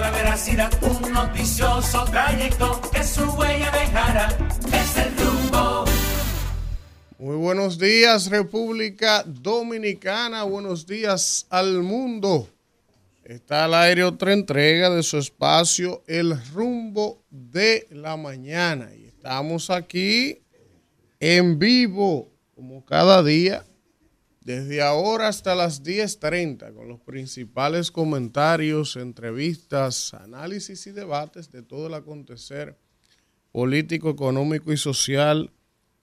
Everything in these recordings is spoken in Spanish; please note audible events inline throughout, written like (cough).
la veracidad, un noticioso trayecto que su huella. Es el rumbo. Muy buenos días, República Dominicana. Buenos días al mundo. Está al aire otra entrega de su espacio, El rumbo de la mañana. Y estamos aquí en vivo, como cada día, desde ahora hasta las 10.30, con los principales comentarios, entrevistas, análisis y debates de todo el acontecer político, económico y social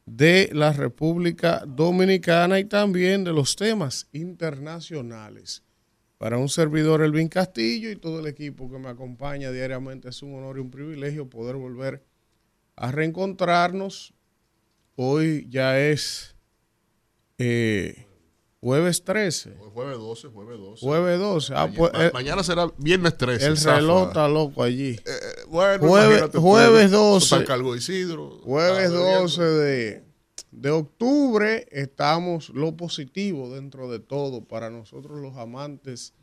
de la República Dominicana y también de los temas internacionales. Para un servidor Elvin Castillo y todo el equipo que me acompaña diariamente es un honor y un privilegio poder volver a reencontrarnos. Hoy ya es eh, jueves 13. Jueves 12, jueves 12. Jueves 12. Ah, mañana, pues, ma- eh, mañana será viernes 13. el zafa. reloj está loco allí. Eh, bueno, Jueves- jueves eso 12. Está en cargo de Isidro. Jueves está bebiendo. 12 de, de octubre estamos lo positivo dentro de todo para nosotros los amantes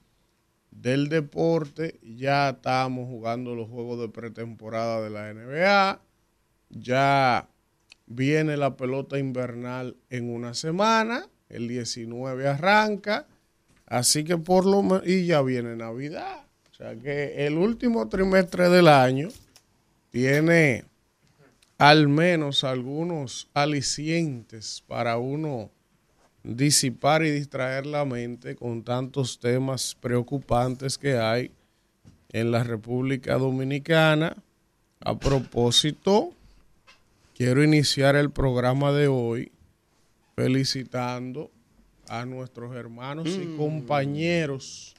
del deporte. Ya estamos jugando los juegos de pretemporada de la NBA. Ya viene la pelota invernal en una semana. El 19 arranca. Así que por lo menos... Y ya viene Navidad. O sea que el último trimestre del año tiene al menos algunos alicientes para uno disipar y distraer la mente con tantos temas preocupantes que hay en la República Dominicana. A propósito, quiero iniciar el programa de hoy felicitando a nuestros hermanos y compañeros.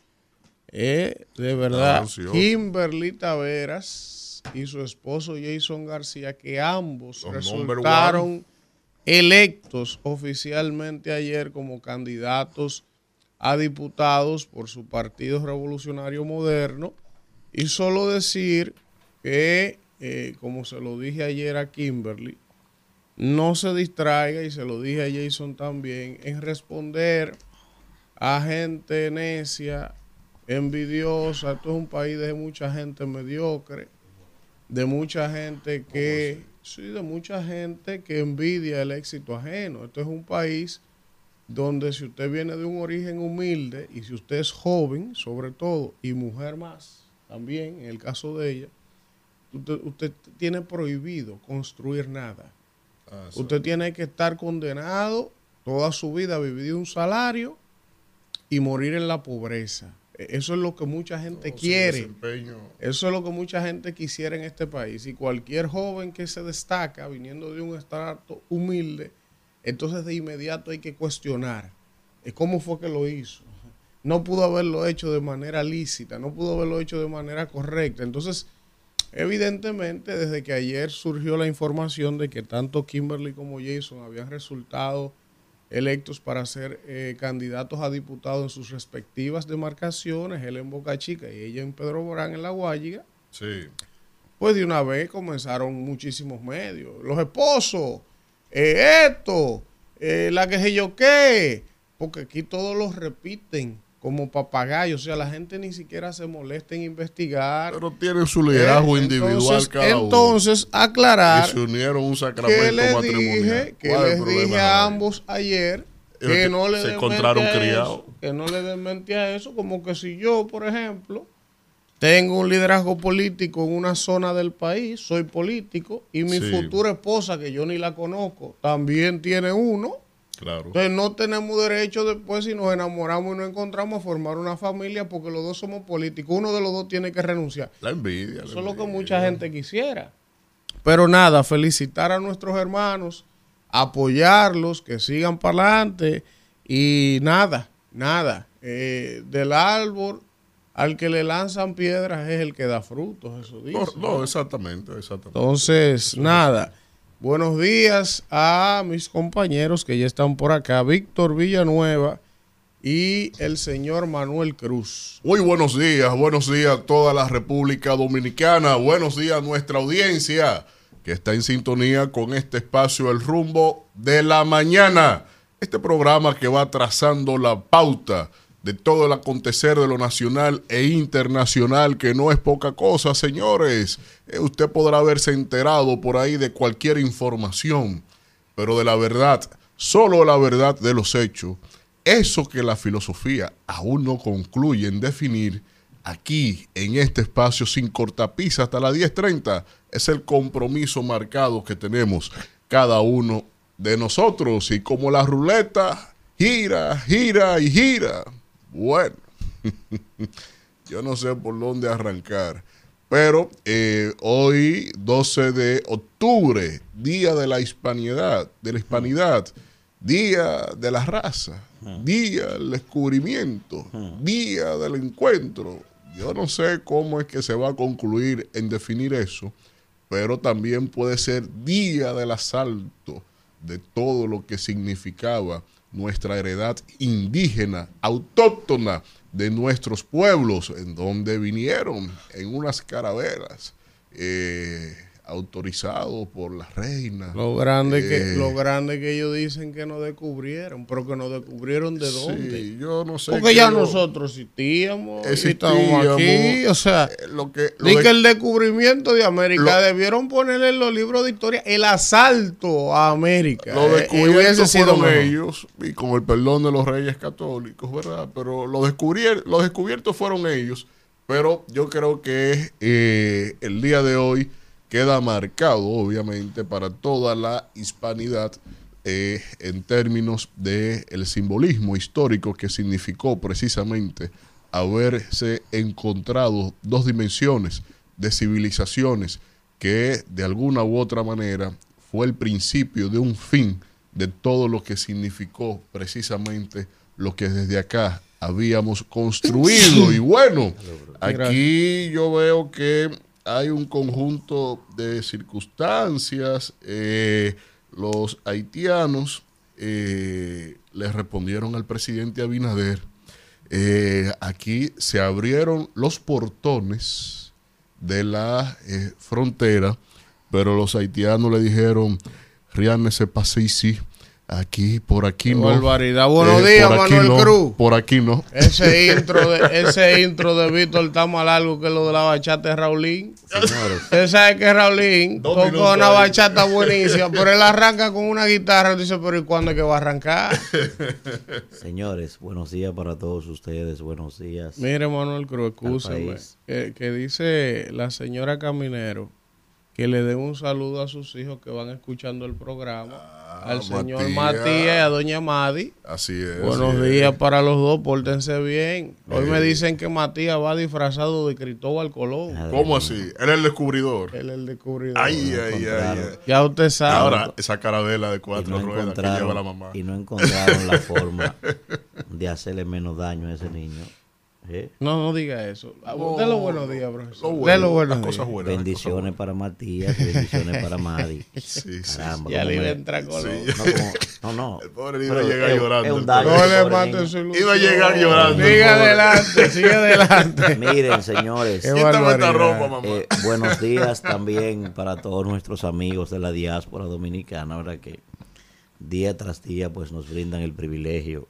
eh, de verdad. Kimberly Taveras y su esposo Jason García, que ambos Los resultaron electos oficialmente ayer como candidatos a diputados por su Partido Revolucionario Moderno. Y solo decir que, eh, como se lo dije ayer a Kimberly, no se distraiga, y se lo dije a Jason también, en responder a gente necia, envidiosa. Esto es un país de mucha gente mediocre, de mucha gente que, sí, de mucha gente que envidia el éxito ajeno. Esto es un país donde si usted viene de un origen humilde y si usted es joven, sobre todo, y mujer más, también, en el caso de ella, usted, usted tiene prohibido construir nada. Ah. Usted tiene que estar condenado toda su vida a vivir de un salario y morir en la pobreza. E- Eso es lo que mucha gente quiere. Eso es lo que mucha gente quisiera en este país. Y cualquier joven que se destaca viniendo de un estrato humilde, entonces de inmediato hay que cuestionar cómo fue que lo hizo. No pudo haberlo hecho de manera lícita, no pudo haberlo hecho de manera correcta. Entonces, evidentemente, desde que ayer surgió la información de que tanto Kimberly como Jason habían resultado electos para ser eh, candidatos a diputados en sus respectivas demarcaciones, él en Boca Chica y ella en Pedro Borán en La Guayiga, Sí. pues de una vez comenzaron muchísimos medios. Los esposos, eh, esto, eh, la que sé yo qué, porque aquí todos los repiten como papagayos, o sea, la gente ni siquiera se molesta en investigar. Pero tienen su liderazgo Eh, individual entonces, cada uno. Entonces, aclarar Y se unieron un que sacramento les matrimonial. dije, que ¿Cuál es el les dije a ambos ayer Pero que que no le se encontraron criados. eso, que no le den mente a eso, como que si yo, por ejemplo, tengo un liderazgo político en una zona del país, soy político, y mi Sí. futura esposa, que yo ni la conozco, también tiene uno. Claro. Entonces no tenemos derecho después, si nos enamoramos y nos encontramos, a formar una familia porque los dos somos políticos. Uno de los dos tiene que renunciar. La envidia. la Eso es lo que mucha gente quisiera. Pero nada, felicitar a nuestros hermanos, apoyarlos, que sigan para adelante y nada, nada. Eh, del árbol al que le lanzan piedras es el que da frutos, eso dice. No, no, exactamente, exactamente. Entonces, nada. Buenos días a mis compañeros que ya están por acá, Víctor Villanueva y el señor Manuel Cruz. Muy buenos días, buenos días a toda la República Dominicana, buenos días a nuestra audiencia que está en sintonía con este espacio El Rumbo de la Mañana, este programa que va trazando la pauta de todo el acontecer de lo nacional e internacional, que no es poca cosa, señores. Eh, usted podrá haberse enterado por ahí de cualquier información, pero de la verdad, solo la verdad de los hechos, eso que la filosofía aún no concluye en definir, aquí en este espacio sin cortapisa hasta las 10.30, es el compromiso marcado que tenemos cada uno de nosotros. Y como la ruleta gira, gira y gira, bueno, (laughs) yo no sé por dónde arrancar. Pero eh, hoy, 12 de octubre, Día de la Hispanidad, de la Hispanidad, Día de la Raza, Día del Descubrimiento, Día del Encuentro. Yo no sé cómo es que se va a concluir en definir eso, pero también puede ser Día del Asalto de todo lo que significaba nuestra heredad indígena, autóctona de nuestros pueblos, en donde vinieron en unas carabelas. Eh, autorizado por la reina. Lo grande, que, Eh, lo grande que ellos dicen que nos descubrieron, pero que nos descubrieron de dónde. Sí, yo no sé. Porque ya lo- nosotros existíamos, Existíamos, aquí, o sea, eh, lo que, lo di de- que el descubrimiento de América Lo- debieron ponerle en los libros de historia el asalto a América. Los Eh, eh, sido ellos, y con el perdón de los reyes católicos, ¿verdad? Pero los, descubrier- los descubiertos fueron ellos. Pero yo creo que eh, el día de hoy queda marcado, obviamente, para toda la hispanidad eh, en términos del el simbolismo histórico que significó precisamente haberse encontrado dos dimensiones de civilizaciones que de alguna u otra manera fue el principio de un fin de todo lo que significó precisamente lo que desde acá habíamos construido. (clears throat) Y bueno, aquí yo veo que hay un conjunto de circunstancias. eh, los haitianos eh, le respondieron al presidente Abinader. Eh, aquí se abrieron los portones de la eh, frontera, pero los haitianos le dijeron, Rianne se pase y sí, aquí, por aquí no. Eh, barbaridad. Buenos días, por aquí Manuel no, Cruz. Por aquí no. Ese intro de, ese intro de Víctor está más largo que lo de la bachata de Raulín. Señores, Usted sabe que Raulín Dos tocó una ahí. bachata buenísima, pero él arranca con una guitarra. Dice, pero ¿y cuándo es que va a arrancar? (laughs) señores, buenos días para todos ustedes, buenos días. Mire, Manuel Cruz, país. Que, que dice la señora Caminero que le den un saludo a sus hijos que van escuchando el programa. Al señor Matías. Matías y a doña Madi. Así es. Buenos así es. días para los dos, pórtense bien. Hoy me dicen que Matías va disfrazado de Cristóbal Colón. ¿Cómo así? Era el descubridor. Él es el descubridor. Ay, ay, ay, ya usted sabe. Ahora, esa carabela de cuatro no, ruedas que lleva la mamá. y no encontraron la (laughs) forma de hacerle menos daño a ese niño. ¿Eh? No, no diga eso. Los buenos días, profesor. bueno, de los buenos las cosas días. buenas, Bendiciones para (laughs) Matías, bendiciones para Madi. Sí, sí, Caramba, Ya le iba a entrar con Sí. No, como- no, no. El pobre iba a llegar es- llorando, es daño. No le niño. su ilusión. Iba a llegar llorando, Sigue adelante, sigue adelante. (laughs) Miren, señores, esta ropa, mamá. eh, buenos días también para todos nuestros amigos de la diáspora dominicana, ¿verdad? Que día tras día pues nos brindan el privilegio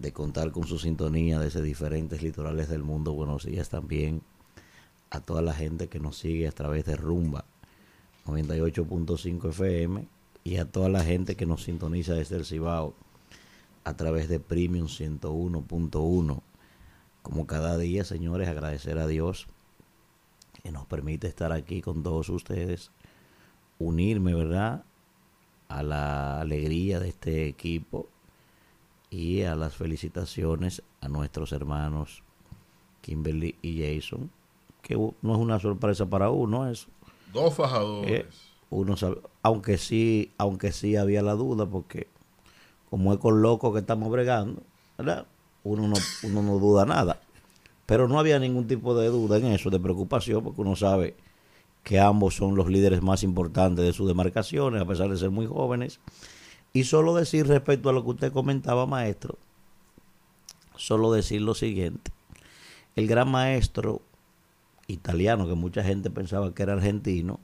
de contar con su sintonía desde diferentes litorales del mundo. Buenos días también a toda la gente que nos sigue a través de Rumba 98.5 FM y a toda la gente que nos sintoniza desde el Cibao a través de Premium 101.1. Como cada día, señores, agradecer a Dios que nos permite estar aquí con todos ustedes, unirme, ¿verdad? A la alegría de este equipo y a las felicitaciones a nuestros hermanos Kimberly y Jason, que no es una sorpresa para uno eso. Dos fajadores. Eh, uno sabe, aunque sí, aunque sí había la duda, porque como es con loco que estamos bregando, ¿verdad? Uno no, uno no duda nada. Pero no había ningún tipo de duda en eso, de preocupación, porque uno sabe que ambos son los líderes más importantes de sus demarcaciones, a pesar de ser muy jóvenes. Y solo decir respecto a lo que usted comentaba, maestro, solo decir lo siguiente. El gran maestro italiano, que mucha gente pensaba que era argentino,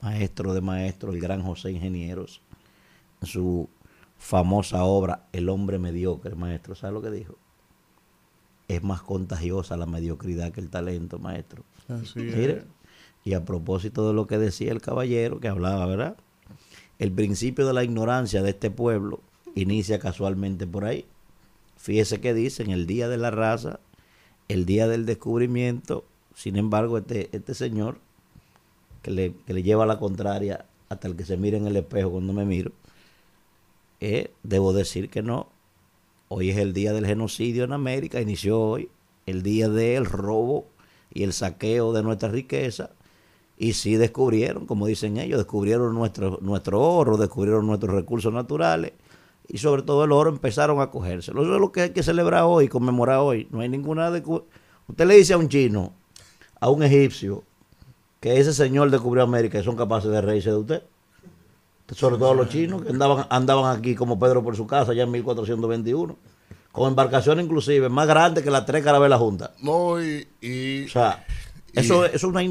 maestro de maestros, el gran José Ingenieros, en su famosa obra El hombre mediocre, maestro, ¿sabe lo que dijo? es más contagiosa la mediocridad que el talento, maestro. Así Mire, es. y a propósito de lo que decía el caballero que hablaba, ¿verdad? El principio de la ignorancia de este pueblo inicia casualmente por ahí. Fíjese que dicen el día de la raza, el día del descubrimiento. Sin embargo, este, este señor que le, que le lleva la contraria hasta el que se mira en el espejo cuando me miro, eh, debo decir que no. Hoy es el día del genocidio en América, inició hoy, el día del robo y el saqueo de nuestra riqueza. Y sí descubrieron, como dicen ellos, descubrieron nuestro, nuestro oro, descubrieron nuestros recursos naturales y sobre todo el oro empezaron a cogérselo. Eso es lo que hay que celebrar hoy, conmemorar hoy. No hay ninguna... Usted le dice a un chino, a un egipcio, que ese señor descubrió América y son capaces de reírse de usted. Sobre todo los chinos que andaban, andaban aquí como Pedro por su casa ya en 1421, con embarcaciones inclusive más grandes que las tres carabelas juntas. No, y, y- O sea, Y- eso, eso es una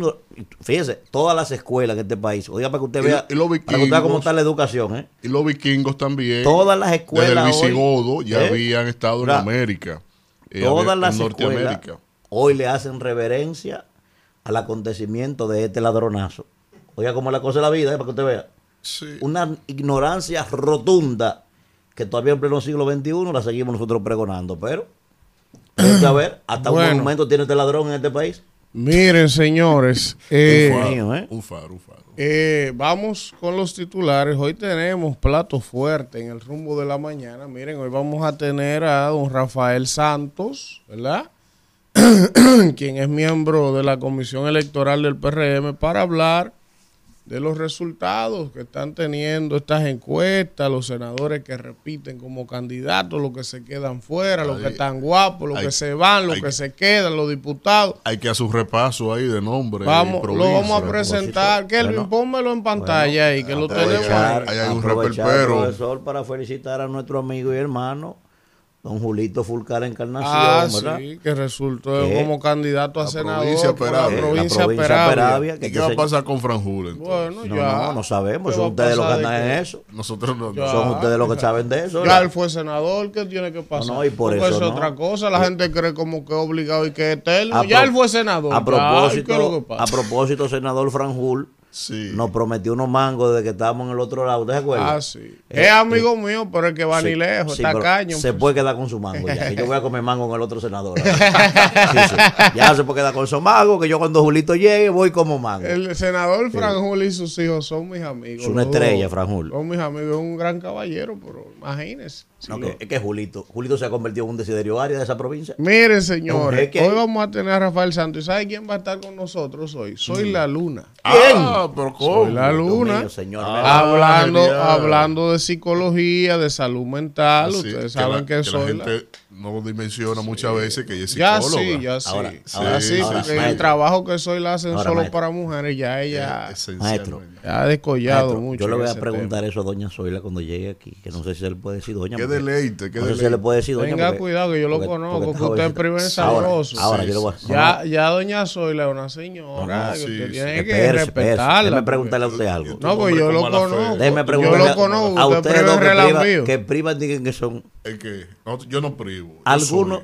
Fíjese, todas las escuelas en este país, oiga para que usted Y vea, y los para que usted vea cómo vikingos. está la educación, ¿eh? y los vikingos también. Todas las escuelas Desde el hoy, visigodo ya ¿eh? habían estado en América. eh, Todas había- las en escuelas Norteamérica. hoy le hacen reverencia al acontecimiento de este ladronazo. Oiga cómo es la cosa de la vida, ¿eh? para que usted vea. Sí. Una ignorancia rotunda que todavía en pleno siglo XXI la seguimos nosotros pregonando, pero que ver, hasta Bueno. un monumento tiene este ladrón en este país. Miren, señores, eh, un, faro, mío, ¿eh? un faro, un faro. eh, vamos con los titulares. Hoy tenemos plato fuerte en el rumbo de la mañana. Miren, hoy vamos a tener a don Rafael Santos, ¿verdad? (clears throat) Quien es miembro de la Comisión Electoral del PRM para hablar de los resultados que están teniendo estas encuestas, los senadores que repiten como candidatos, los que se quedan fuera, los que están guapos, los que se van, los que se quedan, los diputados. Hay que hacer un repaso ahí de nombre. Vamos, lo vamos a presentar. Kelvin, Bueno, pónmelo en pantalla ahí, que lo tenemos ahí. Hay un profesor, para felicitar a nuestro amigo y hermano, don Julito Fulcar Encarnación, Ah, ¿verdad? sí, que resultó Eh, como candidato a la senador provincia Peravia. Eh, provincia, la provincia Peravia. Peravia, que ¿Y qué va a pasar con Franjul? Bueno, No, ya. no, no sabemos, ¿Qué son ustedes los que andan en eso. Nosotros no. Ya. Son ustedes los que saben de eso. Ya él fue senador, ¿qué tiene que pasar? No, no, y por Porque eso es no. otra cosa. La gente cree como que es obligado y que es eterno. A ya él fue senador. A ya, ¿y qué es lo que propósito, pasa? a propósito, senador Franjul Sí. nos prometió unos mangos desde que estábamos en el otro lado. ¿Usted se acuerda? Ah, sí. Eh, es amigo mío, pero es que va Sí, ni lejos, sí, está caño. Se pues. puede quedar con su mango ya. Que yo voy a comer mango con el otro senador. (laughs) Ya se puede quedar con su mango. Que yo cuando Julito llegue voy como mango. El senador Franjul y sus hijos son mis amigos. Es una estrella. Franjul. Son mis amigos, es un gran caballero, pero imagínense. No, lo- que- es que Julito, Julito se ha convertido en un desiderio área de esa provincia. Miren, señores, hoy vamos a tener a Rafael Santos. ¿Y sabe quién va a estar con nosotros hoy? Soy la luna. Ah, pero ¿cómo? Soy la luna. mío, señor. Ah, hablando, hablando de psicología, de salud mental. Así, Ustedes que saben la- que, soy la... gente no dimenciona muchas veces que ella es Ya psicóloga. sí, ya sí. Ahora- Ahora, sí, ahora, porque el maestro. trabajo que soy la hacen Ahora, solo maestro. para mujeres. Ya ella Esencialmente. ha descollado Maestro, mucho. yo le voy a preguntar tema. eso a doña Zoila cuando llegue aquí, que no sé si se le puede decir doña. Qué porque- deleite, qué no sé si se le puede decir doña. Tenga porque- cuidado que yo lo porque- conozco, porque que usted es jovencita. primer Ahora- sabroso. Ahora, Sí, yo le voy a... sí. Ya, ya doña Zoila es una señora que sí, usted sí. tiene que respetarla. Déjeme preguntarle a usted algo. No, pues yo lo conozco. Déjeme Yo preguntarle lo conozco, a usted que privan digan que son Es que yo no privo. algunos.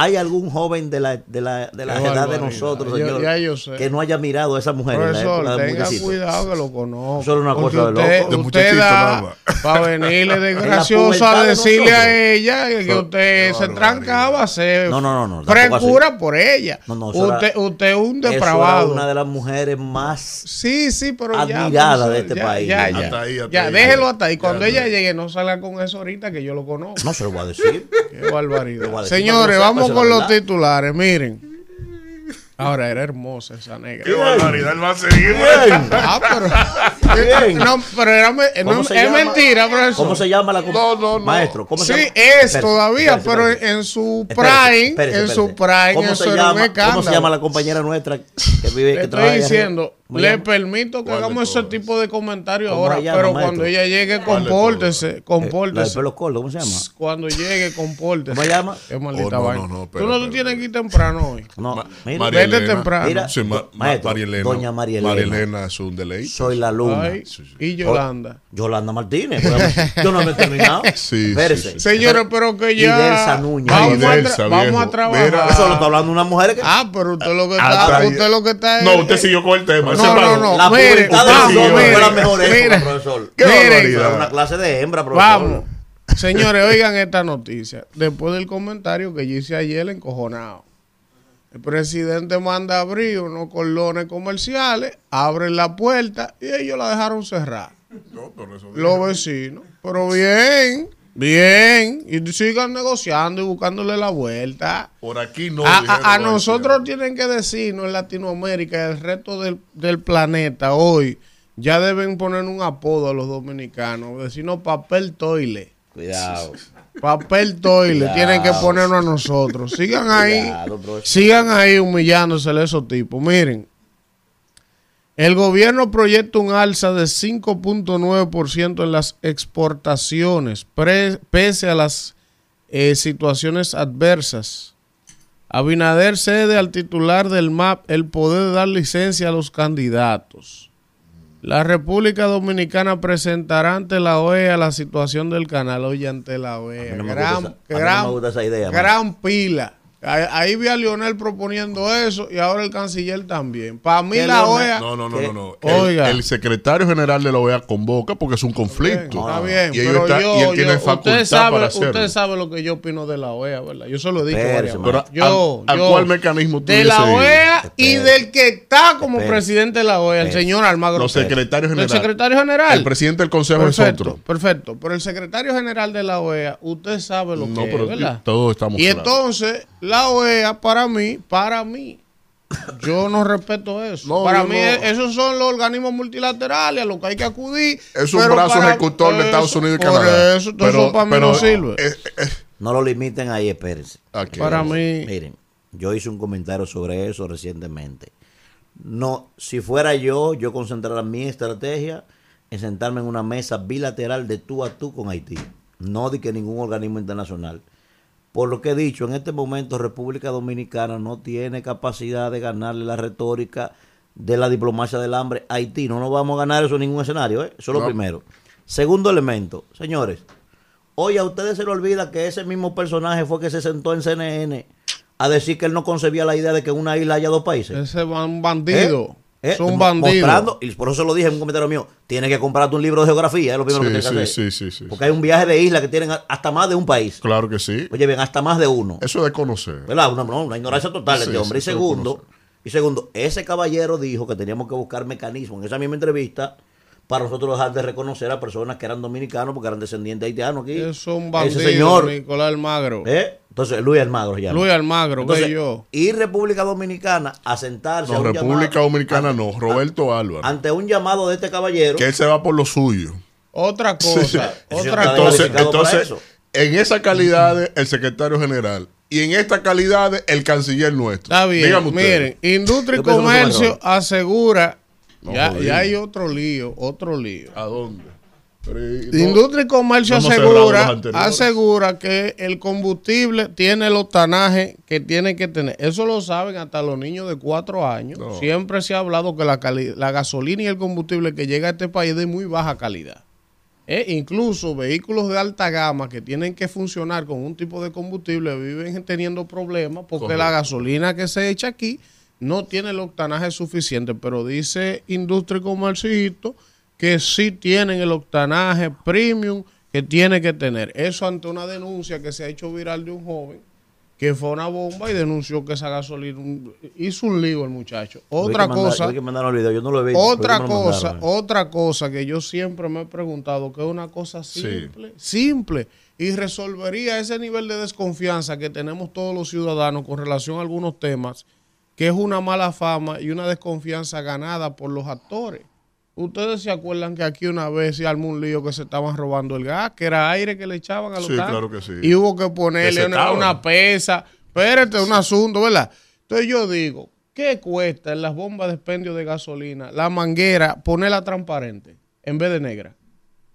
¿Hay algún joven de la, de la, de la edad de nosotros, Yo- señor, ya yo sé. que no haya mirado a esa mujer en la Profesor, tenga muchachito? cuidado que lo conozco. Eso era una Porque cosa de usted, loco. De usted muchachito da para venirle de (laughs) pubertad a de decirle a ella que, que usted se trancaba, se No, no, no, no, por ella. No, no, eso era- usted, usted es un Eso era depravado. una de las mujeres más... Sí, sí, pero ya. admirada de este ya, país. Ya, ya. Hasta ahí, hasta Ya, ahí. déjelo hasta ahí. Cuando Ya, ella llegue, no salga con eso ahorita que yo lo conozco. No se lo voy a decir. Qué barbaridad. Señores, que vamos con los titulares. Miren. Ahora era hermosa esa negra. Qué barbaridad, él va a seguir. (laughs) Ah, pero. Bien. No, pero era, me- no, ¿Cómo es llama? mentira, profesor. ¿Cómo se llama la comp- No, no, no. Maestro, ¿cómo Sí, se llama? es Espérese, todavía, espérese, pero espérese. en su prime, en su prime, ¿Cómo eso se, era un llama, ¿Cómo se escándalo. llama la compañera nuestra que vive que estoy trabaja allá diciendo, ¿Cómo le llama? permito que ¿Cuál de hagamos ese tipo de comentarios ¿Cómo ahora, llama, pero maestro? cuando ella llegue, ¿Cuál de compórtese, Eh, compórtese. pelo corto, ¿cómo se llama? Cuando llegue, compórtese. ¿Cómo se llama? Qué maldita Oh, no, vaina. no, no, Tú espera, no te espera, tienes que ir temprano hoy. No, Ma- mira, María Vete Elena. temprano. Mira, Sí, ma- ma- maestro, María Elena. doña María María Elena. Es un deleite. soy la luna. Ay. Y Yolanda. Yolanda Martínez. (laughs) Yo no me he terminado. (laughs) Sí, Espérese. sí, sí. Señores, pero que Y ya. Delsa Núñez. Vamos, Ay, a, tra- Delsa, vamos viejo. a trabajar. Mira. Eso lo está hablando una mujer que. Ah, pero usted lo que Ah, está, usted lo que está es- No, usted siguió con el tema. No, no, no. la mire, pubertad de vamos, los hombres mejor época, profesor. Qué Mire. barbaridad. Era una clase de hembra, profesor. Vamos. Señores, oigan esta noticia. Después del comentario que yo hice ayer encojonado. El presidente manda a abrir unos cordones comerciales, abren la puerta y ellos la dejaron cerrar. No, pero eso- Los vecinos. Pero bien, bien. Y sigan negociando y buscándole la vuelta. Por aquí no. a, nosotros tienen que decirnos en Latinoamérica y el resto del, del planeta hoy, ya deben poner un apodo a los dominicanos, decirnos papel toile. Cuidado. Papel toile, Cuidado. tienen que ponernos a nosotros. Sigan ahí, Cuidado, sigan ahí humillándosele a esos tipos. Miren, el gobierno proyecta un alza de 5.9% en las exportaciones, pese a las eh, situaciones adversas. Abinader cede al titular del MAP el poder de dar licencia a los candidatos. La República Dominicana presentará ante la OEA la situación del canal. Oye, ante la OEA. no gusta no idea, gran pila. Ahí, ahí vi a Lionel proponiendo eso y ahora el canciller también. Para mí ¿Qué la? OEA... No, no, no, ¿Qué? no. no. Oiga. El, el secretario general de la OEA convoca porque es un conflicto. Está bien, Y, pero está- yo, y él tiene yo- facultad usted, sabe, para hacerlo. usted sabe lo que yo opino de la OEA, ¿verdad? Yo se lo he dicho Espérese, varias veces. Pero, Yo, ¿a- a yo- cuál mecanismo tú De la? OEA y Espérese. del que está como Espérese. presidente de la OEA, el señor Almagro. Los secretarios El generales. secretario general. El presidente del consejo perfecto, es otro. Perfecto, pero el secretario general de la OEA, usted sabe lo No, que pero es, ¿verdad? todos estamos Y claros. entonces, la OEA, para mí, para mí, yo no respeto eso. No, para mí, no. e- esos son los organismos multilaterales a los que hay que acudir. Es un pero brazo ejecutor de Estados Unidos y por Canadá. eso, eso para mí no sirve. eh, eh, No lo limiten ahí, espérense. aquí. para mí, Miren, yo hice un comentario sobre eso recientemente. No, si fuera yo, yo concentrara mi estrategia en sentarme en una mesa bilateral de tú a tú con Haití, no de que ningún organismo internacional. Por lo que he dicho, en este momento República Dominicana no tiene capacidad de ganarle la retórica de la diplomacia del hambre a Haití. No nos vamos a ganar eso en ningún escenario, ¿eh? eso es lo primero. Segundo elemento, señores, Hoy a ustedes se les olvida que ese mismo personaje fue que se sentó en CNN a decir que él no concebía la idea de que en una isla haya dos países. ese es un bandido. ¿Eh? Es un bandido. Y por eso lo dije en un comentario mío, tiene que comprarte un libro de geografía, es lo primero que Sí, tiene que sí, hacer. sí, sí, sí. Porque hay un viaje de isla que tienen hasta más de un país. Claro que sí. Oye, bien, hasta más de uno. Eso es de conocer. ¿Verdad? Una, no, una ignorancia total de este hombre. y segundo, y segundo, ese caballero dijo que teníamos que buscar mecanismos en esa misma entrevista para nosotros dejar de reconocer a personas que eran dominicanos porque eran descendientes haitianos aquí. Es un Ese bandido, señor, Nicolás Almagro. ¿eh? Entonces, Luis Almagro se llama. Luis Almagro, Entonces, yo. Y República Dominicana a sentarse a No, un República llamado- Dominicana ante- no. Roberto Álvarez. Ante un llamado de este caballero. Que él se va por lo suyo. Otra cosa, otra está cosa. Entonces, entonces en esa calidad el secretario general y en esta calidad el canciller nuestro. Está bien, miren, Industria y Comercio asegura, No, ya, ya hay otro lío, otro lío. ¿A dónde? Pero, Industria y Comercio no los asegura, asegura que el combustible tiene el octanaje que tiene que tener. Eso lo saben hasta los niños de cuatro años. No. Siempre se ha hablado que la, gasolina y el combustible que llega a este país es de muy baja calidad. Eh, incluso vehículos de alta gama que tienen que funcionar con un tipo de combustible viven teniendo problemas porque Correcto. la gasolina que se echa aquí no tiene el octanaje suficiente. Pero dice Industria y Comercio que sí tienen el octanaje premium que tiene que tener. Eso ante una denuncia que se ha hecho viral de un joven que fue una bomba y denunció que esa gasolina hizo un lío el muchacho. Otra que cosa, tuve que mandar el video, yo no lo he visto, otra cosa, mandaron. otra cosa que yo siempre me he preguntado, que es una cosa Sí. simple, simple, y resolvería ese nivel de desconfianza que tenemos todos los ciudadanos con relación a algunos temas, que es una mala fama y una desconfianza ganada por los actores. Ustedes se acuerdan que aquí una vez se armó un lío que se estaban robando el gas, que era aire que le echaban a los Sí, tanques, claro que sí. Y hubo que ponerle una, una pesa. Espérate, un asunto, ¿verdad? Entonces yo digo, ¿qué cuesta en las bombas de expendio de gasolina la manguera ponerla transparente en vez de negra?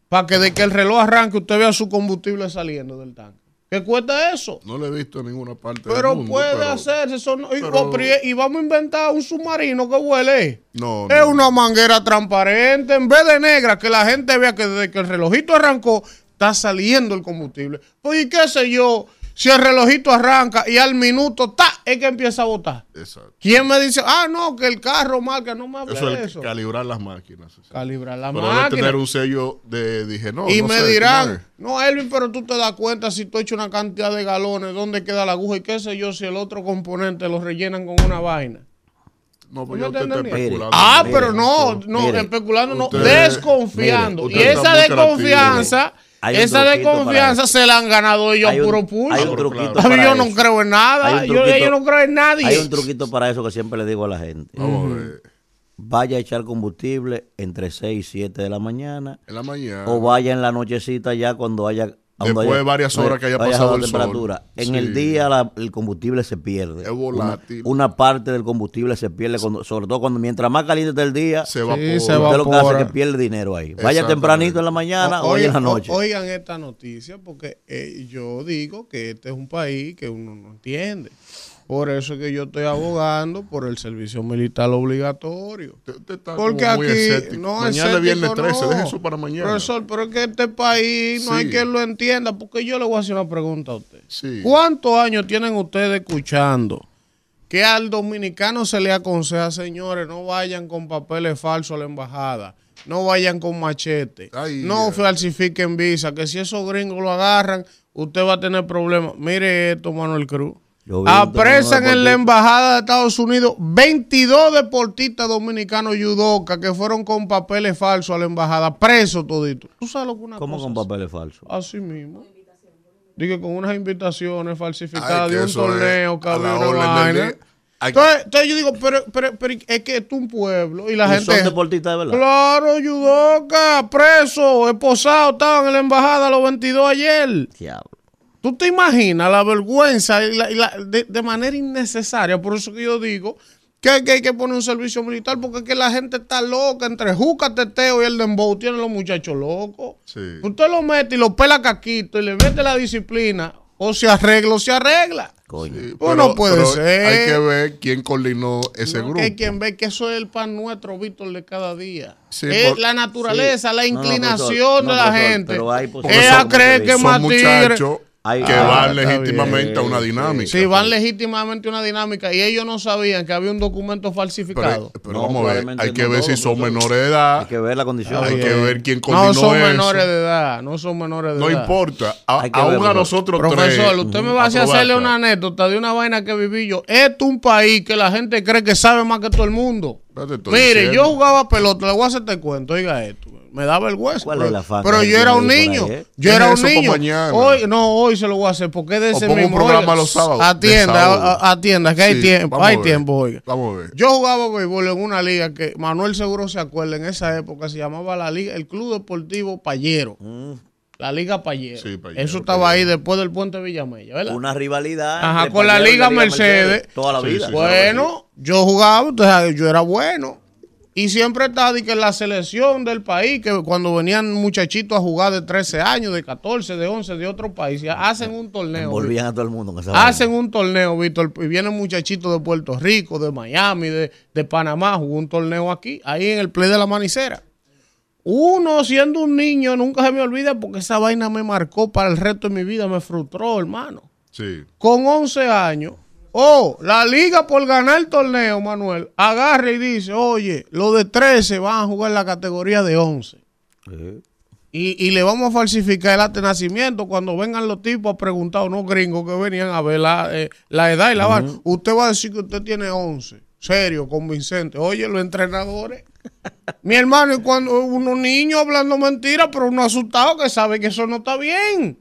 Para que de que el reloj arranque usted vea su combustible saliendo del tanque. ¿Qué cuesta eso? No lo he visto en ninguna parte del Pero mundo, puede pero- hacerse eso. no- y, pero- oh, y- y vamos a inventar un submarino que huele. No, Es no. una manguera transparente en vez de negra, que la gente vea que desde que el relojito arrancó está saliendo el combustible. Pues, ¿y qué sé yo? Si el relojito arranca y al minuto, ¡ta! es que empieza a botar. Exacto. ¿Quién me dice, ah, no, que el carro marca? No me hable Eso de es eso. calibrar las máquinas. sí. Calibrar la Pero debe máquina. tener un sello de, dije, no. y no me sé, ¿cómo dirán, no, Elvin, pero tú te das cuenta si tú echas una cantidad de galones, dónde queda la aguja y qué sé yo, si el otro componente lo rellenan con una vaina. No, ¿Tú pues usted está entiendes? especulando. Ah, Mire, pero no, no, mire, especulando, no, usted- desconfiando. mire, y esa desconfianza, esa desconfianza para se la han ganado ellos Hay a un- puro pulso. hay un pero truquito. A mí yo no eso. creo en nada, yo, no creo en nadie. Hay un truquito para eso que siempre le digo a la gente. Vamos a ver. Vaya a echar combustible entre 6 y 7 de la mañana En la mañana. o vaya en la nochecita ya cuando haya... Después de varias horas que haya pasado el la sol. temperatura. En Sí. el día la- el combustible se pierde. Es volátil. Una, una parte del combustible se pierde, cuando- sobre todo cuando mientras más caliente está el día, se evapora. se usted lo que hace es que pierde dinero ahí. Vaya tempranito en la mañana o, vaya en la Oigan- noche. o- Oigan esta noticia, porque eh, yo digo que este es un país que uno no entiende. Por eso es que yo estoy abogando por el servicio militar obligatorio. Usted- usted está Porque como muy aquí escéptico. no Mañana viernes 13, no. deje eso para mañana. Profesor, pero es que este país no hay quien lo entienda, porque yo le voy a hacer una pregunta a usted. Sí. ¿Cuántos años tienen ustedes escuchando que al dominicano se le aconseja, señores, no vayan con papeles falsos a la embajada? No vayan con machete. Ay, no falsifiquen visa. Que si esos gringos lo agarran, usted va a tener problemas. Mire esto, Manuel Cruz. Apresan en la embajada de Estados Unidos 22 deportistas dominicanos judoka que fueron con papeles falsos a la embajada, presos toditos. ¿Tú sabes lo que una ¿Cómo cosa con así? papeles falsos? Así mismo. Dije con unas invitaciones falsificadas Ay, de un torneo vaina. Hay- Entonces, entonces yo digo, pero, pero, pero es que esto es un pueblo y la ¿Y gente. son deportistas de verdad? Claro, judoka, preso, esposado, estaban en la embajada los 22 ayer. Diablo. ¿Tú te imaginas la vergüenza y la- y la- de, de manera innecesaria? Por eso que yo digo que hay, que hay que poner un servicio militar porque es que la gente está loca entre Juca, Teteo y el Dembow. Tienen los muchachos locos. Sí. Usted lo mete y lo pela caquito y le mete la disciplina. O se arregla o se arregla. Coño. Sí, Pues no puede pero ser. Hay que ver quién coordinó ese No, grupo. que hay quien ve que eso es el pan nuestro, Víctor, de cada día. Sí, es por- la naturaleza, la No, no, inclinación profesor, de la profesor, gente. pero hay es a creer que más Que Ah, van legítimamente a una dinámica. Sí, van legítimamente una dinámica y ellos no sabían que había un documento falsificado. Pero, pero No, vamos a ver, hay que no ver si son menores de edad. Hay que ver la condición. Hay que ver quién coordinó no son eso. menores de edad, no son menores de No edad. importa. A- aún verlo. a nosotros Profesor, tres. usted me va a hacer hacerle una anécdota de una vaina que viví yo. Esto es un país que la gente cree que sabe más que todo el mundo. Te Mire, diciendo. yo jugaba pelota, le voy a hacer este cuento, oiga esto. Me da vergüenza. ¿Cuál pero, es el afán pero que yo era un niño. ahí, eh? Yo era un niño. mañana. Hoy, no, hoy se lo voy a hacer porque es de O ese un mismo. programa oiga, los sábados, de Atienda, sábado. a- a- atienda, que hay tiempo, vamos hay a ver. tiempo, oiga. Vamos a ver. Yo jugaba béisbol en una liga que Manuel seguro se acuerda en esa época, se llamaba la liga, el Club Deportivo Payero. Mm, La Liga Payero. Sí, Payero, Eso estaba ahí después del puente Villamella, ¿verdad? Una rivalidad. Ajá, con la Payero y Liga Mercedes. Toda la Sí, vida. sí, Bueno, yo jugaba, entonces yo era bueno. Y siempre estaba de que la selección del país, que cuando venían muchachitos a jugar de 13 años, de 14, de 11, de otro país, ya hacen un torneo. Volvían a todo el mundo con esa Hacen un torneo, Víctor, y vienen muchachitos de Puerto Rico, de Miami, de, de Panamá, jugó un torneo aquí, ahí en el play de la manicera. Uno siendo un niño, nunca se me olvida porque esa vaina me marcó para el resto de mi vida, me frustró, hermano Sí. con 11 años, oh, la liga por ganar el torneo, Manuel, agarra y dice, oye, los de 13 van a jugar la categoría de 11. Sí. Y, y le vamos a falsificar el acta de nacimiento cuando vengan los tipos a preguntar, unos gringos que venían a ver la, eh, la edad y la vaina. Usted va a decir que usted tiene 11. Serio, convincente. Oye, los entrenadores. (laughs) Mi hermano, y cuando unos niños hablando mentiras, pero uno asustado que sabe que eso no está bien.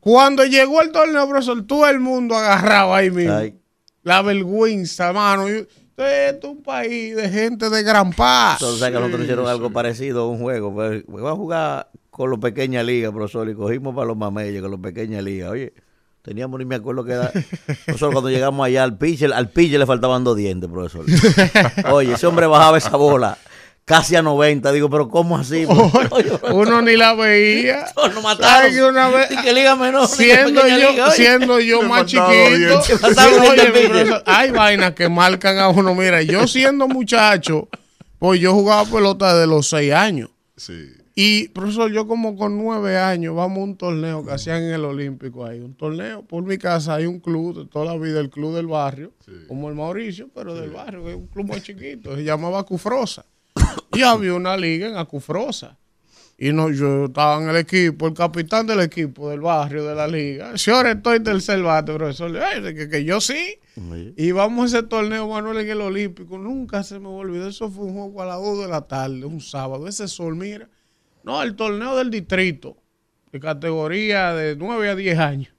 Cuando llegó el torneo, profesor, todo el mundo agarraba ahí mismo. Ay, La vergüenza, mano. Esto es un país de gente de gran paz. entonces, ¿sabes que nosotros hicieron algo parecido a un juego. Pues, vamos a jugar con los pequeñas ligas, profesor, y cogimos para los mameyes con los pequeñas ligas. Oye, Teníamos, ni me acuerdo que era. Nosotros cuando llegamos allá al pitcher, al pitcher le faltaban dos dientes, profesor. (laughs) Oye, ese hombre bajaba esa bola casi a 90. Digo, pero ¿cómo así? Oye, Uno ni la veía. no mataron. Ay, que una vez- Y que liga menor. Siendo yo, liga, siendo yo más chiquito, oye, hay vainas que marcan a uno. Mira, yo siendo muchacho, pues yo jugaba pelota de los seis años. Sí. Y, profesor, yo como con nueve años, vamos a un torneo que hacían en el Olímpico ahí. Un torneo, por mi casa hay un club de toda la vida, el club del barrio, como el Mauricio, pero del barrio, que es un club muy chiquito, se llamaba Cufrosa. Y (coughs) había una liga en Acufrosa. Y no, yo estaba en el equipo, el capitán del equipo del barrio de la liga. Señores, estoy tercer bate, profesor. Ay, que, que yo sí. Oye. Y vamos a ese torneo, Manuel, en el Olímpico. Nunca se me olvidó. Eso fue un juego a las 2 de la tarde, un sábado. Ese sol, mira. No, el torneo del distrito, de categoría de 9 a 10 años.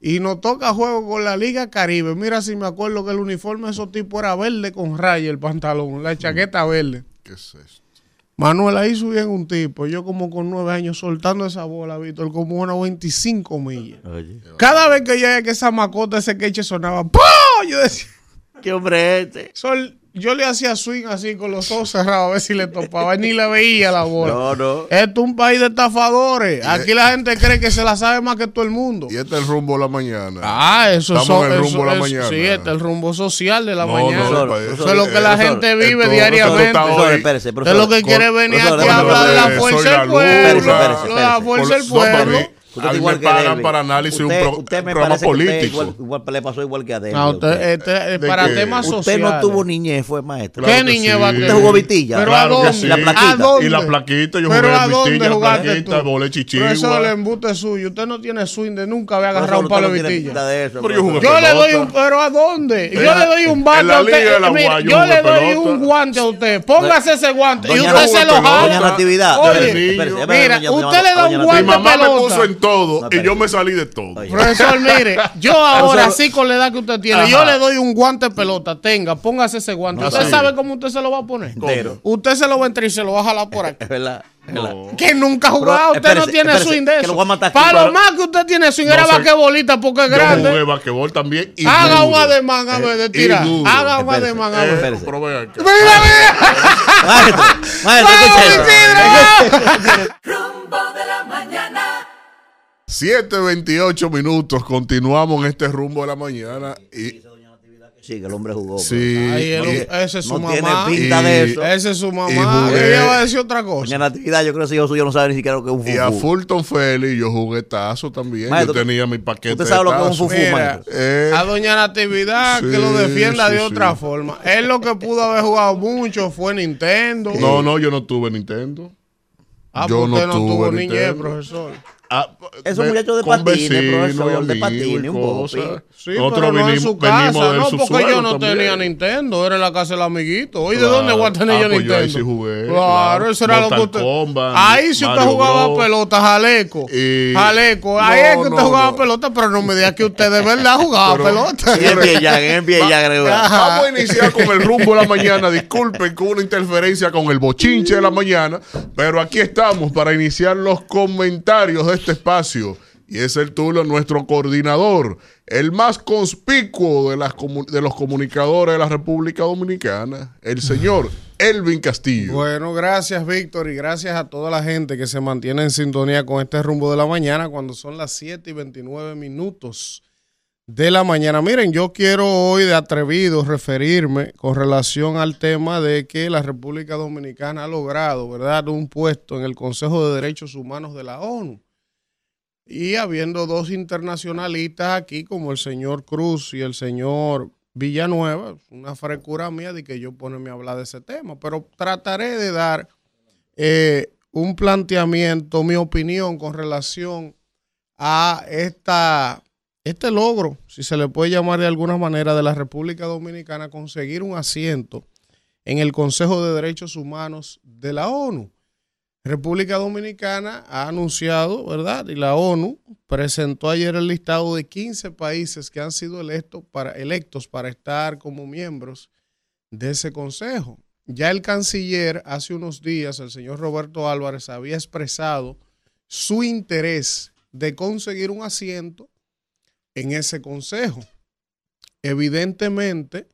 Y nos toca juego con la Liga Caribe. Mira si me acuerdo que el uniforme de esos tipos era verde con raya el pantalón, la chaqueta verde. ¿Qué es esto? Manuel, ahí subían un tipo, yo como con 9 años soltando esa bola, Víctor, como unas 25 millas. Oye. Cada vez que yo que esa macota, ese queche sonaba, ¡pum! Yo decía, ¿Qué hombre es este? Sol, yo le hacía swing así con los ojos cerrados a ver si le topaba, ni le veía la bola. No, no. Esto es un país de estafadores. Aquí la gente cree que se la sabe más que todo el mundo. Y este es el rumbo de la mañana. Ah, eso en el eso- rumbo de la mañana. Sí, este es el rumbo social de la No, mañana. no, eso es lo que la eso- gente vive esto- diariamente. profesor. lo que Con- quiere venir aquí a hablar de la fuerza del pueblo. La fuerza del pueblo. Usted a mí igual me que pagan para análisis de un, Usted- pro- usted me programa que usted político. Igual, igual le pasó igual que a Derby. No, usted, este, ¿De para qué? temas Usted sociales. no tuvo niñez, fue maestro. ¿Qué niñez va a tener? Usted jugó vitilla. ¿Pero Claro a que dónde? sí. La plaquita. ¿A dónde? Y la plaquita, yo ¿Pero jugué a dónde vitilla, plaquita, volé Pero eso es el chichigua. embute suyo. Usted no tiene swing de nunca haber agarrado un palo usted de vitilla. Pero yo jugué. Yo le doy un, pero ¿a dónde? Yo le doy un bate en la a usted. Liga de la Mire, Guaya, yo le doy un guante a usted. Póngase ese guante. Y usted se lo pelota. Doña jala. Natividad. Oye, mira, usted le da un guante me pelota. Todo No, y yo me salí de todo. Oye. Profesor, mire, yo (laughs) ahora sí con la edad que usted tiene, Ajá. yo le doy un guante de pelota. Tenga, póngase ese guante. No, ¿Usted sí. sabe cómo usted se lo va a poner? Entero. Usted se lo va a entrar y se lo va a jalar por aquí. Es verdad. Que nunca jugado, usted espérese, no tiene espérese, swing de que eso. lo voy a matar aquí, Para lo más que usted tiene swing No era porque es Yo jugué grande. basquetbol también. y Haga un ademán a ver de tirar. Haga un ademán a ver. Mira, mira. Maestro, maestro, ¡Vamos, escucha eso. Rumbo de la mañana. 7.28 minutos. Continuamos en este rumbo de la mañana. Y Sí, que el hombre jugó. sí. Ay, el- y- ese es su no tiene mamá. pinta de Y- eso. Ese es su mamá. Ella va a decir otra Doña cosa. Natividad, yo creo que ese hijo suyo no sabe ni siquiera lo que es un Y a. Fulton Félix yo jugué tazo también. Maestro, yo tenía mi paquete ¿Usted sabe de lo que es un Mira, maestro? Eh, a doña Natividad que lo defienda de sí, otra forma. Él lo que pudo haber jugado mucho fue Nintendo. No, no, yo no tuve Nintendo. Ah, yo pues usted no tuve tuvo niñez, profesor. Ah, Esos muchachos de patines, profesor, de patines, y un popi. Sí, Nosotros pero no en su casa, no, porque subsuelo yo no también. tenía Nintendo, era en la casa del amiguito. Oye, ¿de dónde voy a tener Ah, yo pues yo ahí Nintendo? sí jugué, Claro, claro. eso era lo que usted. Kombat, ahí si usted jugaba Bros. pelota, jaleco. Y- Jaleco, ahí No, es que usted no, jugaba no. pelota, pero no me diga que usted de verdad jugaba Pero- pelota. En en creo. Vamos a iniciar con el rumbo de la mañana. Disculpen con una interferencia con el bochinche de la mañana, pero aquí estamos para iniciar los comentarios de este espacio. Y es el de nuestro coordinador, el más conspicuo de, las de los comunicadores de la República Dominicana, el señor Elvin Castillo. Bueno, gracias Víctor y gracias a toda la gente que se mantiene en sintonía con este rumbo de la mañana cuando son las 7 y 29 minutos de la mañana. Miren, yo quiero hoy de atrevido referirme con relación al tema de que la República Dominicana ha logrado, ¿verdad?, un puesto en el Consejo de Derechos Humanos de la ONU. Y habiendo dos internacionalistas aquí, como el señor Cruz y el señor Villanueva, una frescura mía de que yo ponerme a hablar de ese tema, pero trataré de dar eh, un planteamiento, mi opinión con relación a esta, este logro, si se le puede llamar de alguna manera, de la República Dominicana conseguir un asiento en el Consejo de Derechos Humanos de la ONU. República Dominicana ha anunciado, ¿verdad? Y la ONU presentó ayer el listado de 15 países que han sido electos para, electos para estar como miembros de ese consejo. Ya el canciller hace unos días, el señor Roberto Álvarez, había expresado su interés de conseguir un asiento en ese consejo. Evidentemente,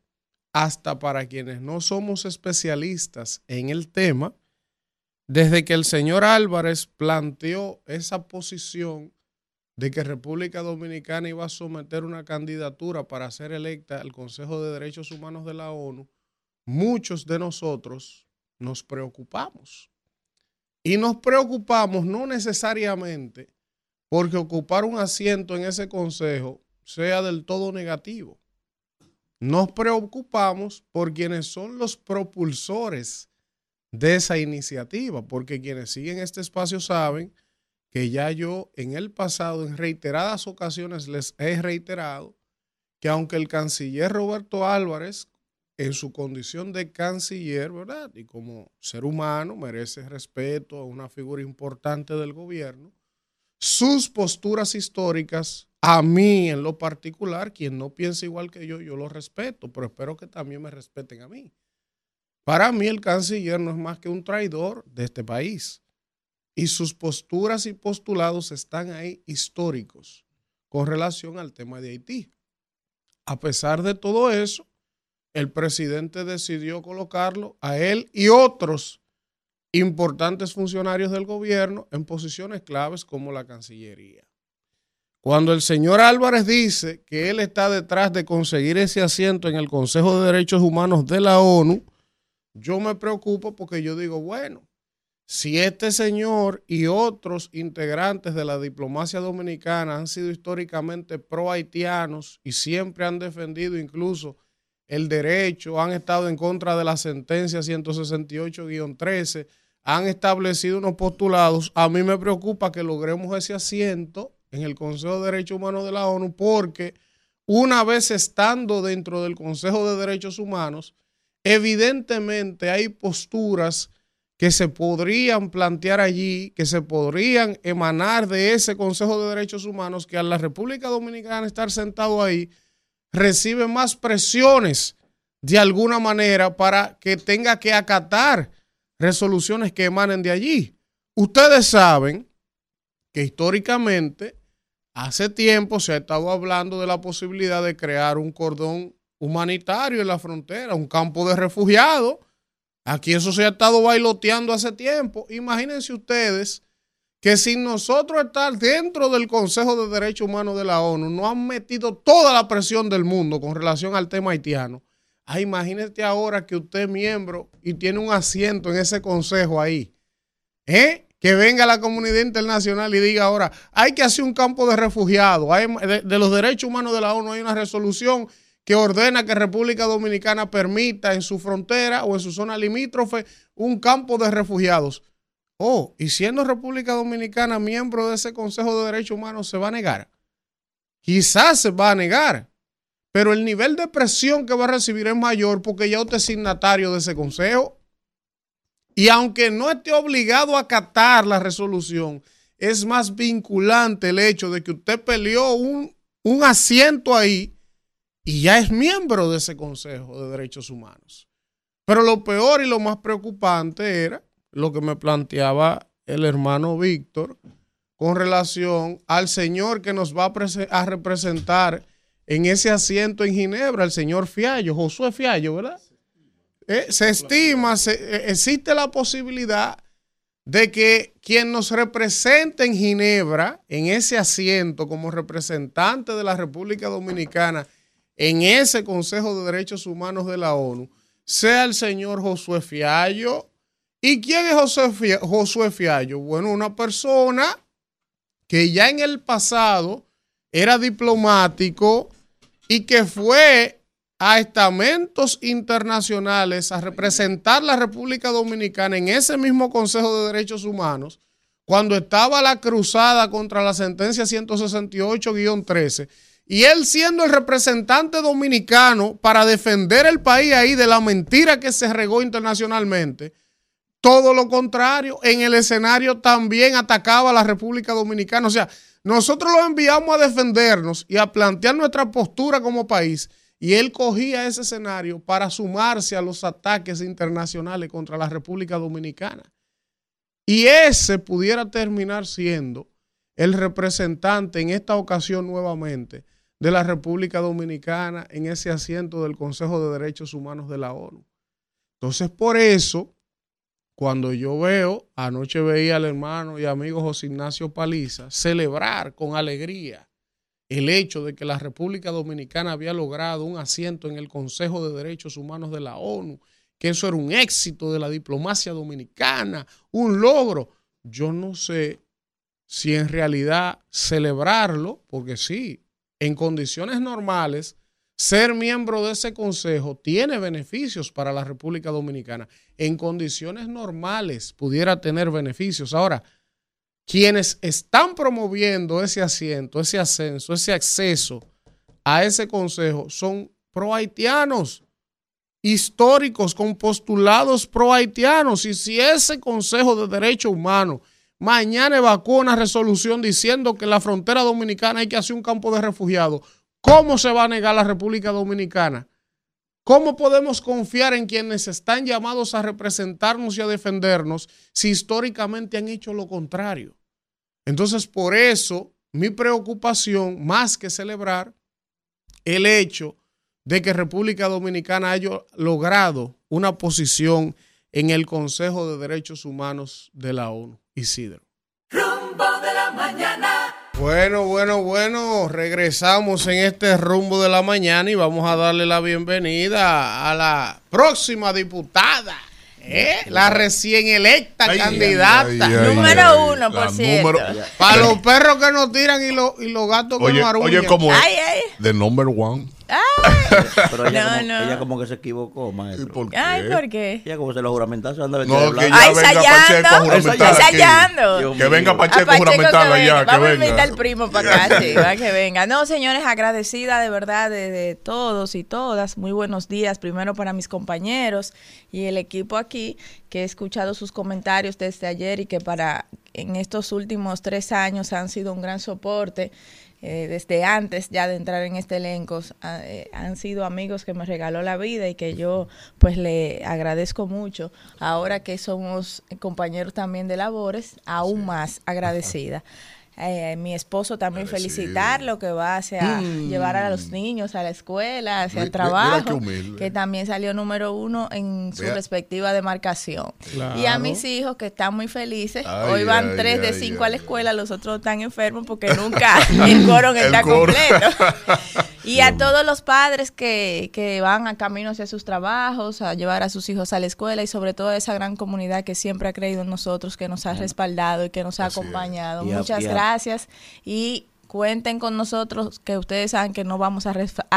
hasta para quienes no somos especialistas en el tema, desde que el señor Álvarez planteó esa posición de que República Dominicana iba a someter una candidatura para ser electa al Consejo de Derechos Humanos de la ONU, muchos de nosotros nos preocupamos. Y nos preocupamos no necesariamente porque ocupar un asiento en ese consejo sea del todo negativo. Nos preocupamos por quienes son los propulsores de esa iniciativa, porque quienes siguen este espacio saben que ya yo en el pasado, en reiteradas ocasiones, les he reiterado que aunque el canciller Roberto Álvarez, en su condición de canciller, ¿verdad? Y como ser humano merece respeto a una figura importante del gobierno, sus posturas históricas, a mí en lo particular, quien no piensa igual que yo, yo lo respeto, pero espero que también me respeten a mí. Para mí el canciller no es más que un traidor de este país y sus posturas y postulados están ahí históricos con relación al tema de Haití. A pesar de todo eso, el presidente decidió colocarlo a él y otros importantes funcionarios del gobierno en posiciones claves como la Cancillería. Cuando el señor Álvarez dice que él está detrás de conseguir ese asiento en el Consejo de Derechos Humanos de la ONU, yo me preocupo porque yo digo, bueno, si este señor y otros integrantes de la diplomacia dominicana han sido históricamente pro haitianos y siempre han defendido incluso el derecho, han estado en contra de la sentencia 168-13, han establecido unos postulados, a mí me preocupa que logremos ese asiento en el Consejo de Derechos Humanos de la ONU porque una vez estando dentro del Consejo de Derechos Humanos, evidentemente hay posturas que se podrían plantear allí, que se podrían emanar de ese Consejo de Derechos Humanos, que a la República Dominicana estar sentado ahí, recibe más presiones de alguna manera para que tenga que acatar resoluciones que emanen de allí. Ustedes saben que históricamente, hace tiempo se ha estado hablando de la posibilidad de crear un cordón humanitario en la frontera, un campo de refugiados Aquí eso se ha estado bailoteando hace tiempo. Imagínense ustedes que sin nosotros estar dentro del Consejo de Derechos Humanos de la ONU, no han metido toda la presión del mundo con relación al tema haitiano. Ah, ahora que usted es miembro y tiene un asiento en ese consejo ahí. ¿Eh? Que venga la comunidad internacional y diga ahora, hay que hacer un campo de refugiados. de los derechos humanos de la ONU hay una resolución que ordena que República Dominicana permita en su frontera o en su zona limítrofe un campo de refugiados. Oh, y siendo República Dominicana miembro de ese Consejo de Derechos Humanos, se va a negar. Quizás se va a negar, pero el nivel de presión que va a recibir es mayor porque ya usted es signatario de ese consejo. Y aunque no esté obligado a acatar la resolución, es más vinculante el hecho de que usted peleó un, un asiento ahí y ya es miembro de ese Consejo de Derechos Humanos. Pero lo peor y lo más preocupante era lo que me planteaba el hermano Víctor con relación al señor que nos va a, representar en ese asiento en Ginebra, el señor Fiallo, Josué Fiallo, ¿verdad? Eh, se estima, eh, existe la posibilidad de que quien nos represente en Ginebra, en ese asiento como representante de la República Dominicana, en ese Consejo de Derechos Humanos de la ONU sea el señor Josué Fiallo. ¿Y quién es Josué Fiallo? Bueno, una persona que ya en el pasado era diplomático y que fue a estamentos internacionales a representar la República Dominicana en ese mismo Consejo de Derechos Humanos cuando estaba la cruzada contra la sentencia 168-13 y él siendo el representante dominicano para defender el país ahí de la mentira que se regó internacionalmente, todo lo contrario, en el escenario también atacaba a la República Dominicana. O sea, nosotros lo enviamos a defendernos y a plantear nuestra postura como país. Y él cogía ese escenario para sumarse a los ataques internacionales contra la República Dominicana. Y ese pudiera terminar siendo el representante en esta ocasión nuevamente de la República Dominicana en ese asiento del Consejo de Derechos Humanos de la ONU. Entonces, por eso, cuando yo veo, anoche veía al hermano y amigo José Ignacio Paliza celebrar con alegría el hecho de que la República Dominicana había logrado un asiento en el Consejo de Derechos Humanos de la ONU, que eso era un éxito de la diplomacia dominicana, un logro. Yo no sé si en realidad celebrarlo, porque sí, en condiciones normales, ser miembro de ese consejo tiene beneficios para la República Dominicana. En condiciones normales pudiera tener beneficios. Ahora, quienes están promoviendo ese asiento, ese ascenso, ese acceso a ese consejo son pro haitianos históricos con postulados pro haitianos. Y si ese Consejo de Derechos Humanos mañana evacúa una resolución diciendo que en la frontera dominicana hay que hacer un campo de refugiados, ¿cómo se va a negar la República Dominicana? ¿Cómo podemos confiar en quienes están llamados a representarnos y a defendernos si históricamente han hecho lo contrario? Entonces, por eso, mi preocupación, más que celebrar el hecho de que República Dominicana haya logrado una posición en el Consejo de Derechos Humanos de la ONU. Isidro. Rumbo de la mañana. Bueno, bueno, bueno, regresamos en este rumbo de la mañana y vamos a darle la bienvenida a la próxima diputada ¿Eh? La recién electa Ay, candidata. ay, ay, Número ay, uno, por cierto. número- Para los perros que nos tiran y, los- y los gatos que Oye, nos arullan. oye, como es Ay, ay. the number one. Pero ella, No, como, no. ella como que se equivocó, ¿Y maestro. por qué? Ay, ¿por qué? Ella como se lo juramentaron, anda No, que ya Ay, venga ensayando. Pacheco a juramentar aquí. Ensayando. Dios Que venga. Pacheco A a juramentar que allá, venga. que Vamos a invitar venga. al primo para acá, sí, va que venga. No, señores, agradecida de verdad de, de todos y todas. Muy buenos días, primero para mis compañeros y el equipo aquí, que he escuchado sus comentarios desde ayer y que para en estos últimos tres años han sido un gran soporte. Eh, desde antes ya de entrar en este elenco, eh, han sido amigos que me regaló la vida y que yo pues le agradezco mucho. Ahora que somos compañeros también de labores, aún más agradecida. Eh, mi esposo también felicitarlo que va hacia llevar a los niños a la escuela, hacia el trabajo, que también salió número uno en su Vea. respectiva demarcación. Claro. Y a mis hijos que están muy felices, Ay, hoy van ay, tres de cinco a la escuela, los otros están enfermos porque nunca (laughs) el coro está completo. (laughs) Y a todos los padres que, que van a camino hacia sus trabajos, a llevar a sus hijos a la escuela y sobre todo a esa gran comunidad que siempre ha creído en nosotros, que nos ha respaldado y que nos ha Así acompañado. Y Muchas y gracias. Y cuenten con nosotros, que ustedes saben que no vamos a,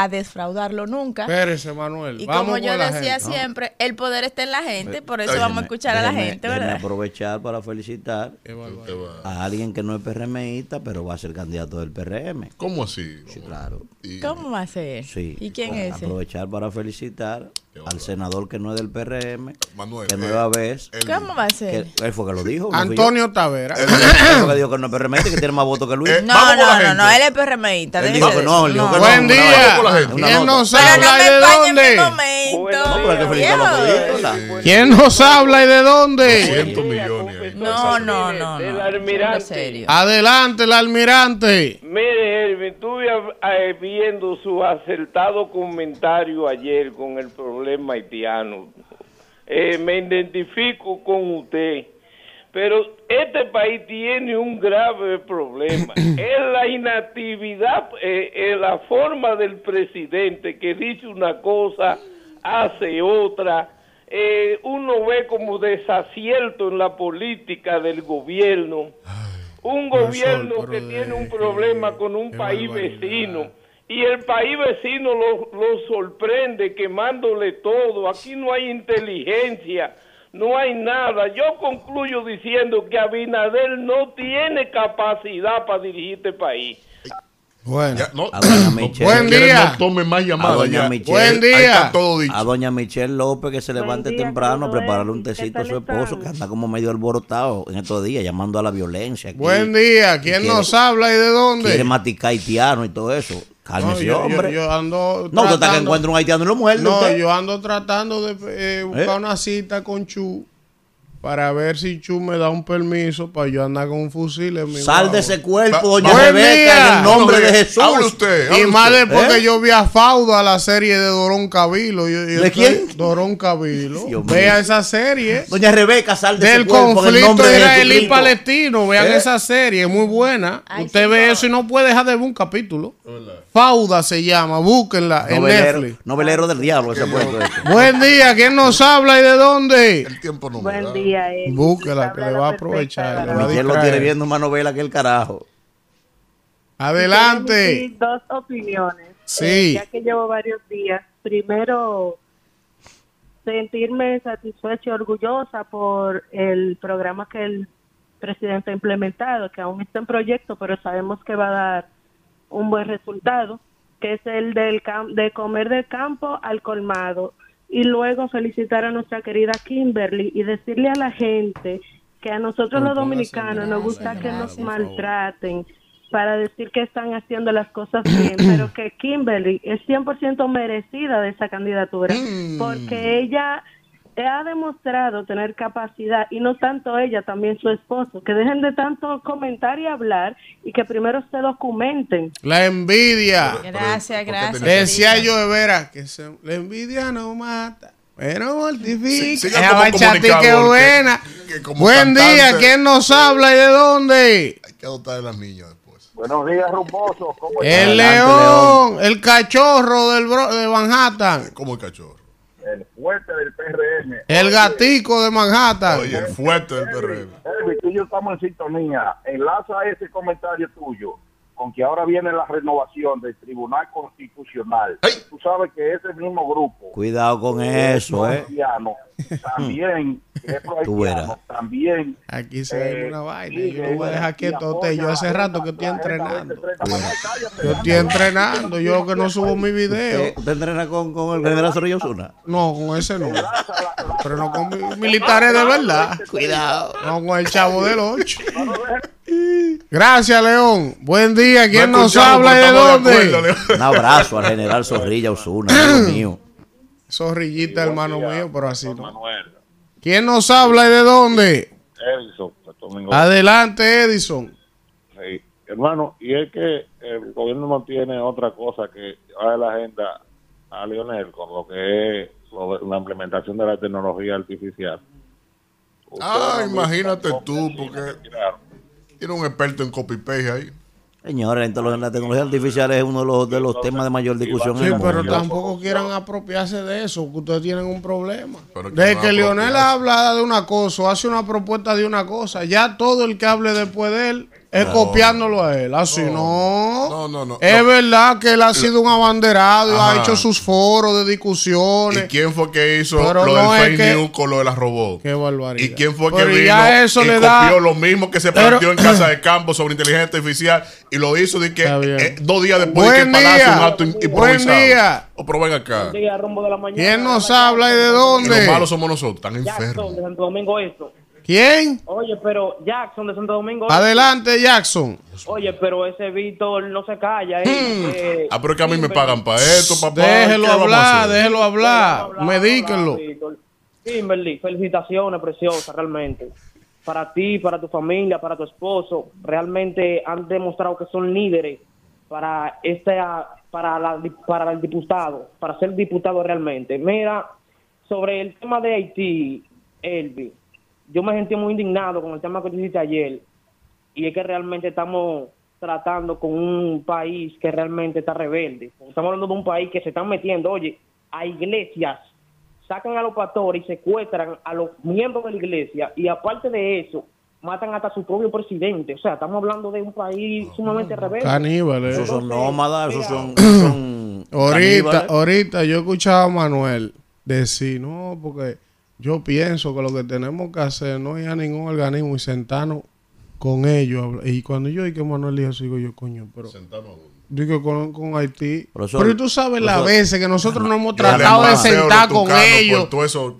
defraudarlo nunca. Espérese, Manuel. Y Vamos como yo decía gente. siempre, el poder está en la gente, por eso vamos a Déjeme- escuchar a la gente, déjeme ¿verdad? aprovechar para felicitar a alguien que no es PRMista, pero va a ser candidato del PRM. ¿Cómo así? Sí, claro. Y- ¿Cómo va a ser? Sí. ¿Y quién es ese? Aprovechar para felicitar al senador que no es del PRM, Manuel, que eh, nueva vez, el- ¿Cómo va a ser? que él fue que lo dijo. Antonio Tavera. Él fue que dijo que no es PRMista y que tiene más votos que Luis. Eh, No, no, no, no, él es PRMista. Él dijo que no, él dijo que no. Buen día. una ¿Quién nos habla y de dónde? ¿Quién nos habla y de dónde? 200 millones. ahí. No, no, no, almirante. Serio. Adelante, el almirante. Mire, Elvin, estuve viendo su acertado comentario ayer con el problema haitiano. Eh, me identifico con usted. Pero este país tiene un grave problema. (clears throat) es la inactividad, eh, eh, la forma del presidente que dice una cosa, hace otra. Eh, uno ve como desacierto en la política del gobierno. un gobierno que de- tiene un problema con un país barbaridad. vecino. Y el país vecino lo, lo sorprende quemándole todo. Aquí no hay inteligencia, no hay nada. Yo concluyo diciendo que Abinader no tiene capacidad para dirigir este país. Bueno. Ya, no, A doña no, Michelle. Buen día. No tome más A llamadas. doña ya. Michelle. Buen Ahí día. está todo dicho. A doña Michelle López que se levante día, temprano a ¿cómo prepararle un tecito a su esposo están? que anda como medio alborotado en estos días llamando a la violencia. aquí. Buen día. ¿Quién quiere- nos habla y de dónde? Quiere maticar haitiano y todo eso. No, Cálmese, yo, yo- hombre. yo ando no, usted está que tratando- encuentra un haitiano y lo muerde No, usted. yo ando tratando de eh, buscar ¿Eh? una cita con Chu. Para ver si Chu me da un permiso para yo andar con un fusil en mi Sal de ese cuerpo, doña Rebeca, en el nombre de Hable Jesús. usted. Y hable más usted. después ¿Eh? que yo vi a Fauda la serie de Dorón Cabilo. Yo, yo ¿De quién? Dorón Cabilo. Dios mío. Vea esa serie. Doña Rebeca, sal de Del ese cuerpo en el conflicto nombre de israelí Jesucristo. palestino. Vean ¿Eh? esa serie, es muy buena. Ay, Usted sí, ve no. eso y no puede dejar de ver un capítulo. Fauda se llama, búsquenla en Novelero, Netflix. novelero del diablo ese puesto. este. Buen día, ¿quién nos habla y de dónde? El tiempo no me Buen da. día, Búsquela, que le la va a aprovechar, le Dara. va a Michelle lo tiene viendo más novela que el carajo. Adelante. Dos opiniones. Sí. Eh, ya que llevo varios días. Primero, sentirme satisfecha y orgullosa por el programa que el presidente ha implementado, que aún está en proyecto, pero sabemos que va a dar un buen resultado, que es el del cam- de comer del campo al colmado. Y luego felicitar a nuestra querida Kimberly y decirle a la gente que a nosotros los dominicanos nos gusta que nos maltraten para decir que están haciendo las cosas bien, (clears throat) pero que Kimberly es 100% merecida de esa candidatura, porque ella ha demostrado tener capacidad, y no tanto ella, también su esposo, que dejen de tanto comentar y hablar y que primero se documenten. La envidia. Gracias, ¿por qué gracias. Decía yo de veras que se- la envidia no mata, pero mortifica. Sí, qué que- buena. que Buen día, ¿quién nos habla y de dónde? Hay que adoptar a las niñas después. Buenos días, rumbosos. ¿Cómo El león, el cachorro del bro- de Manhattan, Como el cachorro. El fuerte del PRM. el gatico de Manhattan. Oye, el fuerte del PRM. Elvis, tú y yo estamos en sintonía. Enlaza ese comentario tuyo con que ahora viene la renovación del Tribunal Constitucional. ¡Ay! Tú sabes que ese mismo grupo, Cuidado con eso, eh. También, (laughs) Tú también Aquí se ve eh, una vaina. sigue Yo lo voy a dejar y quieto a. Yo hace rato que estoy entrenando. 2030. Manuel, cállate, Yo estoy entrenando. Yo que no subo mi video. ¿Usted, entrena con, con el general Zorrillo Osuna? No, con ese no. Pero no con mi- militares de verdad. Cuidado. No con el chavo del 8. (laughs) Gracias, León. Buen día. ¿Quién No nos habla y de dónde? acuerdo. Un abrazo al general Zorrilla Osuna, amigo mío. Zorrillita, hermano mío, pero así no. ¿Quién nos habla y de dónde? Edison, Domingo. Adelante, Edison. Sí. Hermano, y es que el gobierno no tiene otra cosa que llevar la agenda a Lionel con lo que es lo de la implementación de la tecnología artificial. Ah, Ustedes no imagínate tú, porque-. Tiene un experto en copy paste ahí. Señores, entonces la tecnología artificial es uno de los, de los temas de mayor discusión Sí, en el pero mundo. tampoco quieran apropiarse de eso, que ustedes tienen un problema. Pero que Desde que Lionel habla de una cosa o hace una propuesta de una cosa, ya todo el que hable después de él es copiándolo a él. Así no. No, no, no. Es No. verdad que él ha sido un abanderado y ha hecho sus foros de ¿Y discusiones. quién fue que hizo Pero lo no del fake que- news con lo de las robots? Qué barbaridad. ¿Y quién fue que vino ya eso y le copió da- lo mismo que se Pero- planteó en Casa de (laughs) Campo sobre inteligencia artificial y lo hizo de que eh, dos días después de que Buen día. un acto Buen improvisado? día. O pero ven acá. día, rumbo de la mañana. ¿Quién nos habla y de Y los dónde? malos somos nosotros, están Jackson enfermos. de Santo Domingo esto. ¿Quién? Oye, pero Jackson de Santo Domingo Este. Adelante, Jackson. Oye, pero ese Víctor no se calla. ¿eh? Eh, Ah, pero es que a mí me pagan para esto, papá. Déjelo ¿Qué vamos a hablar, déjelo hablar. Habla, Medíquenlo. Kimberly, felicitaciones preciosas realmente. Para ti, para tu familia, para tu esposo. Realmente han demostrado que son líderes para este para la para el diputado, para ser diputado realmente. Mira, sobre el tema de Haití, Elvi, yo me sentí muy indignado con el tema que tú dijiste ayer y es que realmente estamos tratando con un país que realmente está rebelde. Estamos hablando de un país que se están metiendo, oye, a iglesias, sacan a los pastores y secuestran a los miembros de la iglesia y aparte de eso, matan hasta su propio presidente. O sea, estamos hablando de un país sumamente rebelde. Caníbales. Esos son nómadas, esos son, son Ahorita, caníbales. ahorita yo escuchaba a Manuel decir, no, porque yo pienso que lo que tenemos que hacer no es ir a ningún organismo y sentarnos con ellos. a hablar". Y cuando yo oí que Manuel dijo eso, digo yo, coño, pero digo con, con Haití. Profesor, pero tú sabes las veces que nosotros no hemos tratado de sentar con ellos.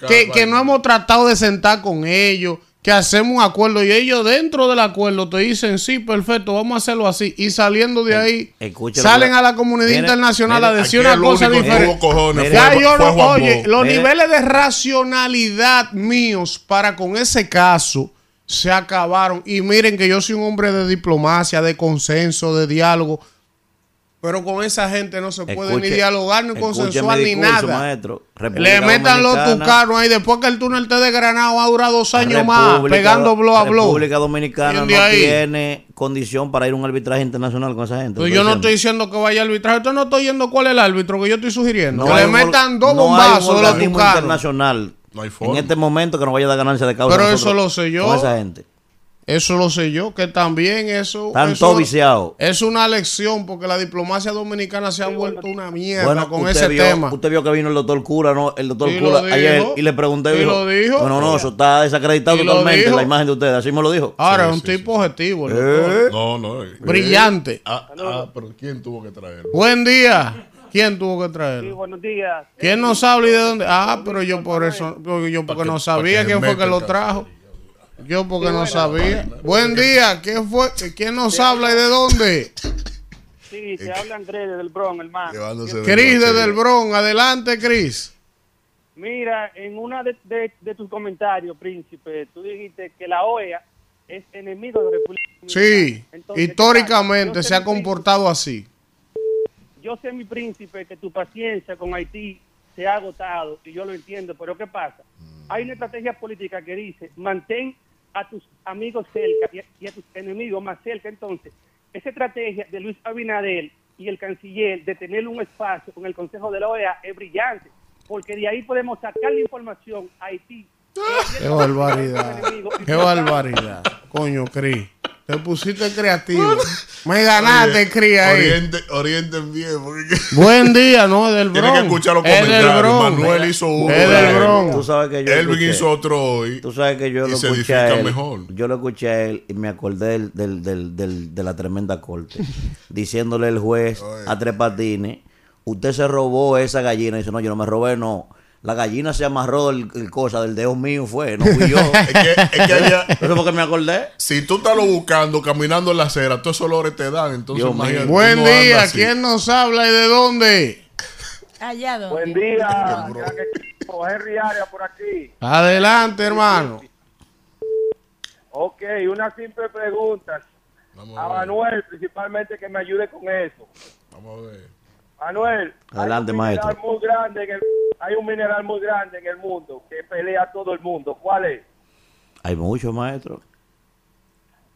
Que, no hemos tratado de sentar con ellos. Que hacemos un acuerdo y ellos dentro del acuerdo te dicen, sí, perfecto, vamos a hacerlo así. Y saliendo de ahí, salen a la comunidad Mire, internacional mire, a decir una cosa diferente. cojones Ya fue- yo fue oye, Bo. los Mire. niveles de racionalidad míos para con ese caso se acabaron. Y miren que yo soy un hombre de diplomacia, de consenso, de diálogo. Pero con esa gente no se puede ni dialogar, ni consensuar, ni nada. maestro. Le metan los tucanos ahí. Después que el túnel esté desgranado, va a durar dos años más pegando blow a blow. República Dominicana no ahí. tiene condición para ir a un arbitraje internacional con esa gente. Pues yo no estoy diciendo que vaya a arbitrar. Yo no estoy yendo cuál es el árbitro que yo estoy sugiriendo. No que hay le metan dos no bombazos de los tucanos. internacional No hay en este momento que nos vaya a dar ganancia de causa. Pero eso lo sé yo. Con esa gente. Eso lo sé yo, que también eso. Todos viciados. Es una lección porque la diplomacia dominicana se ha vuelto una mierda Bueno, con usted ese vio, tema. Usted vio que vino el doctor Cura, ¿no? El doctor Y Cura dijo. ayer y le pregunté. Y dijo, lo dijo. Bueno, no, eso está desacreditado totalmente la imagen de ustedes. Así me lo dijo. Ahora, Sí, es un sí, tipo objetivo. Eh. No, no. eh. Brillante. Ah, ah, pero ¿quién tuvo que traerlo? Buen día. ¿Quién tuvo que traerlo? buenos días. ¿Quién no sabe y de dónde? Ah, pero yo por eso, yo- yo porque no sabía quién fue que lo caso. trajo. Yo porque no sabía. Buen día. ¿Quién fue? ¿Quién nos habla y de dónde? Sí, se habla Andrés del Bronx, hermano. Llevándose de Cris desde el Bronx. Adelante, Cris. Mira, en una de, de- de tus comentarios, Príncipe, tú dijiste que la OEA es enemigo de la República Dominicana. Sí, Entonces, ¿qué históricamente se ha príncipe- comportado así. Yo sé, mi príncipe, que tu paciencia con Haití se ha agotado y yo lo entiendo, pero ¿qué pasa? Hay una estrategia política que dice, mantén a tus amigos cerca y a, tus enemigos más cerca. Entonces, esa estrategia de Luis Abinader y el canciller de tener un espacio con el Consejo de la OEA es brillante, porque de ahí podemos sacar la información a Haití. Qué barbaridad. Qué barbaridad. Coño, Cris. Te pusiste creativo. Me ganaste, Cris, ahí. Oriente, orienten bien. Porque... (laughs) Buen día, ¿no? Es del Tienen Bronx. que escuchar los Es del comentarios. Bronx. Manuel hizo uno. Es del Elvin. Bronx. Tú sabes que yo lo Elvin escuché. hizo otro hoy. Tú sabes que yo Y lo se escuché a él. mejor. Yo lo escuché a él y me acordé del, del, del, del- de la tremenda corte. (laughs) diciéndole el juez a Tres Patines, usted se robó esa gallina. Y dice, no, yo no me robé, no. La gallina se amarró el, el cosa del dedo mío fue, no fui yo. (laughs) Es que, es que había- Eso es porque me acordé. si tú estás lo buscando, caminando en la acera, todos esos olores te dan. Entonces, Dios imagínate, mío. Buen día. ¿Quién nos habla y de dónde? Allá donde. Buen día. Henry Arias por aquí. Adelante, hermano. Ok, una simple pregunta. Vamos A a. Manuel, principalmente, que me ayude con eso. Vamos a ver. Manuel, Adelante, hay un mineral maestro. muy grande en el, hay un mineral muy grande en el mundo que pelea a todo el mundo. ¿Cuál es? Hay muchos maestros.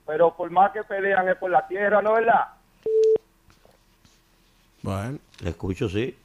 Pero por más que pelean es por la tierra, ¿no es verdad? Bueno, Le escucho, sí.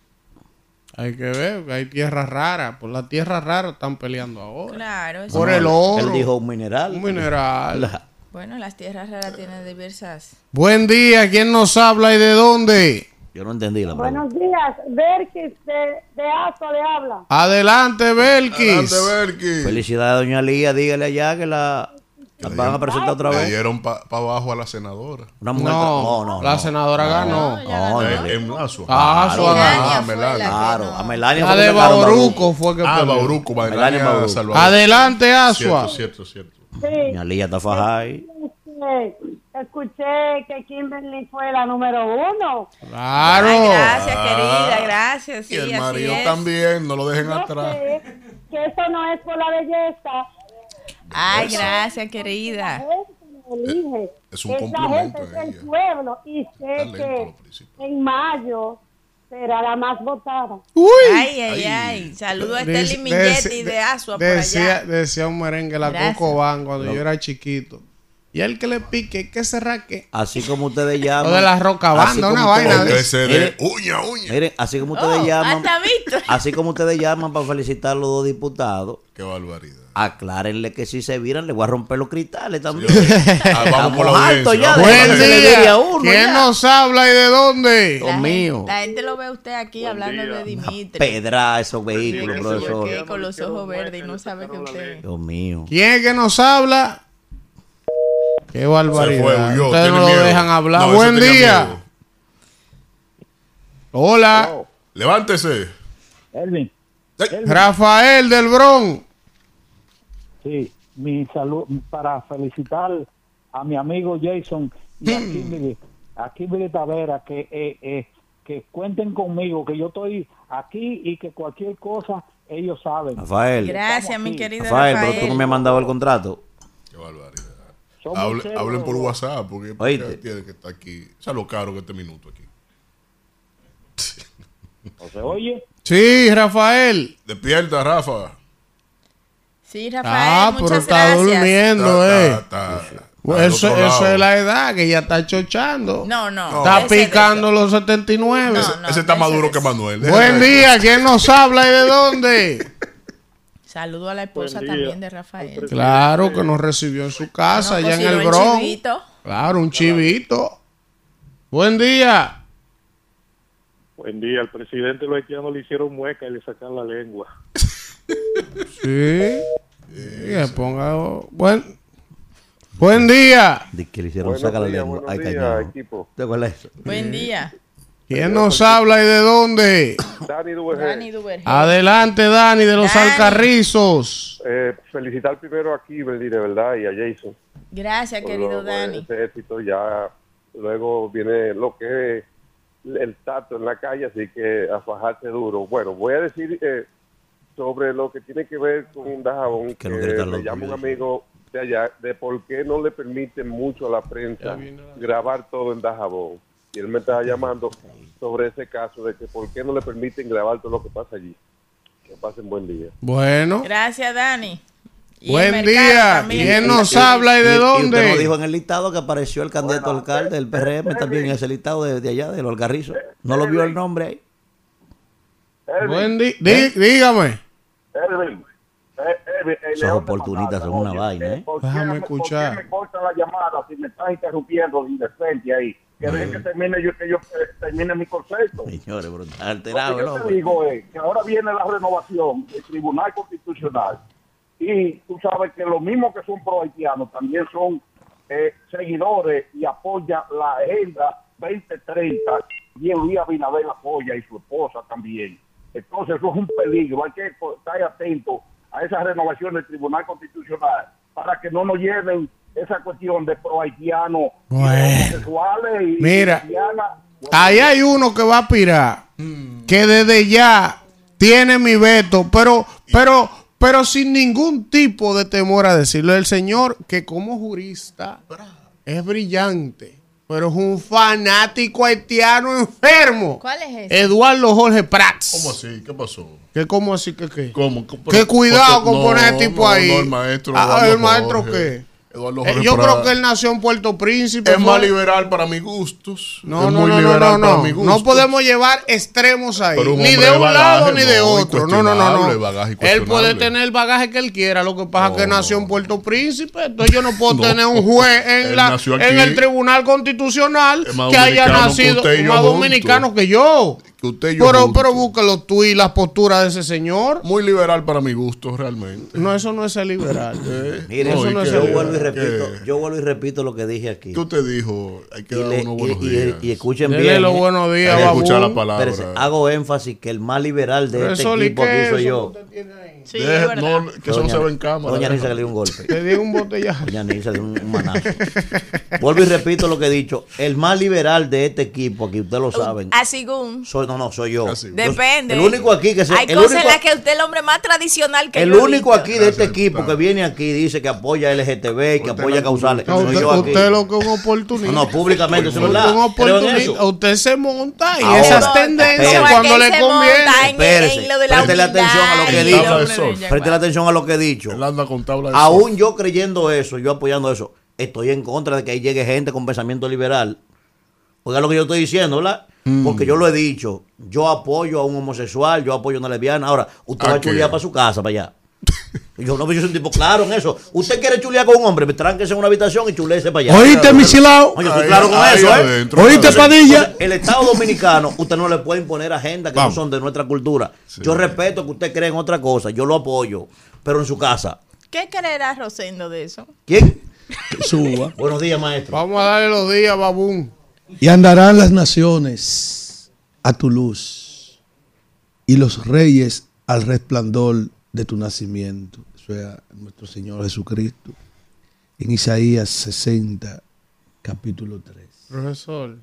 hay que ver. Hay tierras raras. Por la tierra rara están peleando ahora. Claro. eso- Por el oro. Él dijo un mineral. Un mineral. La- Bueno, las tierras raras tienen diversas. Buen día. ¿Quién nos habla y de dónde? Yo no entendí la pregunta. Buenos días, Berkis de, de ASO le habla. Adelante, Belkis. Adelante, Berky. Felicidades, doña Lía. Dígale allá que la, la van a presentar otra Le vez. dieron para abajo a la senadora. Una mujer. No, No, no. la no. senadora ganó. No, ganó. no, en Lazo. Ah, su ganó. Ah, fue Melania. Claro, a Melania que de Bauruco fue que Ah. Bauruco, Melania. Adelante, Asua. Cierto, cierto, cierto. Sí, Doña Lía está fajada ahí. Escuché que Kimberly fue la número uno. Claro. Ay, gracias, Ah. querida, gracias. Sí, y el así marido es. también, no lo dejen Yo atrás. sé que eso no es por la belleza. Ay, gracias, querida. elige. es un complemento gente, en es el ella. pueblo. Y sé que en mayo será la más votada. Uy. Ay, ay, Ay. ay. Saludo a Esteli Milletti dec- de Asua por decía, allá. decía un merengue, la Gracias. Coco Van, cuando yo era chiquito. Y el que le pique, que se raque. Así como ustedes (laughs) llaman. Lo de la roca banda, una vaina de- Ese de uña, uña. miren, así como ustedes Oh, llaman. hasta visto. (laughs) Así como ustedes llaman para felicitar a los dos diputados. Qué barbaridad. Aclárenle que si se viran, le voy a romper los cristales también. Ah, vamos por la audiencia. ya, Buen día. uno ¿Quién ya. nos habla y de dónde? Dios mío. la gente lo ve a usted aquí hablando de Dimitri. Pedra esos vehículos, Sí, profesor. con los ojos verdes y no sabe que usted. Dios mío. ¿Quién es que nos habla? Qué barbaridad. Se fue, huyó, Ustedes no lo miedo. dejan hablar. No, Buen día. miedo. Hola. Levántese. Elvin, Rafael del Bron. sí. mi salud, para felicitar a mi amigo Jason y a Kimberly, a Kimberly Tavera, que, eh, eh, que cuenten conmigo, que yo estoy aquí y que cualquier cosa ellos saben. Rafael. Gracias, mi querido Rafael, Rafael. pero tú no me has mandado el contrato. Qué barbaridad. Somos Hable- hablen por. WhatsApp, porque Oíste. tiene que estar aquí. O sea, lo caro que este minuto aquí. (laughs) ¿O se oye? Sí, Rafael. Despierta, Rafa. Sí, Rafael, Ah, pero está gracias. durmiendo, Está- eh. está- está al eso, eso es la edad que ya está chochando. No, no. Está ese picando los 79. No, no, Ese está más ese duro que Manuel. Buen día, ¿quién nos habla y de dónde? (laughs) Saludo a la esposa Buen día. también de Rafael. Claro, que nos recibió en su casa, allá en el Bronx. chivito. Claro, un chivito. Buen día. Buen día, al presidente los haitianos le hicieron mueca y le sacan la lengua. (laughs) Sí. Sí, que ponga. Buen, buen día. De que le hicieron Buenos saca la lengua. Ay, cañón. equipo. ¿Te acuerdas eso? Buen día. ¿Quién nos habla y de dónde? Dani Duvergé, Dani Duvergé. Adelante, Dani, de los Dani. Alcarrizos. eh, felicitar primero a Kimberly, de verdad, y a Jason. Gracias, por querido lo- Dani. Ese éxito ya. Luego viene lo que es el tato en la calle, así que a fajarse duro. Bueno, voy a decir eh, sobre lo que tiene que ver con Dajabón, que, Que no los llama un amigo de allá, de por qué no le permiten mucho a la prensa grabar todo en Dajabón. Y él me estaba llamando sobre ese caso de que por qué no le permiten grabar todo lo que pasa allí. Que pasen buen día. Bueno, Gracias, Dani. Y buen día. también. ¿Quién Y- nos habla y de Y usted nos dónde? dijo en el listado que apareció el candidato alcalde del PRM también en ese listado de, de allá, de los Algarrizos. ¿No lo vio el nombre ahí? Buen dígame. Elvin, eh, Elvin, el Esos de oportunistas son una vaina, ¿eh? ¿por qué Déjame me- escuchar. ¿Por qué me corta la llamada si me estás interrumpiendo indecente ahí? Que deje que termine yo, que yo eh, termine mi concepto. Señores, pero está Lo alterado que yo te digo es que ahora viene la renovación del Tribunal Constitucional. Y tú sabes que los mismos que son pro haitianos también son eh, seguidores y apoyan la agenda 2030 y el Luis Abinader la apoya y su esposa también. Entonces eso es un peligro, hay que estar atento a esa renovación del Tribunal Constitucional para que no nos lleven esa cuestión de pro haitianos Bueno. homosexuales y Mira. Ahí hay uno que va a aspirar, que desde ya tiene mi veto, pero, pero, pero sin ningún tipo de temor a decirlo. El señor que como jurista es brillante, pero es un fanático haitiano enfermo. ¿Cuál es ese? Eduardo Jorge Prats. ¿Cómo así? ¿Qué pasó? ¿Qué cómo así que qué? ¿Cómo? ¿Qué cuidado con No, poner ese tipo no, ahí? no, el maestro. Ah, ¿el maestro Jorge. qué? Eduardo Eh, yo Prats. creo que él nació en Puerto Príncipe. es más liberal para mis gustos. No, es no, muy no, no, liberal no, para no. mis No podemos llevar extremos ahí. Ni de un bagaje, lado ni de no, otro. No, no, no, no. Él puede tener el bagaje que él quiera. Lo que pasa es que No, nació en no. Puerto Príncipe. Entonces yo no puedo (laughs) No. tener un juez (laughs) en, la, en el Tribunal Constitucional que haya que nacido yo más dominicano que yo. Que usted y yo Pero, juntos. pero busca los tweets y las posturas de ese señor. Muy liberal para mi gusto, realmente. No, eso no es ser liberal. (laughs) Eh, Mire, eso ¿y no es ser ¿Qué? Repito, yo vuelvo y repito lo que dije aquí. ¿Qué usted dijo? Hay que Y, dar le- unos y- buenos y- días. y escuchen Dele bien. los buenos Hay días, que escuchar la palabra. Espérese, hago énfasis que el más liberal de Pero este equipo ¿qué aquí soy yo. usted tiene ahí? Sí, Deje- es verdad. no, que eso no se ve en cámara. Doña Nilsa déjalo. le dio un golpe. Te di un botellazo. Doña Nilsa le dio un, un manazo. Vuelvo y repito lo que he dicho. El más liberal de este equipo, aquí ustedes lo saben. Así un. Soy, no, no, soy yo. Así. Yo- Depende. El único aquí que se. Hay el cosas único, en las que usted es el hombre más tradicional que el yo único visto. aquí de este Gracias, equipo claro. que viene aquí y dice que apoya LGTB, que Usted apoya la- causales. No, Soy usted, yo aquí. usted lo que es un oportunista. No, no, públicamente, eso es Usted un oportunista. Usted se monta y Ahora, esas tendencias cuando le conviene. Espérese, en lo de la préstele atención a lo que sol. Yaguar. Preste atención a lo que he dicho. Él anda con tabla de Aún yo creyendo eso, yo apoyando eso, estoy en contra de que ahí llegue gente con pensamiento liberal. Oiga lo que yo estoy diciendo, ¿verdad? Mm. Porque yo lo he dicho. Yo apoyo a un homosexual, yo apoyo a una lesbiana. Ahora, usted ¿A va a qué? chulear para su casa, para allá. Y yo no, yo soy un tipo claro en eso. Usted quiere chulear con un hombre, me tránquese en una habitación y chuleese para allá. ¿Oíste, Michilao? Oye, yo estoy Ahí- claro con ahí eso, ¿eh? adentro, ¿Oíste. Padilla? El Estado Dominicano, usted no le puede imponer agendas que Vamos. no son de nuestra cultura. Yo respeto que usted cree en otra cosa, yo lo apoyo, pero en su casa. ¿Qué creerá Rosendo de eso? ¿Quién? suba. Buenos días, maestro. Vamos a darle los días, babún. Y andarán las naciones a tu luz, y los reyes al resplandor de tu nacimiento. Eso es nuestro Señor Jesucristo. En Isaías 60, capítulo 3. Profesor,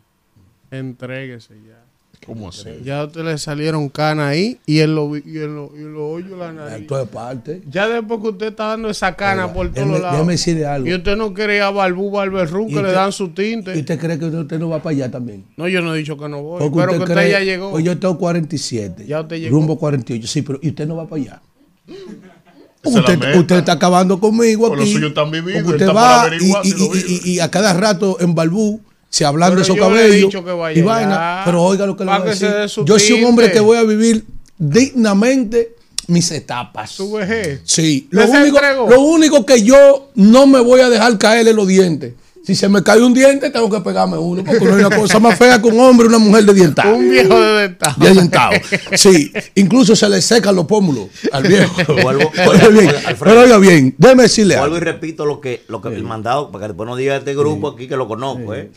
entréguese ya. ¿Cómo así? Ya a usted le salieron canas ahí y en los y en lo, y en los hoyos la nariz. Esto es parte. Ya después que usted está dando esa cana Oiga, por todos déjeme- lados. déjeme decirle algo. Y usted no ir a Balbú Barberrú ¿Y que le usted- dan su tinte. ¿Y usted cree que usted no va para allá también? No, yo no he dicho que no voy. Porque pero que usted cree- ya llegó. Pues yo tengo 47. Ya usted llegó. Rumbo 48. Sí, pero ¿y usted no va para allá? Es Usted, está acabando conmigo Con aquí. lo suyo están él usted está va y, a cada rato en Balbú se hablan de esos cabellos y vaina. Pero oiga lo que le voy a decir. Yo soy un hombre que voy a vivir dignamente mis etapas. Su vejez. Sí, lo ¿Usted se único, lo único que yo no me voy a dejar caer en los dientes. Si se me cae un diente, tengo que pegarme uno, porque no hay una cosa más fea que un hombre y una mujer de dientado. Un viejo de dentado. De dientado. Sí, incluso se le secan los pómulos al viejo. Vuelvo- Oiga (laughs) bien, Alfredo. pero oiga bien, déjeme decirle Vuelvo algo. y repito lo que, lo que el mandado, para que después no diga este grupo aquí que lo conozco, ¿eh?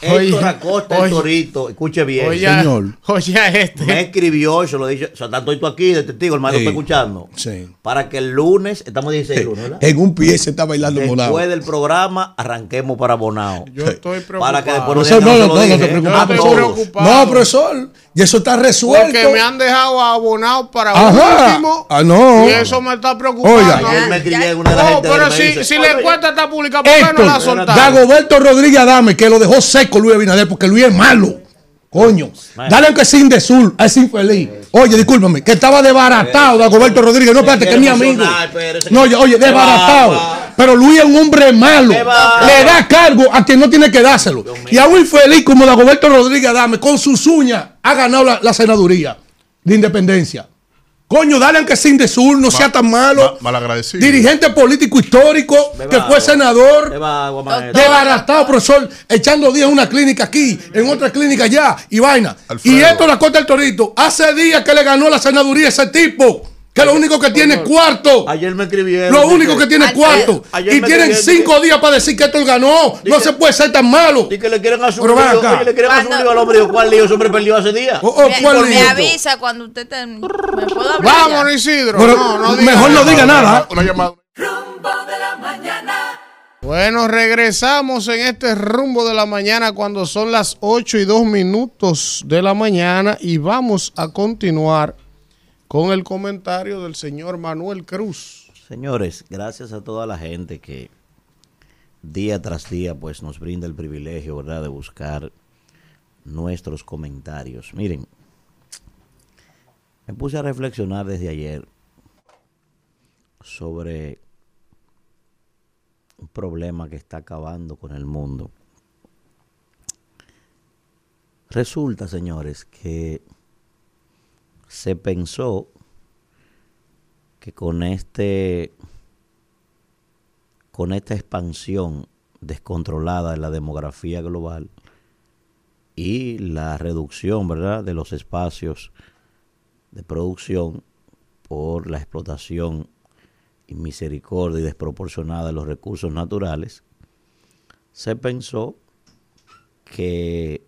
Héctor Acosta, oye. el Torito, escuche bien. Oye, Señor. oye a este. Me escribió, yo lo dije, o sea, tanto tú aquí de testigo, hermano, Sí. está escuchando. Sí. Para que el lunes, estamos 16 lunes, ¿verdad? En un pie se está bailando molado. Después del programa, arranquemos para Bonao. Yo estoy preocupado. Para que después no Profesor, no, no, no, no, no te preocupes. Preocupado. No, profesor, y eso está resuelto. Porque me han dejado abonado para Ajá. último. Ah, no. Y eso me está preocupando. Oiga. Ayer me escribí en una de No, las gente pero si, si la encuesta está publicada, ¿por qué no la soltaron? Dagoberto Rodríguez Adame, que lo dejó seco Luis Abinader, porque Luis es malo. Coño, dale aunque sin de sur, a ese infeliz. Oye, discúlpame, que estaba desbaratado Dagoberto Rodríguez. No, espérate, que es mi amigo. No, oye, oye, ¿Qué desbaratado. Pero Luis es un hombre malo. Le da cargo a quien no tiene que dárselo. Y a un infeliz como Dagoberto Rodríguez Adame, con sus uñas, ha ganado la, la senaduría de independencia. Coño, dale aunque sin de sur, no sea tan malo. Ma- malagradecido. Dirigente político histórico, Beba que fue agua. senador. Desbaratado, profesor, echando días en una clínica aquí, en otra clínica allá, y vaina. Alfredo. Y esto la corta el torito. Hace días que le ganó la senaduría a ese tipo, que lo único que tiene es cuarto. Ayer me escribieron. Lo único que tiene es cuarto. Ayer Y tienen cinco días para decir que esto ganó. No se puede ser tan malo. Y que le quieren hacer un lío. le quieren hacer un lío al hombre. ¿Cuál lío? Ese hombre perdió hace días. Oh, oh, Me, ¿cuál me lío? avisa cuando usted te, me puedo hablar. Ya? Isidro. Pero no, no diga mejor no diga nada. Una llamada. Rumbo de la mañana. Bueno, regresamos en este rumbo de la mañana cuando son las 8 y 2 minutos de la mañana y vamos a continuar con el comentario del señor Manuel Cruz. Señores, gracias a toda la gente que día tras día pues nos brinda el privilegio, ¿verdad?, de buscar nuestros comentarios. Miren, me puse a reflexionar desde ayer sobre un problema que está acabando con el mundo. Resulta, señores, que se pensó que con este con esta expansión descontrolada de la demografía global y la reducción, ¿verdad?, de los espacios de producción por la explotación y misericordia y desproporcionada de los recursos naturales, se pensó que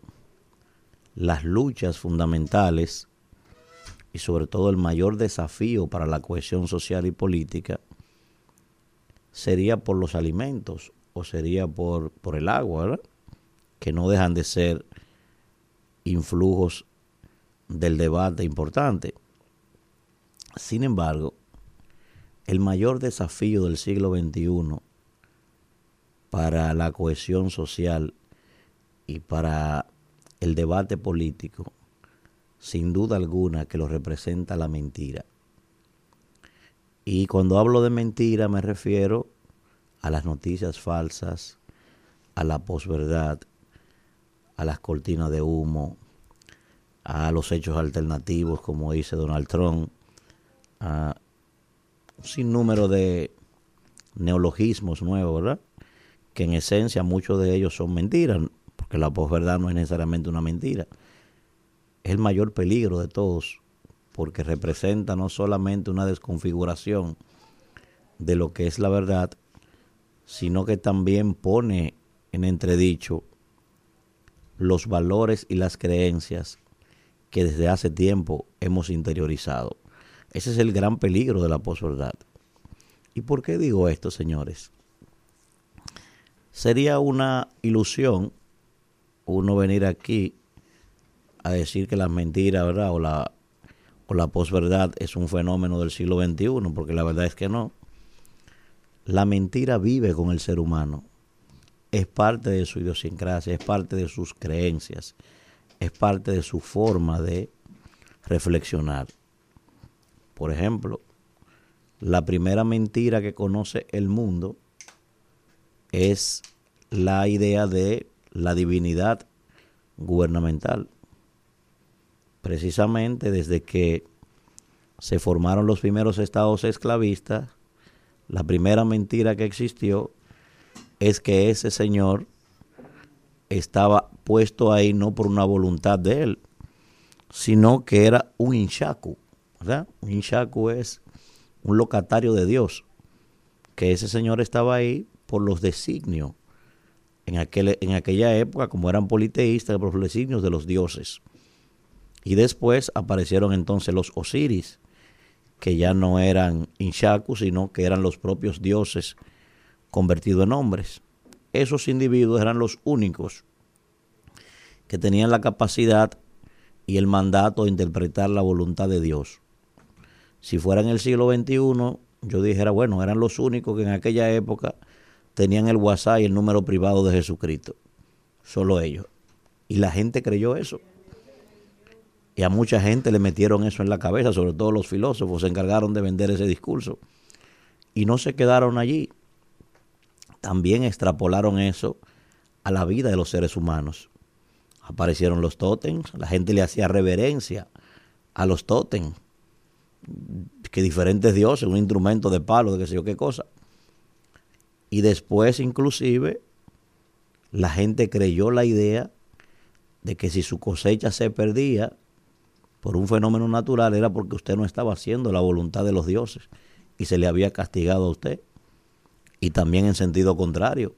las luchas fundamentales y sobre todo el mayor desafío para la cohesión social y política sería por los alimentos o sería por, por el agua, ¿verdad? que no dejan de ser influjos del debate importante. Sin embargo, el mayor desafío del siglo XXI para la cohesión social y para el debate político, sin duda alguna que lo representa la mentira. Y cuando hablo de mentira me refiero a las noticias falsas, a la posverdad, a las cortinas de humo, a los hechos alternativos, como dice Donald Trump, a un sinnúmero de neologismos nuevos, ¿verdad? Que en esencia muchos de ellos son mentiras, porque la posverdad no es necesariamente una mentira. Es el mayor peligro de todos, porque representa no solamente una desconfiguración de lo que es la verdad, sino que también pone en entredicho los valores y las creencias que desde hace tiempo hemos interiorizado. Ese es el gran peligro de la posverdad. ¿Y por qué digo esto, señores? Sería una ilusión uno venir aquí a decir que las mentiras, ¿verdad? O la, o la posverdad es un fenómeno del siglo XXI, porque la verdad es que no. La mentira vive con el ser humano. Es parte de su idiosincrasia, es parte de sus creencias, es parte de su forma de reflexionar. Por ejemplo, la primera mentira que conoce el mundo es la idea de la divinidad gubernamental. Precisamente desde que se formaron los primeros estados esclavistas, la primera mentira que existió es que ese señor estaba puesto ahí no por una voluntad de él, sino que era un inshaku. ¿verdad? Un inshaku es un locatario de Dios, que ese señor estaba ahí por los designios en, aquel, en aquella época, como eran politeístas, por los designios de los dioses. Y después aparecieron entonces los Osiris, que ya no eran Inshaku, sino que eran los propios dioses convertidos en hombres. Esos individuos eran los únicos que tenían la capacidad y el mandato de interpretar la voluntad de Dios. Si fuera en el siglo XXI, yo dijera, bueno, eran los únicos que en aquella época tenían el WhatsApp y el número privado de Jesucristo. Solo ellos. Y la gente creyó eso. Y a mucha gente le metieron eso en la cabeza, sobre todo los filósofos, se encargaron de vender ese discurso. Y no se quedaron allí. También extrapolaron eso a la vida de los seres humanos. Aparecieron los tótems, la gente le hacía reverencia a los tótems, que diferentes dioses, un instrumento de palo, de qué sé yo qué cosa. Y después inclusive la gente creyó la idea de que si su cosecha se perdía por un fenómeno natural era porque usted no estaba haciendo la voluntad de los dioses y se le había castigado a usted. Y también en sentido contrario,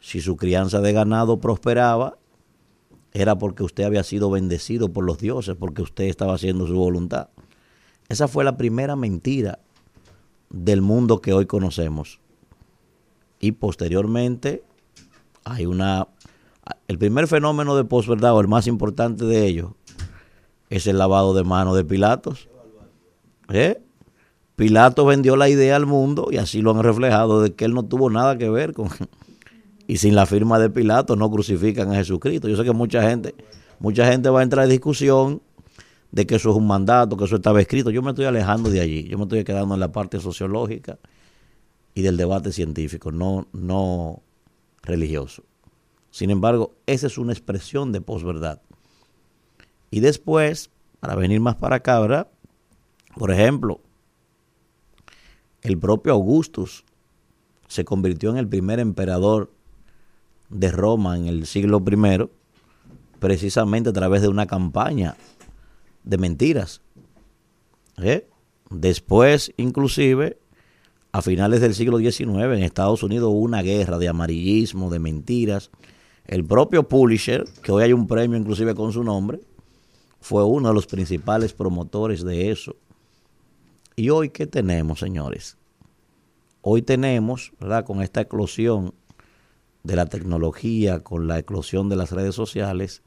si su crianza de ganado prosperaba, era porque usted había sido bendecido por los dioses, porque usted estaba haciendo su voluntad. Esa fue la primera mentira del mundo que hoy conocemos. Y posteriormente hay una... El primer fenómeno de posverdad, o el más importante de ellos, es el lavado de manos de Pilatos. ¿Eh? Pilato vendió la idea al mundo y así lo han reflejado de que él no tuvo nada que ver con... (laughs) Y sin la firma de Pilato no crucifican a Jesucristo. Yo sé que mucha gente, mucha gente va a entrar en discusión de que eso es un mandato, que eso estaba escrito. Yo me estoy alejando de allí. Yo me estoy quedando en la parte sociológica y del debate científico, no, no religioso. Sin embargo, esa es una expresión de posverdad. Y después, para venir más para acá, ¿verdad? Por ejemplo, el propio Augustus se convirtió en el primer emperador de Roma en el siglo I, precisamente a través de una campaña de mentiras. ¿Eh? Después, inclusive, a finales del siglo XIX, en Estados Unidos hubo una guerra de amarillismo, de mentiras. El propio Pulitzer, que hoy hay un premio inclusive con su nombre, fue uno de los principales promotores de eso. ¿Y hoy qué tenemos, señores? Hoy tenemos, ¿verdad? Con esta eclosión de la tecnología, con la eclosión de las redes sociales,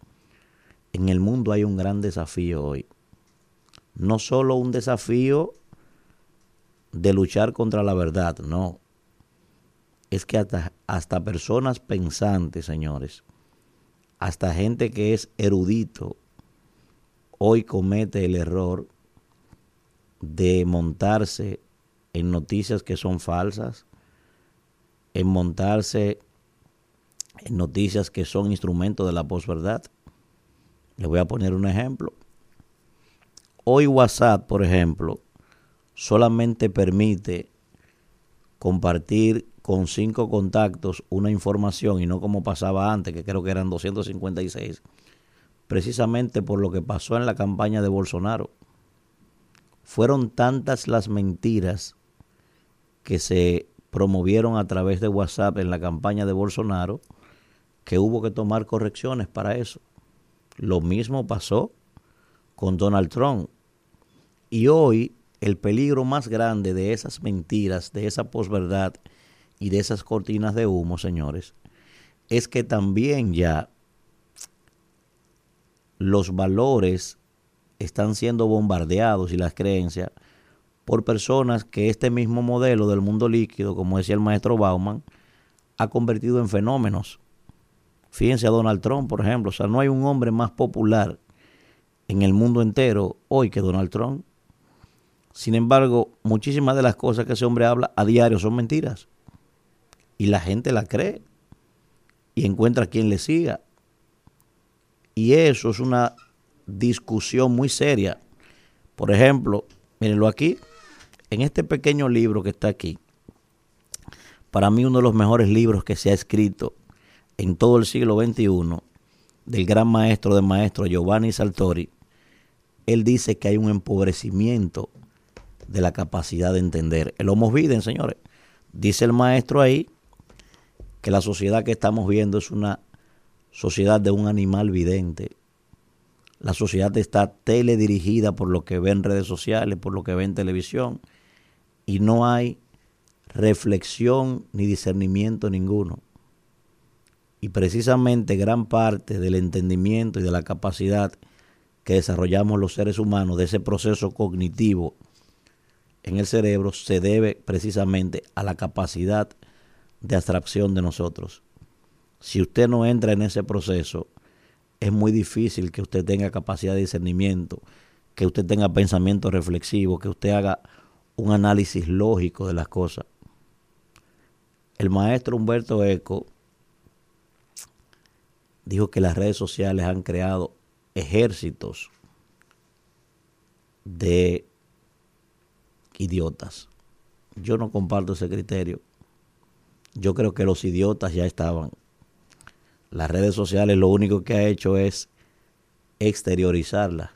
en el mundo hay un gran desafío hoy. No solo un desafío de luchar contra la verdad, no. Es que hasta, hasta personas pensantes, señores, hasta gente que es erudito, hoy comete el error de montarse en noticias que son falsas, en montarse en noticias que son instrumentos de la posverdad. Les voy a poner un ejemplo. Hoy WhatsApp, por ejemplo, solamente permite compartir con cinco contactos una información y no como pasaba antes, que creo que eran 256, precisamente por lo que pasó en la campaña de Bolsonaro. Fueron tantas las mentiras que se promovieron a través de WhatsApp en la campaña de Bolsonaro que hubo que tomar correcciones para eso. Lo mismo pasó con Donald Trump. Y hoy el peligro más grande de esas mentiras, de esa posverdad y de esas cortinas de humo, señores, es que también ya los valores están siendo bombardeados y las creencias por personas que este mismo modelo del mundo líquido, como decía el maestro Bauman, ha convertido en fenómenos. Fíjense a Donald Trump, por ejemplo. O sea, no hay un hombre más popular en el mundo entero hoy que Donald Trump. Sin embargo, muchísimas de las cosas que ese hombre habla a diario son mentiras. Y la gente la cree y encuentra quien le siga. Y eso es una discusión muy seria. Por ejemplo, mírenlo aquí, en este pequeño libro que está aquí, para mí uno de los mejores libros que se ha escrito en todo el siglo XXI, del gran maestro de maestros Giovanni Saltori, él dice que hay un empobrecimiento de la capacidad de entender. El homo viden, señores. Dice el maestro ahí que la sociedad que estamos viendo es una sociedad de un animal vidente. La sociedad está teledirigida por lo que ve en redes sociales, por lo que ve en televisión, y no hay reflexión ni discernimiento ninguno. Y precisamente gran parte del entendimiento y de la capacidad que desarrollamos los seres humanos de ese proceso cognitivo en el cerebro se debe precisamente a la capacidad de abstracción de nosotros. Si usted no entra en ese proceso, es muy difícil que usted tenga capacidad de discernimiento, que usted tenga pensamiento reflexivo, que usted haga un análisis lógico de las cosas. El maestro Humberto Eco dijo que las redes sociales han creado ejércitos de idiotas. Yo no comparto ese criterio. Yo creo que los idiotas ya estaban. Las redes sociales lo único que ha hecho es exteriorizarlas.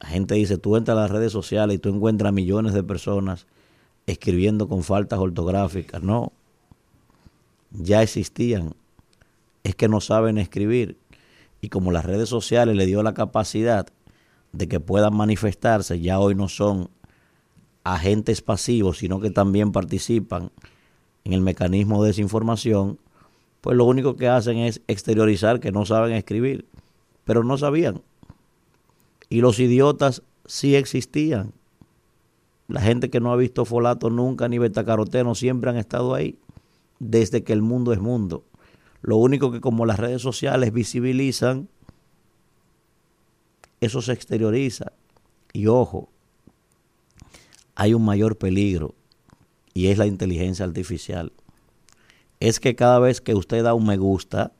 La gente dice, tú entras a las redes sociales y tú encuentras millones de personas escribiendo con faltas ortográficas. No, ya existían. Es que no saben escribir. Y como las redes sociales le dio la capacidad de que puedan manifestarse, ya hoy no son agentes pasivos, sino que también participan en el mecanismo de desinformación, pues lo único que hacen es exteriorizar que no saben escribir, pero no sabían. Y los idiotas sí existían. La gente que no ha visto folato nunca ni betacaroteno siempre han estado ahí, desde que el mundo es mundo. Lo único que como las redes sociales visibilizan, eso se exterioriza. Y ojo, hay un mayor peligro y es la inteligencia artificial. Es que cada vez que usted da un me gusta,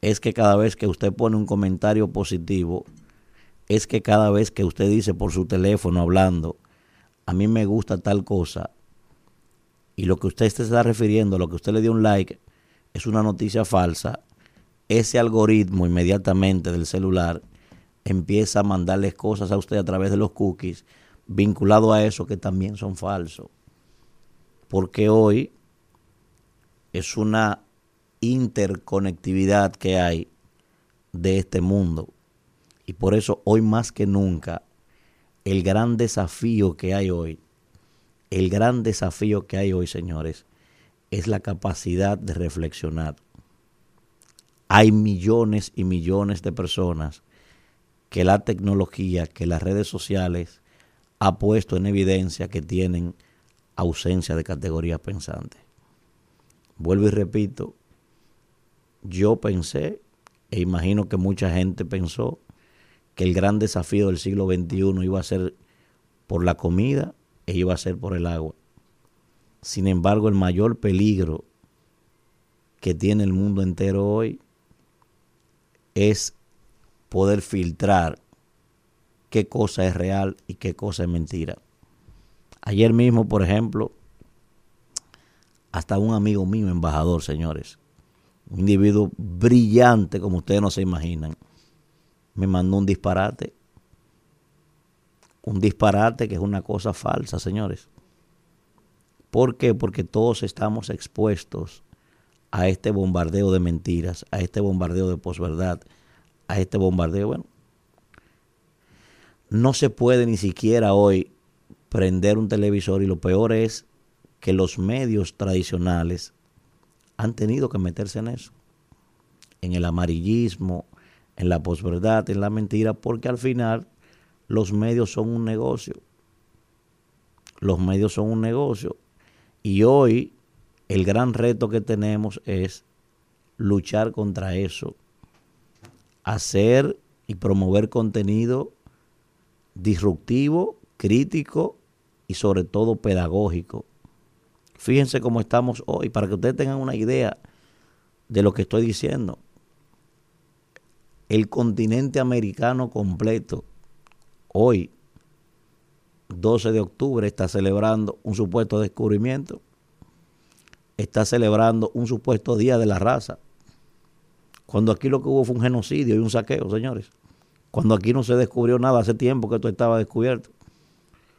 es que cada vez que usted pone un comentario positivo, es que cada vez que usted dice por su teléfono hablando, a mí me gusta tal cosa, y lo que usted se está refiriendo, lo que usted le dio un like, es una noticia falsa, ese algoritmo inmediatamente del celular empieza a mandarles cosas a usted a través de los cookies vinculado a eso que también son falsos. Porque hoy es una interconectividad que hay de este mundo. Y por eso hoy más que nunca, el gran desafío que hay hoy, el gran desafío que hay hoy, señores, es la capacidad de reflexionar. Hay millones y millones de personas que la tecnología, que las redes sociales ha puesto en evidencia que tienen ausencia de categorías pensantes. Vuelvo y repito, yo pensé, e imagino que mucha gente pensó, que el gran desafío del siglo XXI iba a ser por la comida e iba a ser por el agua. Sin embargo, el mayor peligro que tiene el mundo entero hoy es poder filtrar qué cosa es real y qué cosa es mentira. Ayer mismo, por ejemplo, hasta un amigo mío, embajador, señores, un individuo brillante como ustedes no se imaginan, me mandó un disparate. Un disparate que es una cosa falsa, señores. ¿Por qué? Porque todos estamos expuestos a este bombardeo de mentiras, a este bombardeo de posverdad, a este bombardeo. Bueno, no se puede ni siquiera hoy prender un televisor y lo peor es que los medios tradicionales han tenido que meterse en eso, en el amarillismo, en la posverdad, en la mentira, porque al final los medios son un negocio. Los medios son un negocio. Y hoy el gran reto que tenemos es luchar contra eso, hacer y promover contenido disruptivo, crítico y sobre todo pedagógico. Fíjense cómo estamos hoy, para que ustedes tengan una idea de lo que estoy diciendo. El continente americano completo, hoy, 12 de octubre, está celebrando un supuesto descubrimiento, está celebrando un supuesto día de la raza, cuando aquí lo que hubo fue un genocidio y un saqueo, señores. Cuando aquí no se descubrió nada hace tiempo que esto estaba descubierto.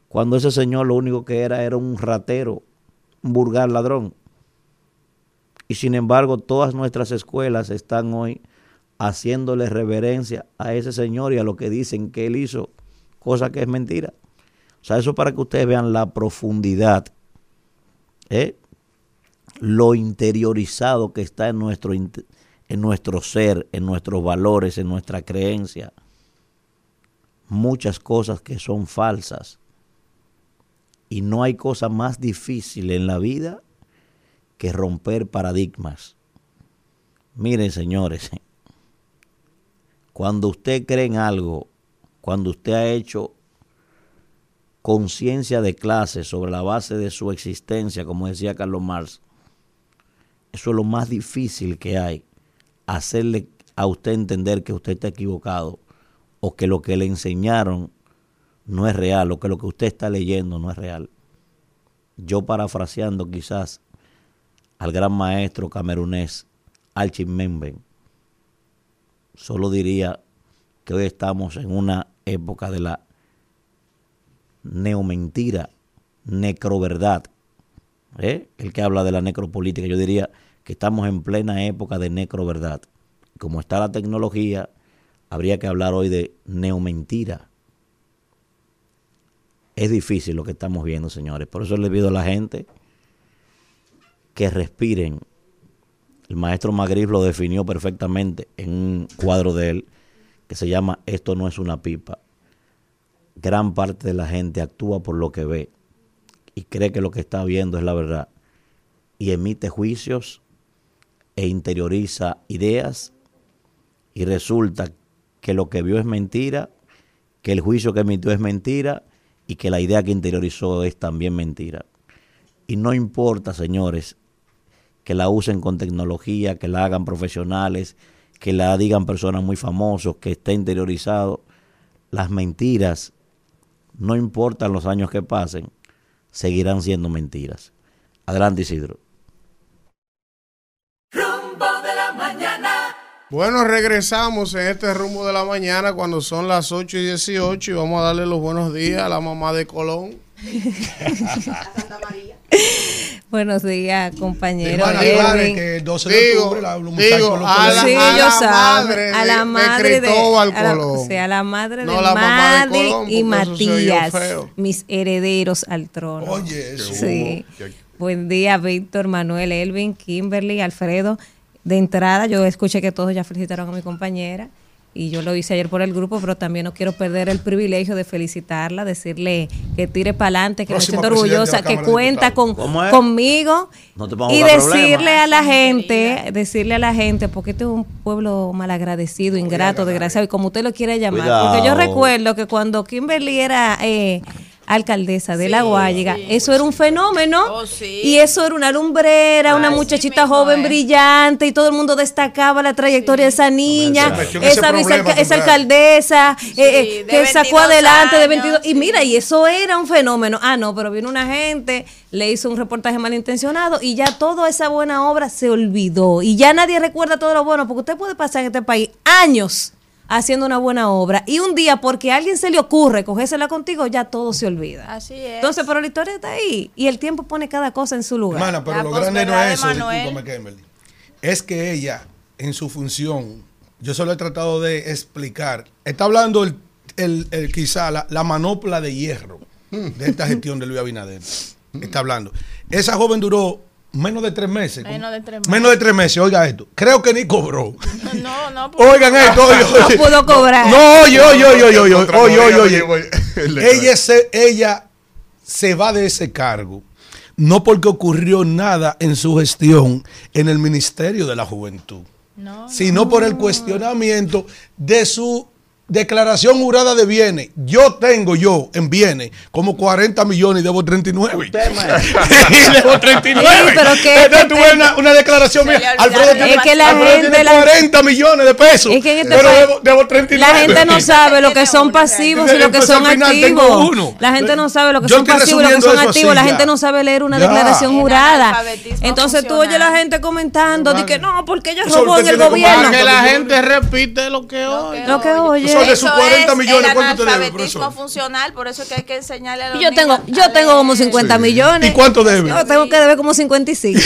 Cuando ese señor lo único que era era un ratero, vulgar ladrón. Y sin embargo, todas nuestras escuelas están hoy haciéndole reverencia a ese señor y a lo que dicen que él hizo, cosa que es mentira. O sea, eso para que ustedes vean la profundidad, ¿eh? lo interiorizado que está en nuestro, en nuestro ser, en nuestros valores, en nuestra creencia. Muchas cosas que son falsas. Y no hay cosa más difícil en la vida que romper paradigmas. Miren, señores, cuando usted cree en algo, cuando usted ha hecho conciencia de clase sobre la base de su existencia, como decía Carlos Marx, eso es lo más difícil que hay, hacerle a usted entender que usted está equivocado o que lo que le enseñaron no es real o que lo que usted está leyendo no es real. Yo parafraseando quizás al gran maestro camerunés Alchin Memben, solo diría que hoy estamos en una época de la neomentira, necroverdad. ¿eh? El que habla de la necropolítica, yo diría que estamos en plena época de necroverdad. Como está la tecnología, habría que hablar hoy de neomentira. Es difícil lo que estamos viendo, señores. Por eso le pido a la gente que respiren. El maestro Magritte lo definió perfectamente en un cuadro de él que se llama Esto no es una pipa gran parte de la gente actúa por lo que ve y cree que lo que está viendo es la verdad y emite juicios e interioriza ideas y resulta que lo que vio es mentira, que el juicio que emitió es mentira y que la idea que interiorizó es también mentira. Y no importa, señores, que la usen con tecnología, que la hagan profesionales, que la digan personas muy famosos, que esté interiorizado, las mentiras no importan los años que pasen, seguirán siendo mentiras. Adelante, Isidro. Bueno, regresamos en este rumbo de la mañana cuando son las 8 y 18 y vamos a darle los buenos días a la mamá de Colón. (laughs) Buenos días, compañero. Aclare que el 12 de Digo, octubre la, digo, a la- Sí, a yo la sabe. madre a la madre de, Cristóbal a la- Colón. sí, a la madre No de la mamá de Colón, y Matías, mis herederos al trono. Oye, eso. Sí. Buen día, Víctor, Manuel, Elvin, Kimberly, Alfredo. De entrada, yo escuché que todos ya felicitaron a mi compañera y yo lo hice ayer por el grupo, pero también no quiero perder el privilegio de felicitarla, decirle que tire para adelante, que me Próxima siento orgullosa, que cuenta con, conmigo No te pongas y decirle problemas. a la gente, decirle a la gente, porque este es un pueblo malagradecido, ingrato, desgraciado, y como usted lo quiere llamar. Porque yo recuerdo que cuando Kimberly era eh, alcaldesa de La Guayiga, eso era un fenómeno. Oh, sí. Y eso era una lumbrera, una muchachita joven es. brillante, y todo el mundo destacaba la trayectoria de esa niña, esa, problema esa alcaldesa, eh, eh, que sacó 22 adelante de años, 22. Y sí. mira, y eso era un fenómeno. Ah, no, pero vino una gente, le hizo un reportaje malintencionado y ya toda esa buena obra se olvidó. Y ya nadie recuerda todo lo bueno, porque usted puede pasar en este país años haciendo una buena obra y un día porque a alguien se le ocurre cogérsela contigo, ya todo se olvida. Así es. Entonces, pero la historia está ahí y el tiempo pone cada cosa en su lugar. Hermana, pero La lo grande no es eso, Manuel. discúlpame, Kimberly. Es que ella, en su función, yo solo he tratado de explicar. Está hablando el, el- el- quizá la, la manopla de hierro de esta (laughs) gestión de Luis Abinader. Está hablando. Esa joven duró menos de tres meses. Menos de tres meses. Menos de tres meses, oiga esto. Creo que ni cobró. (laughs) No, no. Oigan esto, oye, oye. No pudo cobrar. No, oye, oye, oye, oye, oye, oye, oye, Ella se, ella se va de ese cargo, no porque ocurrió nada en su gestión en el Ministerio de la Juventud, sino por el cuestionamiento de su declaración jurada de bienes. Yo tengo yo en bienes como 40 millones y debo 39. y (laughs) debo 39. Sí, pero que- Entonces tuve una, una declaración mía. Alfredo de tiene, Es que la Alfredo gente tiene la- 40 millones de pesos. Es que en este pero país- debo, debo 39. La gente no sabe lo que son pasivos y lo que son activos. La gente no sabe lo que son pasivos y lo que son activos. La gente no sabe leer una Ya. declaración jurada. Entonces tú oyes la funcional. gente comentando de que no, porque ella Eso robó en el gobierno. Para que la gente repite lo que oye. Lo que oye. Eso de sus Eso 40 es millones, el ¿cuánto te debe, profesor? funcional, por eso es que hay que enseñarle a los Yo tengo, niños yo a tengo como leer. 50 millones. ¿Y cuánto debe? Yo tengo que deber como 55.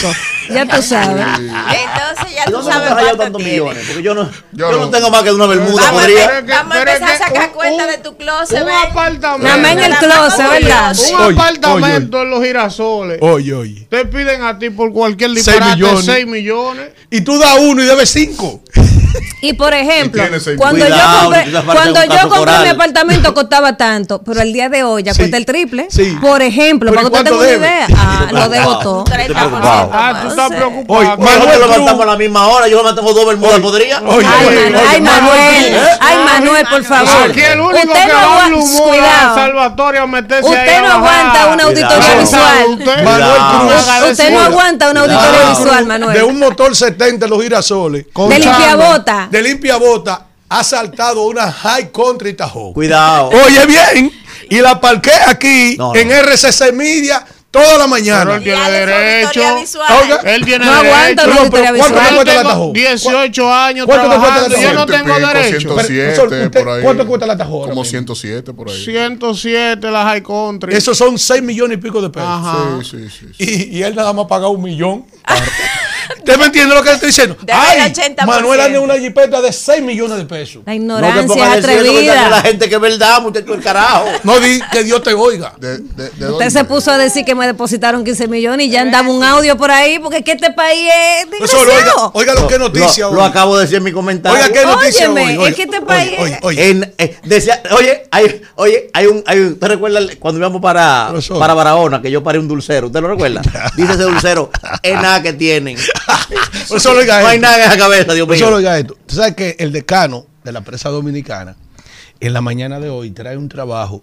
Ya tú sabes. Entonces ya ¿Y tú sabes cuánto tantos tiene. millones? Porque yo no, Yo yo no tengo más que una bermuda. Vamos, a podría. vamos a empezar a sacar un- cuenta un- de tu closet. Un apartamento. Nada más en el closet, ¿verdad? Un apartamento en los girasoles. Oye, oye. Te piden a ti por cualquier Seis disparate millones. 6 millones. Y tú das uno y debes cinco. Y por ejemplo, cuando Cuidado, yo compré, cuando yo compré mi apartamento (laughs) costaba tanto, pero el día de hoy ya Sí. cuesta el triple. Sí. Por ejemplo, para ¿y que usted tenga una idea. (laughs) Ah, lo debo todo. Un 30%. preocupado. Ah, tú estás preocupado. Manuel levantamos Cruz. a la misma hora. Yo tengo dos bermudas. ¿Podría? Oye, Ay, oye, Manu- oye, ay, Manuel, ay, Manuel, por favor. Aquí el único Usted que va a humor. Salvatore a meterse Usted no aguanta una auditoría visual. Usted- Manuel no aguanta una auditoría visual, Manuel. De un motor 70 en los girasoles. De Chando. limpiabota. De limpia bota. Ha saltado una High Country Tahoe. Cuidado. Oye bien. Y la parqué aquí No, no. en RCC Media toda la Pero mañana. él tiene derecho. Oiga, Él tiene No derecho. aguanta una No, pero ¿cuánto te cuesta la Tahoe? 18 años ¿Cuánto te cuesta la trabajando. Yo no tengo Pico, derecho. 107 Profesor, usted- por ahí. ¿Cuánto cuesta la Tahoe? ahora Como mismo? 107 por ahí. 107 la High Country. Esos son 6 millones y pico de pesos. Ajá. Sí, sí, sí. sí. Y, y él nada más paga un millón. ¿Usted me entiende lo que le estoy diciendo? Ay, el 80%. Manuel anda en una jipeta de 6 millones de pesos. La No te ignorancia pongas a es eso, que la atrevida. gente que es verdad, muchacho, el carajo. No di que Dios te oiga. De, de, de Usted dónde? se puso a decir que me depositaron 15 millones y ya andaba un audio por ahí porque es que este país es Profesor, oiga, oiga lo que noticia Lo, hoy. lo acabo de decir en mi comentario. Oiga qué noticia Óyeme, hoy. es Oiga, que este oye, país- oye, oye. En, eh, decía, oye, hay, oye, hay un, hay un, ¿usted recuerda cuando íbamos para, para Barahona, que yo paré un dulcero? ¿Usted lo recuerda? (laughs) Dice ese dulcero, es nada que tienen. (laughs) Profesor, oiga no hay nada en esa cabeza, Dios Profesor, mío. oiga esto. Usted sabe que el decano de la prensa dominicana, en la mañana de hoy, trae un trabajo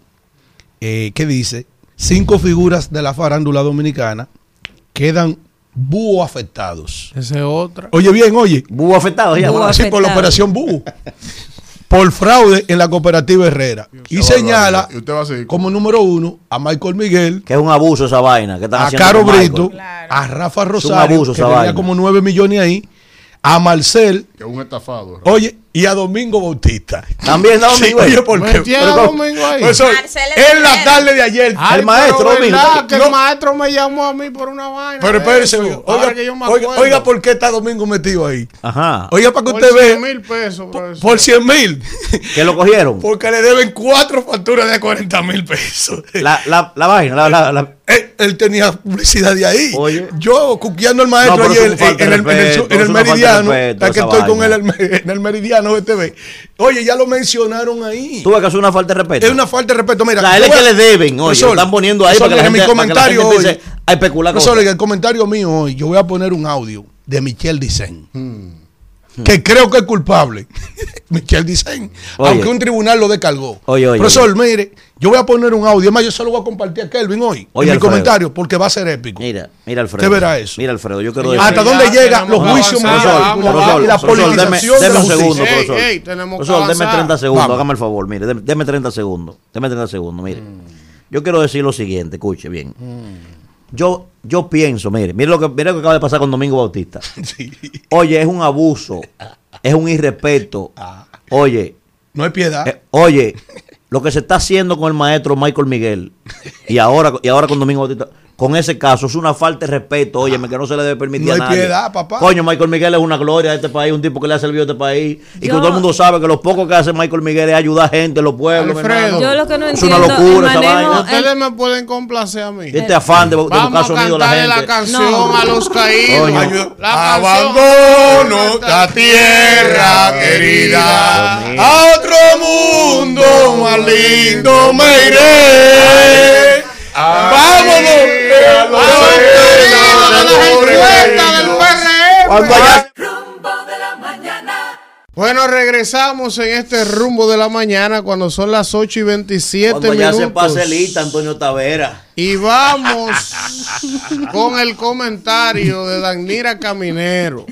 eh, que dice: cinco figuras de la farándula dominicana quedan búho afectados. Esa es otra. Oye bien, oye. Búho afectado, ya. Búho bueno. Sí, por la afectado. operación búho. (laughs) por fraude en la cooperativa Herrera. Y Qué señala barbaridad. Y usted va a seguir. como número uno a Michael Miguel, Que es un abuso esa vaina. Que están a haciendo Caro. Brito, Claro. a Rafa un Rosario, abuso que tenía como 9 millones ahí, a Marcel, Que es un estafado. oye, y a Domingo Bautista. También a Domingo. (laughs) Sí, oye, ¿por qué? Pero, Domingo ahí. En la tarde de ayer, Ay, el maestro Domingo. Que no. el maestro me llamó a mí por una vaina. Pero espérese, oiga, oiga, oiga, por qué está Domingo metido ahí. Ajá. Oiga, para que por usted vea. Por 100 mil pesos. Por, por 100 mil. Que lo cogieron. Porque le deben cuatro facturas de 40 mil pesos. La, la, la vaina, la, la, la. Él, él, tenía publicidad de ahí. Oye. Yo, cuqueando al maestro no, ayer en, el, en el, en el, en el meridiano, que estoy con él en el meridiano Oye, ya lo mencionaron ahí. Tú ves que es una falta de respeto. Es una falta de respeto. Mira, la L que le deben, oye, profesor, están poniendo ahí para que, gente, mi comentario para que la gente hoy, a especular el comentario mío hoy, yo voy a poner un audio de Michelle Dicen. Hmm. Que creo que es culpable, (laughs) Michel Dicen, aunque un tribunal lo descargó. Oye, oye, Profesor, mire, yo voy a poner un audio. Es más, yo se lo voy a compartir a Kelvin hoy. Oye, en mi Alfredo. comentario, porque va a ser épico. Mira, mira, Alfredo. Usted verá eso. Mira, Alfredo, yo quiero decir. ¿Hasta dónde llegan los juicios avanzar, vamos, y la profesor, deme, politización de deme la un segundo? Ey, profesor. ey, tenemos que Profesor, deme avanzar. 30 segundos, Vamos. hágame el favor, mire, deme, deme 30 segundos. Deme 30 segundos, mire. Yo quiero decir lo siguiente, escuche bien. Yo, yo pienso, mire, mire lo que, mire lo que acaba de pasar con Domingo Bautista. (laughs) Sí. Oye, es un abuso, es un irrespeto. Oye, No hay piedad. eh, oye, lo que se está haciendo con el maestro Michael Miguel y ahora, y ahora con Domingo Bautista, con ese caso. Es una falta de respeto, óyeme, que no se le debe permitir No hay a nadie. piedad, papá. Coño, Michael Miguel es una gloria de este país, un tipo que le ha servido a este país. Y que todo el mundo sabe que lo poco que hace Michael Miguel es ayudar a gente, los pueblos. Alfredo. Yo lo que no Es una entiendo, locura el esa vaina. Ustedes me pueden complacer a mí. Este afán de, de Vamos buscar a sonido a la gente. la, canción No. a los caídos. Coño. La Abandono la tierra querida, a otro mundo más lindo me iré. Vámonos. a los caídos de las encuestas del PRM. Cuando haya- Rumbo de la mañana. Bueno, regresamos en este rumbo de la mañana cuando son las 8 y 27 cuando ya minutos. se pase lista, Antonio Tavera. Y vamos (laughs) con el comentario de Danira Caminero.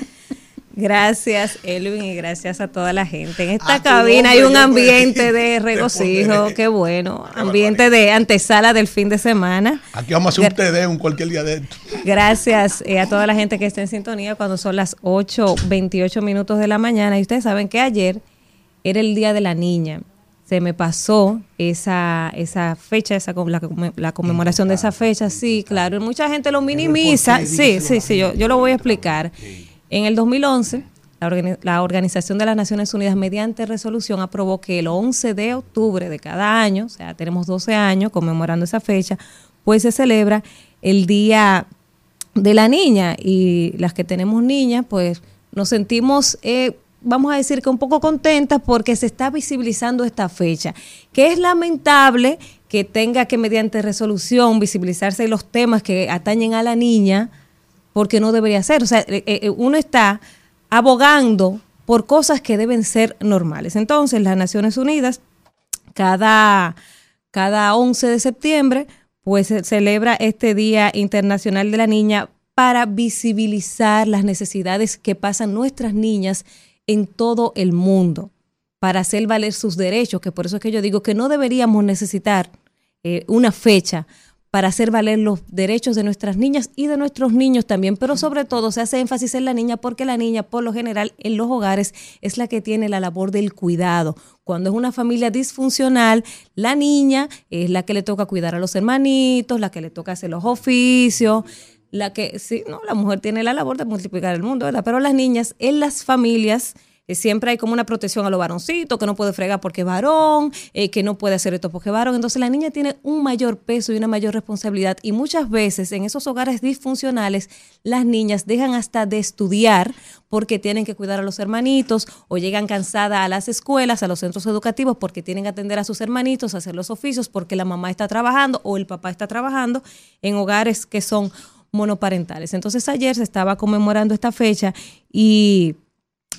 Gracias, Elvin, y gracias a toda la gente. En esta cabina hay un ambiente (laughs) de regocijo, qué bueno. Ambiente de antesala del fin de semana. Aquí vamos a hacer un TD un cualquier día de esto. Gracias eh, a toda la gente que está en sintonía cuando son las 8.28 minutos de la mañana. Y ustedes saben que ayer era el Día de la Niña. Se me pasó esa, esa fecha, esa, la, la conmemoración de esa fecha. Sí, claro. Mucha gente lo minimiza. Sí, sí, sí, yo, yo lo voy a explicar. En el 2011, la, la Organización de las Naciones Unidas, mediante resolución, aprobó que el 11 de octubre de cada año, o sea, tenemos 12 años conmemorando esa fecha, pues se celebra el Día de la Niña. Y las que tenemos niñas, pues nos sentimos, eh, vamos a decir que un poco contentas porque se está visibilizando esta fecha, que es lamentable que tenga que mediante resolución visibilizarse los temas que atañen a la niña, porque no debería ser. O sea, eh, eh, uno está abogando por cosas que deben ser normales. Entonces, las Naciones Unidas, cada, cada 11 de septiembre, pues celebra este Día Internacional de la Niña para visibilizar las necesidades que pasan nuestras niñas en todo el mundo, para hacer valer sus derechos, que por eso es que yo digo que no deberíamos necesitar eh, una fecha para hacer valer los derechos de nuestras niñas y de nuestros niños también, pero sobre todo se hace énfasis en la niña porque la niña por lo general en los hogares es la que tiene la labor del cuidado. Cuando es una familia disfuncional, la niña es la que le toca cuidar a los hermanitos, la que le toca hacer los oficios, la que, sí, no, la mujer tiene la labor de multiplicar el mundo, ¿verdad? Pero las niñas en las familias eh, siempre hay como una protección a los varoncitos, que no puede fregar porque es varón, eh, que no puede hacer esto porque es varón. Entonces la niña tiene un mayor peso y una mayor responsabilidad y muchas veces en esos hogares disfuncionales las niñas dejan hasta de estudiar porque tienen que cuidar a los hermanitos o llegan cansadas a las escuelas, a los centros educativos porque tienen que atender a sus hermanitos, hacer los oficios porque la mamá está trabajando o el papá está trabajando en hogares que son monoparentales. Entonces ayer se estaba conmemorando esta fecha y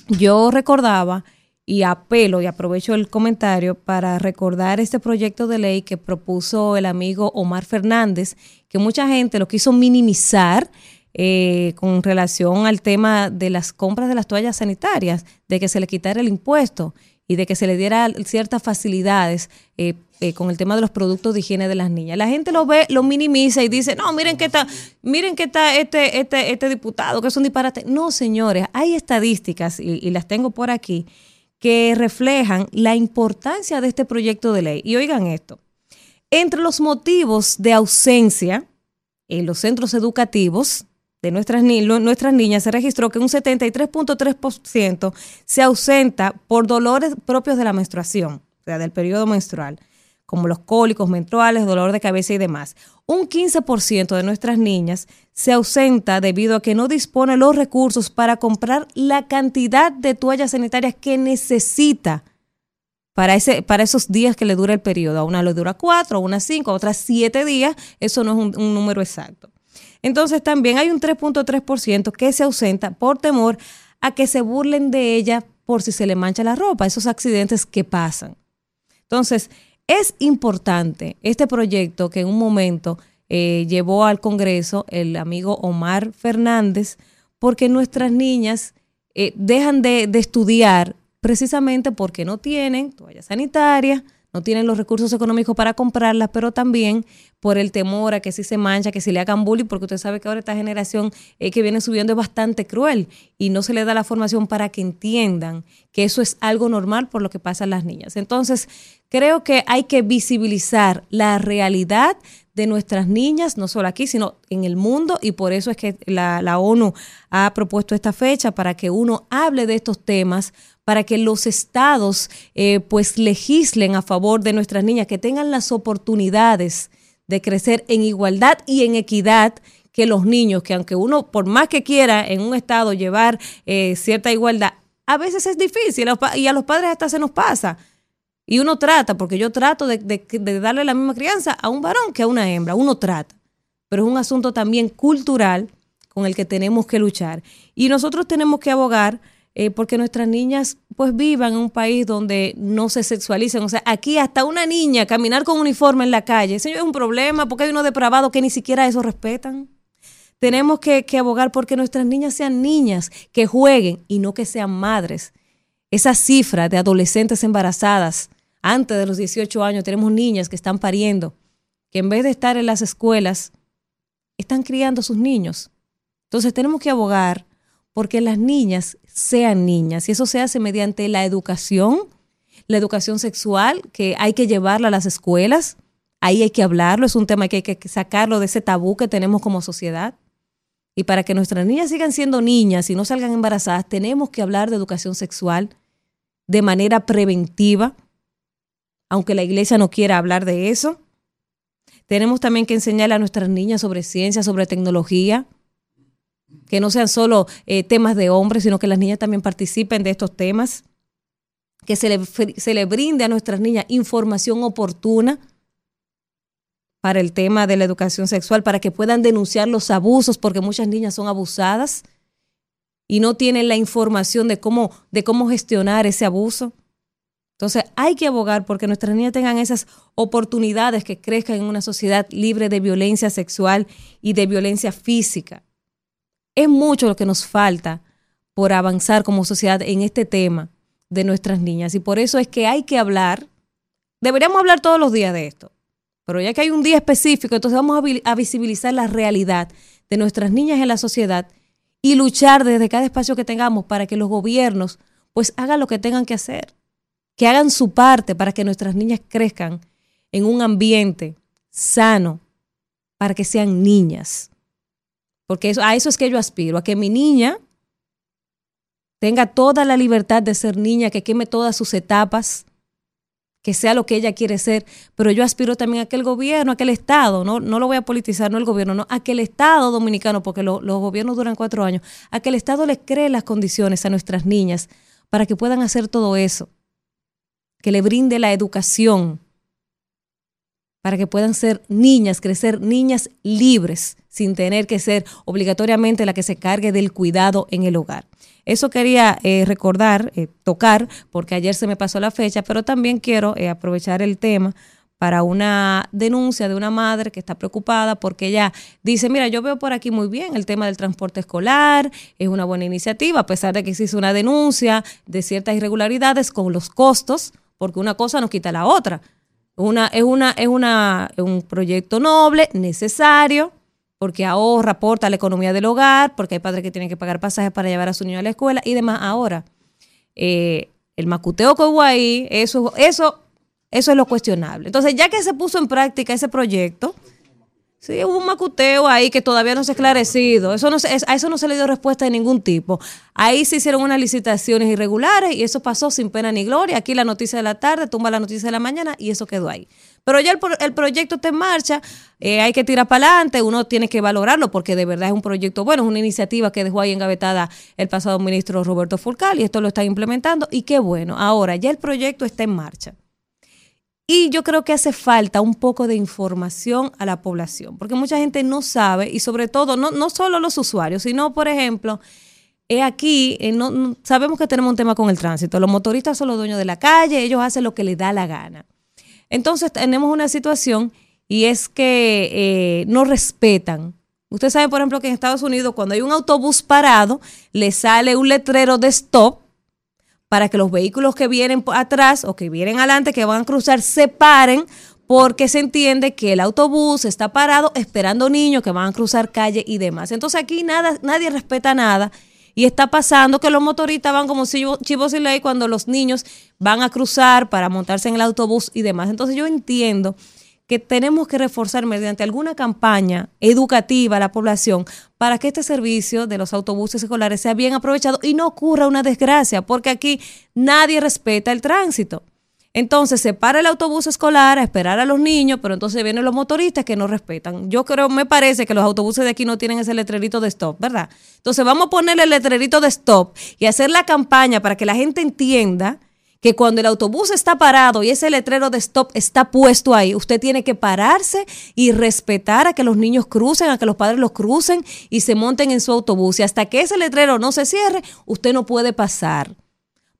yo recordaba y apelo y aprovecho el comentario para recordar este proyecto de ley que propuso el amigo Omar Fernández, que mucha gente lo quiso minimizar eh, con relación al tema de las compras de las toallas sanitarias, de que se le quitara el impuesto y de que se le diera ciertas facilidades eh, eh, con el tema de los productos de higiene de las niñas. La gente lo ve, lo minimiza y dice, no, miren que está, miren que está este, este, este diputado, que es un disparate. No, señores, hay estadísticas, y, las tengo por aquí, que reflejan la importancia de este proyecto de ley. Y oigan esto, entre los motivos de ausencia en los centros educativos de nuestras, ni nuestras niñas se registró que un 73.3% se ausenta por dolores propios de la menstruación, o sea, del periodo menstrual, como los cólicos menstruales, dolor de cabeza y demás. Un 15% de nuestras niñas se ausenta debido a que no dispone los recursos para comprar la cantidad de toallas sanitarias que necesita para, ese, para esos días que le dura el periodo. A una le dura cuatro, a una cinco, a otras siete días. Eso no es un, un número exacto. Entonces también hay un 3.3% que se ausenta por temor a que se burlen de ella por si se le mancha la ropa, esos accidentes que pasan. Entonces, es importante este proyecto que en un momento eh, llevó al Congreso el amigo Omar Fernández, porque nuestras niñas eh, dejan de, de estudiar precisamente porque no tienen toallas sanitarias, no tienen los recursos económicos para comprarlas, pero también por el temor a que si se mancha, que si le hagan bullying, porque usted sabe que ahora esta generación eh, que viene subiendo es bastante cruel y no se le da la formación para que entiendan que eso es algo normal por lo que pasan las niñas. Entonces, creo que hay que visibilizar la realidad de nuestras niñas, no solo aquí, sino en el mundo, y por eso es que la, la ONU ha propuesto esta fecha para que uno hable de estos temas, para que los estados eh, pues legislen a favor de nuestras niñas, que tengan las oportunidades de crecer en igualdad y en equidad que los niños, que aunque uno por más que quiera en un estado llevar eh, cierta igualdad, a veces es difícil y a los padres hasta se nos pasa. Y uno trata, porque yo trato de, de, darle la misma crianza a un varón que a una hembra, uno trata. Pero es un asunto también cultural con el que tenemos que luchar. Y nosotros tenemos que abogar eh, porque nuestras niñas pues vivan en un país donde no se sexualicen. O sea, aquí hasta una niña caminar con uniforme en la calle, eso es un problema porque hay unos depravados que ni siquiera eso respetan. Tenemos que, que abogar porque nuestras niñas sean niñas, que jueguen y no que sean madres. Esa cifra de adolescentes embarazadas antes de los 18 años tenemos niñas que están pariendo, que en vez de estar en las escuelas, están criando a sus niños. Entonces tenemos que abogar porque las niñas sean niñas y eso se hace mediante la educación, la educación sexual, que hay que llevarla a las escuelas, ahí hay que hablarlo, es un tema que hay que sacarlo de ese tabú que tenemos como sociedad. Y para que nuestras niñas sigan siendo niñas y no salgan embarazadas, tenemos que hablar de educación sexual de manera preventiva, aunque la iglesia no quiera hablar de eso. Tenemos también que enseñarle a nuestras niñas sobre ciencia, sobre tecnología, que no sean solo eh, temas de hombres, sino que las niñas también participen de estos temas, que se le, se le brinde a nuestras niñas información oportuna para el tema de la educación sexual, para que puedan denunciar los abusos, porque muchas niñas son abusadas y no tienen la información de cómo, de cómo gestionar ese abuso. Entonces hay que abogar porque nuestras niñas tengan esas oportunidades que crezcan en una sociedad libre de violencia sexual y de violencia física. Es mucho lo que nos falta por avanzar como sociedad en este tema de nuestras niñas y por eso es que hay que hablar, deberíamos hablar todos los días de esto, pero ya que hay un día específico, entonces vamos a, visibilizar la realidad de nuestras niñas en la sociedad y luchar desde cada espacio que tengamos para que los gobiernos pues hagan lo que tengan que hacer que hagan su parte para que nuestras niñas crezcan en un ambiente sano, para que sean niñas. Porque a eso es que yo aspiro, a que mi niña tenga toda la libertad de ser niña, que queme todas sus etapas, que sea lo que ella quiere ser, pero yo aspiro también a que el gobierno, a que el Estado, no, no lo voy a politizar, no el gobierno, no, a que el Estado dominicano, porque los gobiernos duran cuatro años, a que el Estado les cree las condiciones a nuestras niñas para que puedan hacer todo eso que le brinde la educación para que puedan ser niñas, crecer niñas libres, sin tener que ser obligatoriamente la que se cargue del cuidado en el hogar. Eso quería eh, recordar, eh, tocar, porque ayer se me pasó la fecha, pero también quiero eh, aprovechar el tema para una denuncia de una madre que está preocupada porque ella dice, mira, yo veo por aquí muy bien el tema del transporte escolar, es una buena iniciativa, a pesar de que existe una denuncia de ciertas irregularidades con los costos, porque una cosa no quita la otra. Una, es, una, es, una, un proyecto noble, necesario, porque ahorra, aporta a la economía del hogar, porque hay padres que tienen que pagar pasajes para llevar a su niño a la escuela y demás. Ahora, eh, el macuteo que hubo ahí, eso, eso, eso es lo cuestionable. Entonces, ya que se puso en práctica ese proyecto, Sí, hubo un macuteo ahí que todavía no se ha esclarecido. Eso no a eso no se le dio respuesta de ningún tipo. Ahí se hicieron unas licitaciones irregulares y eso pasó sin pena ni gloria. Aquí la noticia de la tarde, tumba la noticia de la mañana y eso quedó ahí. Pero ya el, proyecto está en marcha, eh, hay que tirar para adelante, uno tiene que valorarlo porque de verdad es un proyecto bueno, es una iniciativa que dejó ahí engavetada el pasado ministro Roberto Fulcal y esto lo está implementando y qué bueno. Ahora, ya el proyecto está en marcha. Y yo creo que hace falta un poco de información a la población, porque mucha gente no sabe, y sobre todo, no, no solo los usuarios, sino, por ejemplo, eh, aquí eh, no, sabemos que tenemos un tema con el tránsito. Los motoristas son los dueños de la calle, ellos hacen lo que les da la gana. Entonces tenemos una situación y es que eh, no respetan. Usted sabe, por ejemplo, que en Estados Unidos cuando hay un autobús parado, le sale un letrero de stop para que los vehículos que vienen atrás o que vienen adelante, que van a cruzar, se paren porque se entiende que el autobús está parado esperando niños que van a cruzar calle y demás. Entonces aquí nada, nadie respeta nada y está pasando que los motoristas van como chivo- chivos sin ley cuando los niños van a cruzar para montarse en el autobús y demás. Entonces yo entiendo que tenemos que reforzar mediante alguna campaña educativa a la población para que este servicio de los autobuses escolares sea bien aprovechado y no ocurra una desgracia, porque aquí nadie respeta el tránsito. Entonces se para el autobús escolar a esperar a los niños, pero entonces vienen los motoristas que no respetan. Yo creo, me parece que los autobuses de aquí no tienen ese letrerito de stop, ¿verdad? Entonces vamos a ponerle el letrerito de stop y hacer la campaña para que la gente entienda que cuando el autobús está parado y ese letrero de stop está puesto ahí, usted tiene que pararse y respetar a que los niños crucen, a que los padres los crucen y se monten en su autobús. Y hasta que ese letrero no se cierre, usted no puede pasar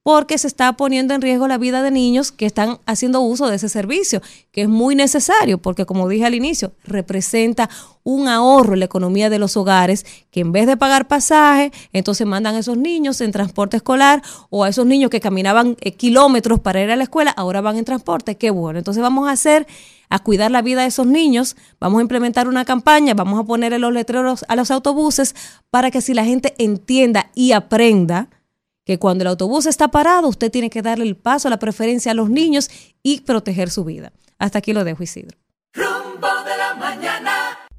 porque se está poniendo en riesgo la vida de niños que están haciendo uso de ese servicio, que es muy necesario, porque como dije al inicio, representa un ahorro en la economía de los hogares, que en vez de pagar pasaje, entonces mandan a esos niños en transporte escolar o a esos niños que caminaban eh, kilómetros para ir a la escuela, ahora van en transporte, qué bueno. Entonces vamos a hacer a cuidar la vida de esos niños, vamos a implementar una campaña, vamos a ponerle los letreros a los autobuses para que si la gente entienda y aprenda, que cuando el autobús está parado, usted tiene que darle el paso, la preferencia a los niños y proteger su vida. Hasta aquí lo dejo, Isidro. Rumbo de la mañana.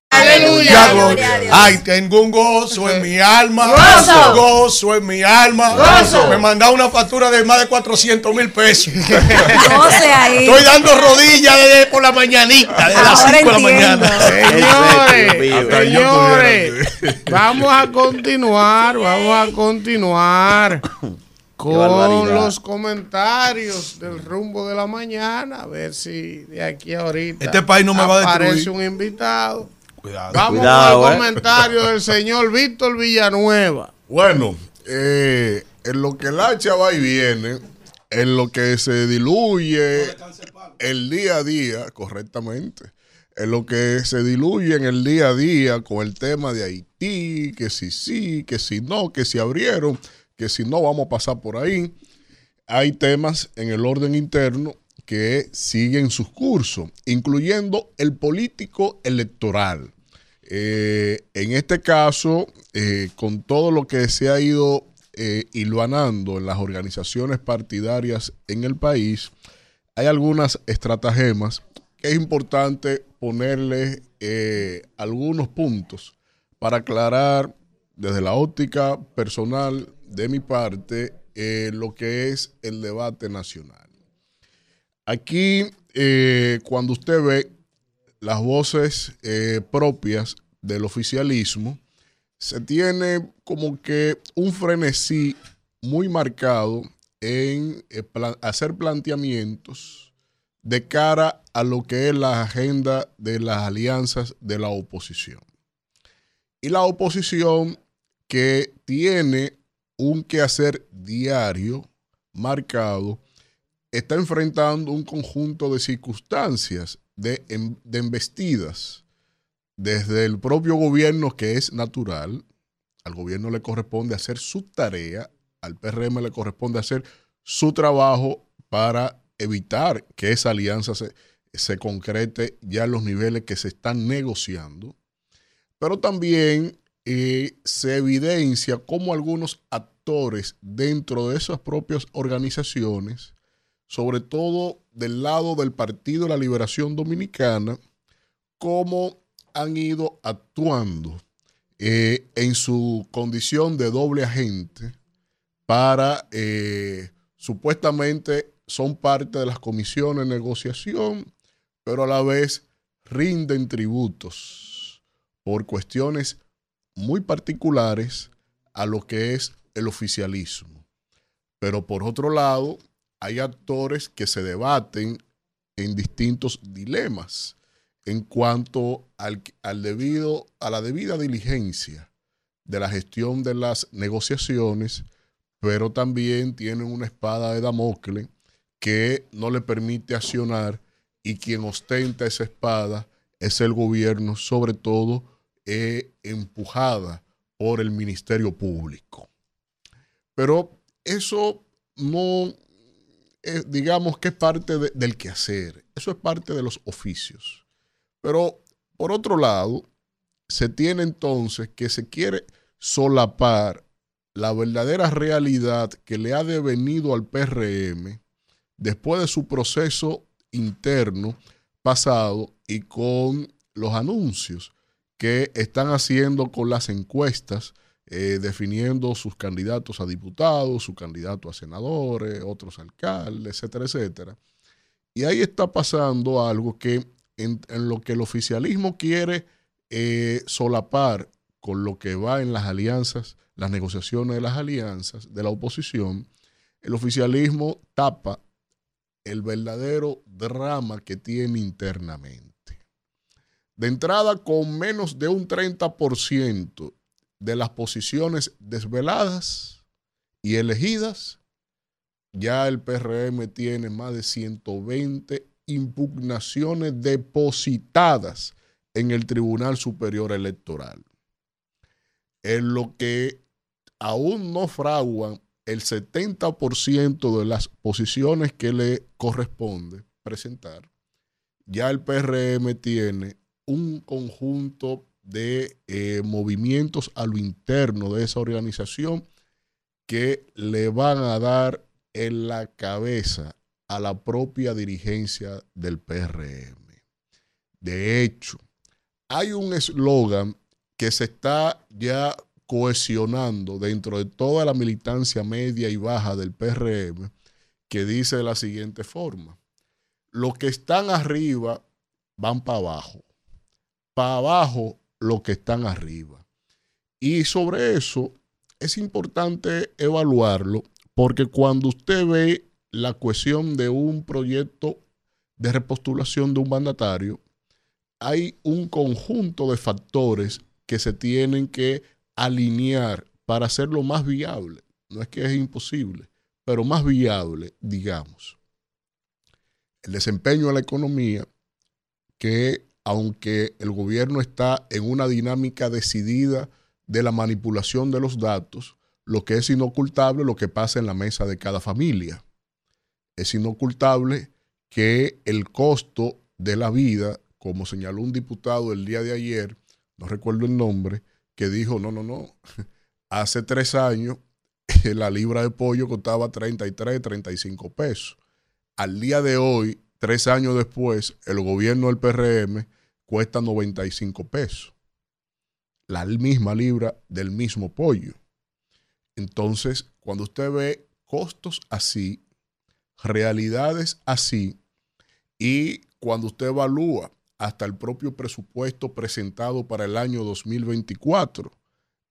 Aleluya, gloria. Ay, tengo un gozo en mi alma. Gozo. Gozo en mi alma. Gozo. Me mandaron una factura de más de 400 mil pesos. (laughs) Ahí. Estoy dando rodillas desde por la mañanita, desde las Ahora 5 de la mañana. Señores, señores, vamos a continuar, vamos a continuar con los comentarios del rumbo de la mañana, a ver si de aquí a ahorita Este país no me va a aparece un invitado. Cuidado. Vamos Cuidado, con eh. comentario del señor Víctor Villanueva. Bueno, eh, en lo que el hacha va y viene, en lo que se diluye el día a día, correctamente, en lo que se diluye en el día a día con el tema de Haití, que si sí, que si no, que si abrieron, que si no vamos a pasar por ahí. Hay temas en el orden interno que siguen sus cursos, incluyendo el político electoral. Eh, en este caso, eh, con todo lo que se ha ido eh, hilvanando en las organizaciones partidarias en el país, hay algunas estratagemas que es importante ponerle eh, algunos puntos para aclarar desde la óptica personal de mi parte lo que es el debate nacional. Aquí, eh, cuando usted ve las voces eh, propias del oficialismo, se tiene como que un frenesí muy marcado en eh, hacer planteamientos de cara a lo que es la agenda de las alianzas de la oposición. Y la oposición que tiene un quehacer diario marcado está enfrentando un conjunto de circunstancias de, em- de embestidas desde el propio gobierno que es natural. Al gobierno le corresponde hacer su tarea, al PRM le corresponde hacer su trabajo para evitar que esa alianza se, se concrete ya en los niveles que se están negociando. Pero también eh, se evidencia cómo algunos actores dentro de esas propias organizaciones, sobre todo del lado del Partido de la Liberación Dominicana, cómo han ido actuando eh, en su condición de doble agente para eh, supuestamente son parte de las comisiones de negociación, pero a la vez rinden tributos por cuestiones muy particulares a lo que es el oficialismo. Pero por otro lado, hay actores que se debaten en distintos dilemas en cuanto al, al debido, a la debida diligencia de la gestión de las negociaciones, pero también tienen una espada de Damocles que no le permite accionar y quien ostenta esa espada es el gobierno, sobre todo eh, empujada por el Ministerio Público. Pero eso no, eh, digamos que es parte de- del quehacer, eso es parte de los oficios. Pero por otro lado, se tiene entonces que se quiere solapar la verdadera realidad que le ha devenido al PRM después de su proceso interno pasado y con los anuncios que están haciendo con las encuestas, eh, definiendo sus candidatos a diputados, su candidato a senadores, otros alcaldes, etcétera, etcétera. Y ahí está pasando algo que en, lo que el oficialismo quiere eh, solapar con lo que va en las alianzas, las negociaciones de las alianzas de la oposición, el oficialismo tapa el verdadero drama que tiene internamente. De entrada, con menos de un 30% de las posiciones desveladas y elegidas, ya el PRM tiene más de 120 impugnaciones depositadas en el Tribunal Superior Electoral. En lo que aún no fraguan el 70% de las posiciones que le corresponde presentar, ya el PRM tiene un conjunto de eh, movimientos a lo interno de esa organización que le van a dar en la cabeza a la propia dirigencia del PRM. De hecho, hay un eslogan que se está ya cohesionando dentro de toda la militancia media y baja del PRM que dice de la siguiente forma. Los que están arriba van para abajo. Para abajo los que están arriba. Y sobre eso es importante evaluarlo porque cuando usted ve la cuestión de un proyecto de repostulación de un mandatario, hay un conjunto de factores que se tienen que alinear para hacerlo más viable. No es que es imposible, pero más viable, digamos. El desempeño de la economía, que aunque el gobierno está en una dinámica decidida de la manipulación de los datos, lo que es inocultable lo que pasa en la mesa de cada familia. Es inocultable que el costo de la vida, como señaló un diputado el día de ayer, no recuerdo el nombre, que dijo, no, no, no, (laughs) hace tres años (laughs) la libra de pollo costaba 33, 35 pesos. Al día de hoy, tres años después, el gobierno del PRM cuesta 95 pesos. La misma libra del mismo pollo. Entonces, cuando usted ve costos así, realidades así, y cuando usted evalúa hasta el propio presupuesto presentado para el año 2024,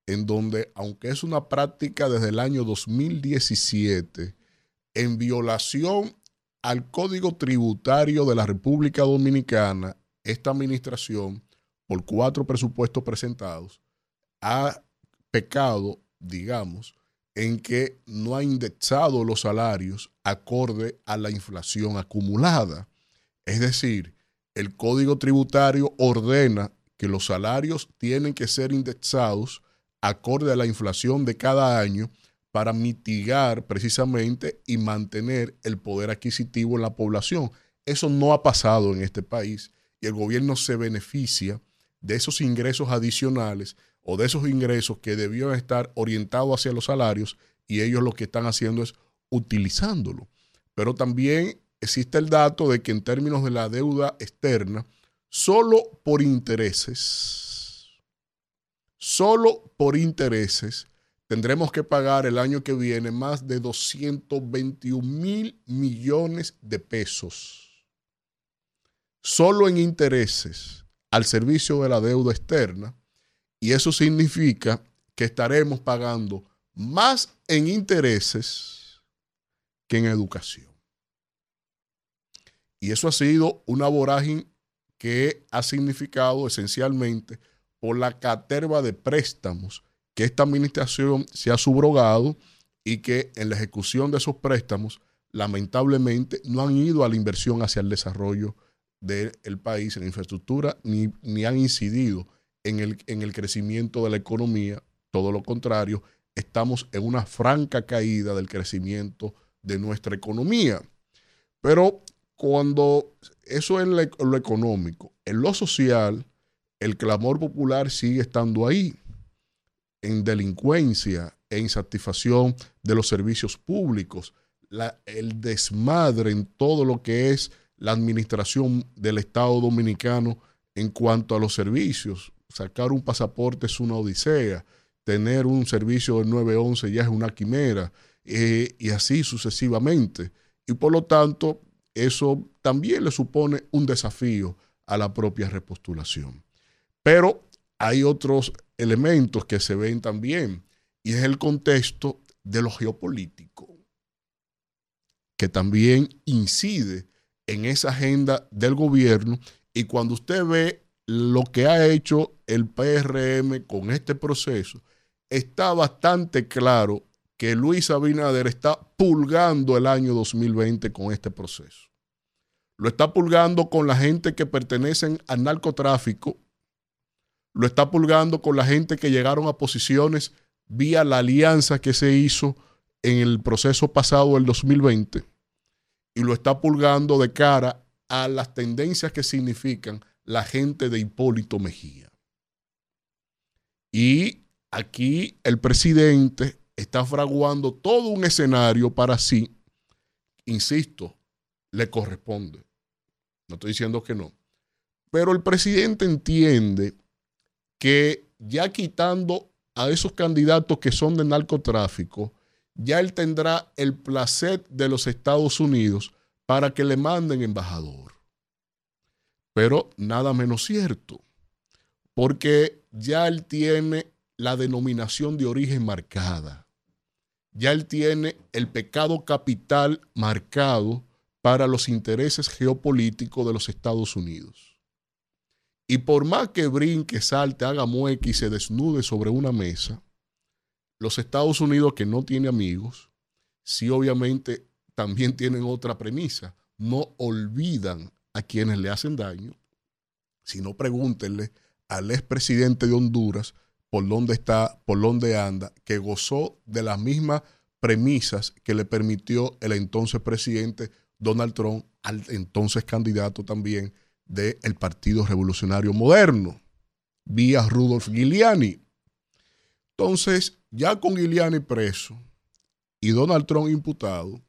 en donde, aunque es una práctica desde el año 2017, en violación al Código Tributario de la República Dominicana, esta administración, por cuatro presupuestos presentados, ha pecado, digamos, en que no ha indexado los salarios acorde a la inflación acumulada. Es decir, el Código Tributario ordena que los salarios tienen que ser indexados acorde a la inflación de cada año para mitigar precisamente y mantener el poder adquisitivo en la población. Eso no ha pasado en este país el gobierno se beneficia de esos ingresos adicionales o de esos ingresos que debían estar orientados hacia los salarios y ellos lo que están haciendo es utilizándolo. Pero también existe el dato de que en términos de la deuda externa, solo por intereses, solo por intereses, tendremos que pagar el año que viene más de 221 mil millones de pesos. Solo en intereses al servicio de la deuda externa. Y eso significa que estaremos pagando más en intereses que en educación. Y eso ha sido una vorágine que ha significado esencialmente por la caterva de préstamos que esta administración se ha subrogado y que en la ejecución de esos préstamos lamentablemente no han ido a la inversión hacia el desarrollo del país en la infraestructura ni, ni han incidido en el, en el crecimiento de la economía. Todo lo contrario, estamos en una franca caída del crecimiento de nuestra economía. Pero cuando eso es lo económico, en lo social, el clamor popular sigue estando ahí, en delincuencia, en insatisfacción de los servicios públicos, el desmadre en todo lo que es la administración del Estado dominicano en cuanto a los servicios. Sacar un pasaporte es una odisea, tener un servicio del 911 ya es una quimera, eh, y así sucesivamente. Y por lo tanto, eso también le supone un desafío a la propia repostulación. Pero hay otros elementos que se ven también, y es el contexto de lo geopolítico, que también incide en esa agenda del gobierno. Y cuando usted ve lo que ha hecho el PRM con este proceso, está bastante claro que Luis Abinader está pulgando el año 2020 con este proceso. Lo está pulgando con la gente que pertenecen al narcotráfico, lo está pulgando con la gente que llegaron a posiciones vía la alianza que se hizo en el proceso pasado del 2020 y lo está pulgando de cara a las tendencias que significan la gente de Hipólito Mejía. Y aquí el presidente está fraguando todo un escenario para sí, insisto, le corresponde. No estoy diciendo que no. Pero el presidente entiende que ya quitando a esos candidatos que son de narcotráfico, ya él tendrá el placer de los Estados Unidos para que le manden embajador. Pero nada menos cierto, porque ya él tiene la denominación de origen marcada. Ya él tiene el pecado capital marcado para los intereses geopolíticos de los Estados Unidos. Y por más que brinque, salte, haga mueca y se desnude sobre una mesa, los Estados Unidos, que no tiene amigos, sí obviamente también tienen otra premisa. No olvidan a quienes le hacen daño, sino pregúntenle al expresidente de Honduras por dónde está, por dónde anda, que gozó de las mismas premisas que le permitió el entonces presidente Donald Trump al entonces candidato también del Partido Revolucionario Moderno, vía Rudolf Giuliani. Entonces, ya con Giuliani preso y Donald Trump imputado,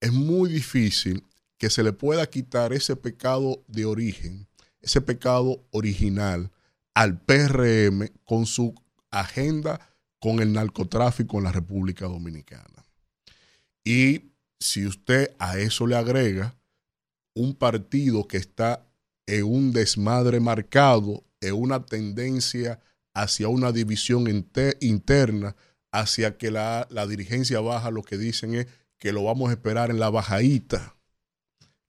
es muy difícil que se le pueda quitar ese pecado de origen, ese pecado original al PRM con su agenda con el narcotráfico en la República Dominicana. Y si usted a eso le agrega un partido que está en un desmadre marcado, en una tendencia hacia una división inte- interna, hacia que la, la dirigencia baja, lo que dicen es que lo vamos a esperar en la bajadita,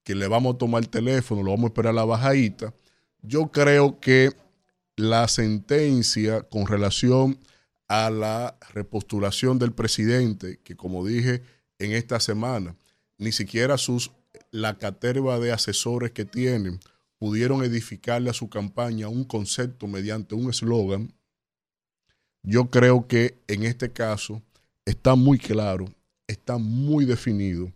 que le vamos a tomar el teléfono, lo vamos a esperar en la bajadita. Yo creo que la sentencia con relación a la repostulación del presidente, que como dije en esta semana, ni siquiera sus la caterva de asesores que tienen pudieron edificarle a su campaña un concepto mediante un eslogan. Yo creo que en este caso está muy claro, está muy definido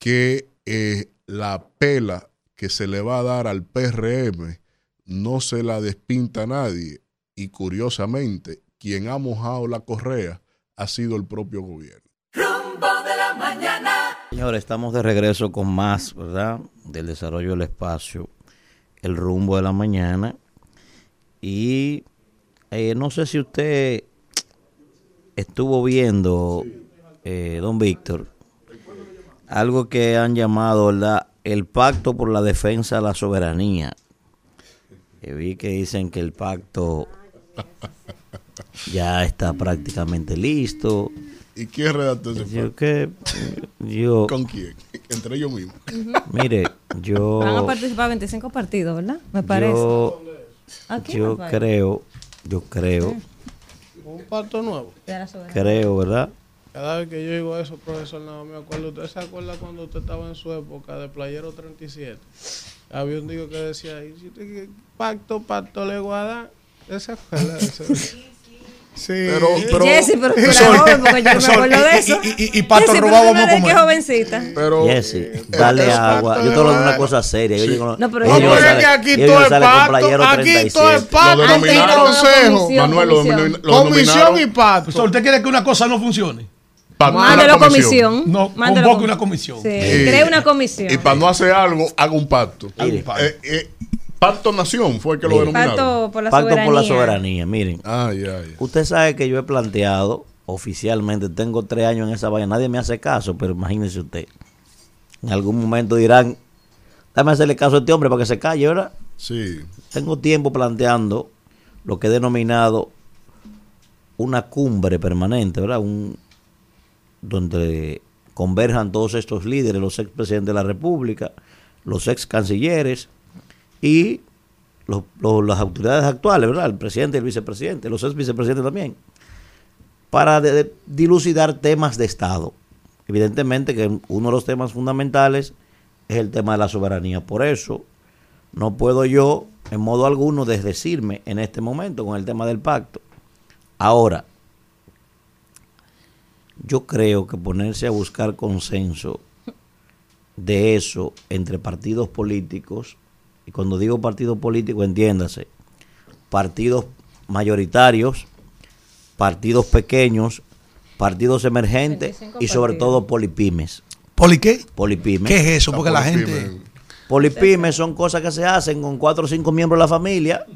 que eh, la pela que se le va a dar al PRM no se la despinta nadie y curiosamente quien ha mojado la correa ha sido el propio gobierno. Rumbo de la mañana. Señores, estamos de regreso con más, ¿verdad? Del desarrollo del espacio, el rumbo de la mañana. Y eh, no sé si usted estuvo viendo, eh, don Víctor, algo que han llamado, ¿verdad? El pacto por la defensa de la soberanía. Eh, vi que dicen que el pacto ya está prácticamente listo. ¿Y quién redactó ese Yo que yo (laughs) ¿Con quién? Entre ellos mismos. Mire, yo Van a participar 25 partidos, ¿verdad? Me parece. yo, yo me parece. creo, yo creo, Un pacto nuevo. Creo, ¿verdad? Cada vez que yo digo eso, profesor, no me acuerdo. ¿Usted se acuerda cuando usted estaba en su época de Playero 37? Había un digo que decía, "Y si usted quiere pacto, pacto le voy a dar". ¿Usted (laughs) eso? Pero, pero, Jessy, pero (laughs) tú eras Sol, joven porque yo no me (laughs) acuerdo de y- eso. y- y- y Pato tú no eres moco que más. jovencita. pero Jessy, dale es agua. pato Yo te hablo de una cosa seria. Yo llego- No, pero ellos yo- No, pero es que aquí todo es pato. Aquí todo es 37. pato. Lo Antes denominaron- consejo. Comisión, Manuel, lo, comisión. denomina- lo Comisión denominaron y pato. Sol, ¿Usted quiere que una cosa no funcione? Mándelo una comisión. No, Mándelo convoque com- una comisión. Sí, Y- cree una comisión. Y para no hacer algo, haga un pacto. Mire. Eh, eh, pacto Nación fue el que lo denominaron. Pacto por la Pacto soberanía. por la soberanía. Miren, Ay, ay. usted sabe que yo he planteado oficialmente, tengo tres años en esa vaina, nadie me hace caso, pero imagínese usted. En algún momento dirán, dame hacerle caso a este hombre para que se calle, ¿verdad? Sí. Tengo tiempo planteando lo que he denominado una cumbre permanente, ¿verdad? Un, donde converjan todos estos líderes, los expresidentes de la República, los ex cancilleres y los- las autoridades actuales, ¿verdad? El presidente y el vicepresidente, los ex vicepresidentes también, para dilucidar temas de Estado. Evidentemente que uno de los temas fundamentales es el tema de la soberanía. Por eso no puedo yo, en modo alguno, desdecirme en este momento con el tema del pacto. Ahora, yo creo que ponerse a buscar consenso de eso entre partidos políticos, y cuando digo partidos políticos, entiéndase, partidos mayoritarios, partidos pequeños, partidos emergentes 25 y sobre partidos. todo polipymes. ¿Poli qué? Polipymes. ¿Qué es eso? Porque la Polipyme. gente... Polipymes son cosas que se hacen con cuatro o cinco miembros de la familia,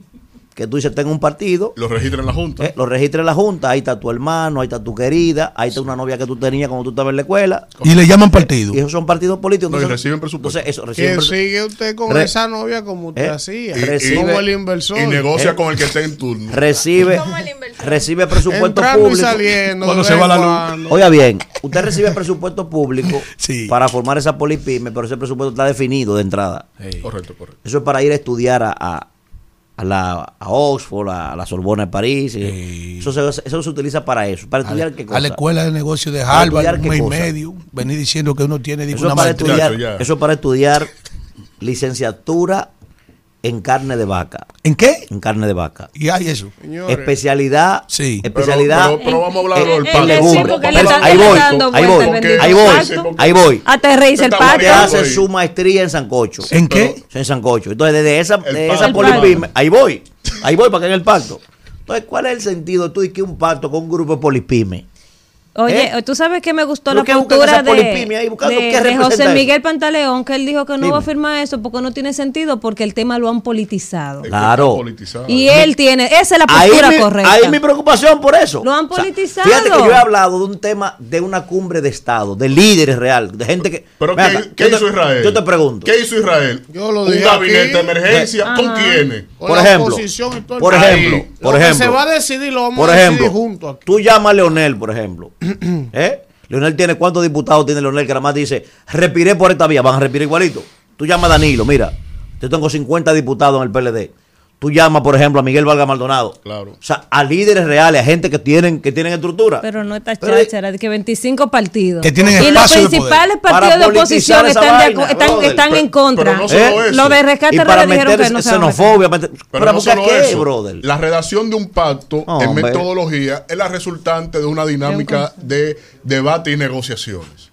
que tú dices, tengo un partido, Lo registra en la Junta. eh, lo registra en la Junta, ahí está tu hermano, ahí está tu querida, ahí está una novia que tú tenías cuando tú estabas en la escuela. Y le llaman partido. Y esos son partidos políticos. No, y entonces- reciben presupuesto. Entonces, eso, reciben Que presu- sigue usted con Re- esa novia como usted Eh, hacía. Y- recibe- como el inversor. Y negocia Eh. con el que esté en turno. recibe, Como el inversor. recibe presupuesto Entrando y público. saliendo. Cuando se va la luz. Oiga bien, usted recibe presupuesto público (laughs) Sí. para formar esa polipyme, pero ese presupuesto está definido de entrada. Correcto, correcto. Eso es para ir a estudiar a, a, a la, a Oxford, a la Sorbona de París. y- Eso, se, eso se utiliza para eso, para A estudiar la, qué a cosa. la escuela de negocios de Harvard, un mes y medio, venir diciendo que uno tiene Eso es, una para maestría. estudiar, eso es para estudiar licenciatura en carne de vaca. ¿En qué? En carne de vaca. Y hay eso. Señores, Especialidad. Sí. Especialidad. Pero, pero vamos a hablar del Pero está- ahí voy, ahí voy, ahí voy, pacto. ahí voy. Aterriza el pacto. Usted hace su maestría en Sancocho. ¿En qué? En Sancocho. Entonces, desde esa, de esa El polipyme, ahí voy. Ahí voy para que en el pacto. Entonces, ¿cuál es el sentido tú y que un pacto con un grupo de polipyme? Oye, ¿Eh? tú sabes que me gustó ¿Pero la postura de, polipimia ahí buscando? de- ¿Qué de José eso? Miguel Pantaleón, que él dijo que no Dime. va a firmar eso porque no tiene sentido, porque el tema lo han politizado. Claro. politizado. Y él tiene, esa es la Ahí postura mi, correcta. ahí mi preocupación por eso. Lo han O sea, politizado. fíjate que yo he hablado de un tema de una cumbre de Estado, de líderes real, de gente que. Pero ¿qué, acá, qué te- hizo Israel? Yo te pregunto. ¿Qué hizo Israel? Yo lo Un dije gabinete aquí. de emergencia. ¿Con Ajá. quiénes? con por la ejemplo, oposición y todo el por ejemplo, Lo por ejemplo, se va a decidir lo vamos Por a decidir ejemplo, juntos tú llamas a Leonel, por ejemplo. (clears throat) ¿Eh? Leonel tiene cuántos diputados tiene Leonel que nada más dice, respiré por esta vía, van a respirar igualito. Tú llamas a Danilo, mira, yo tengo 50 diputados en el PLD. Tú llamas, por ejemplo, a Miguel Valga Maldonado. Claro. O sea, a líderes reales, a gente que tienen, que tienen estructura. Pero no está cháchara, de que 25 partidos. Que tienen y los de principales poder. partidos de oposición están, de vaina, están, brother. están en contra. pero no solo ¿Eh? eso. Lo de rescate y para RD dijeron que no se xenofobia. meter- Pero ¿Para no buscar solo qué, eso. brother? La redacción de un pacto No, en hombre. metodología es la resultante de una dinámica de debate y negociaciones.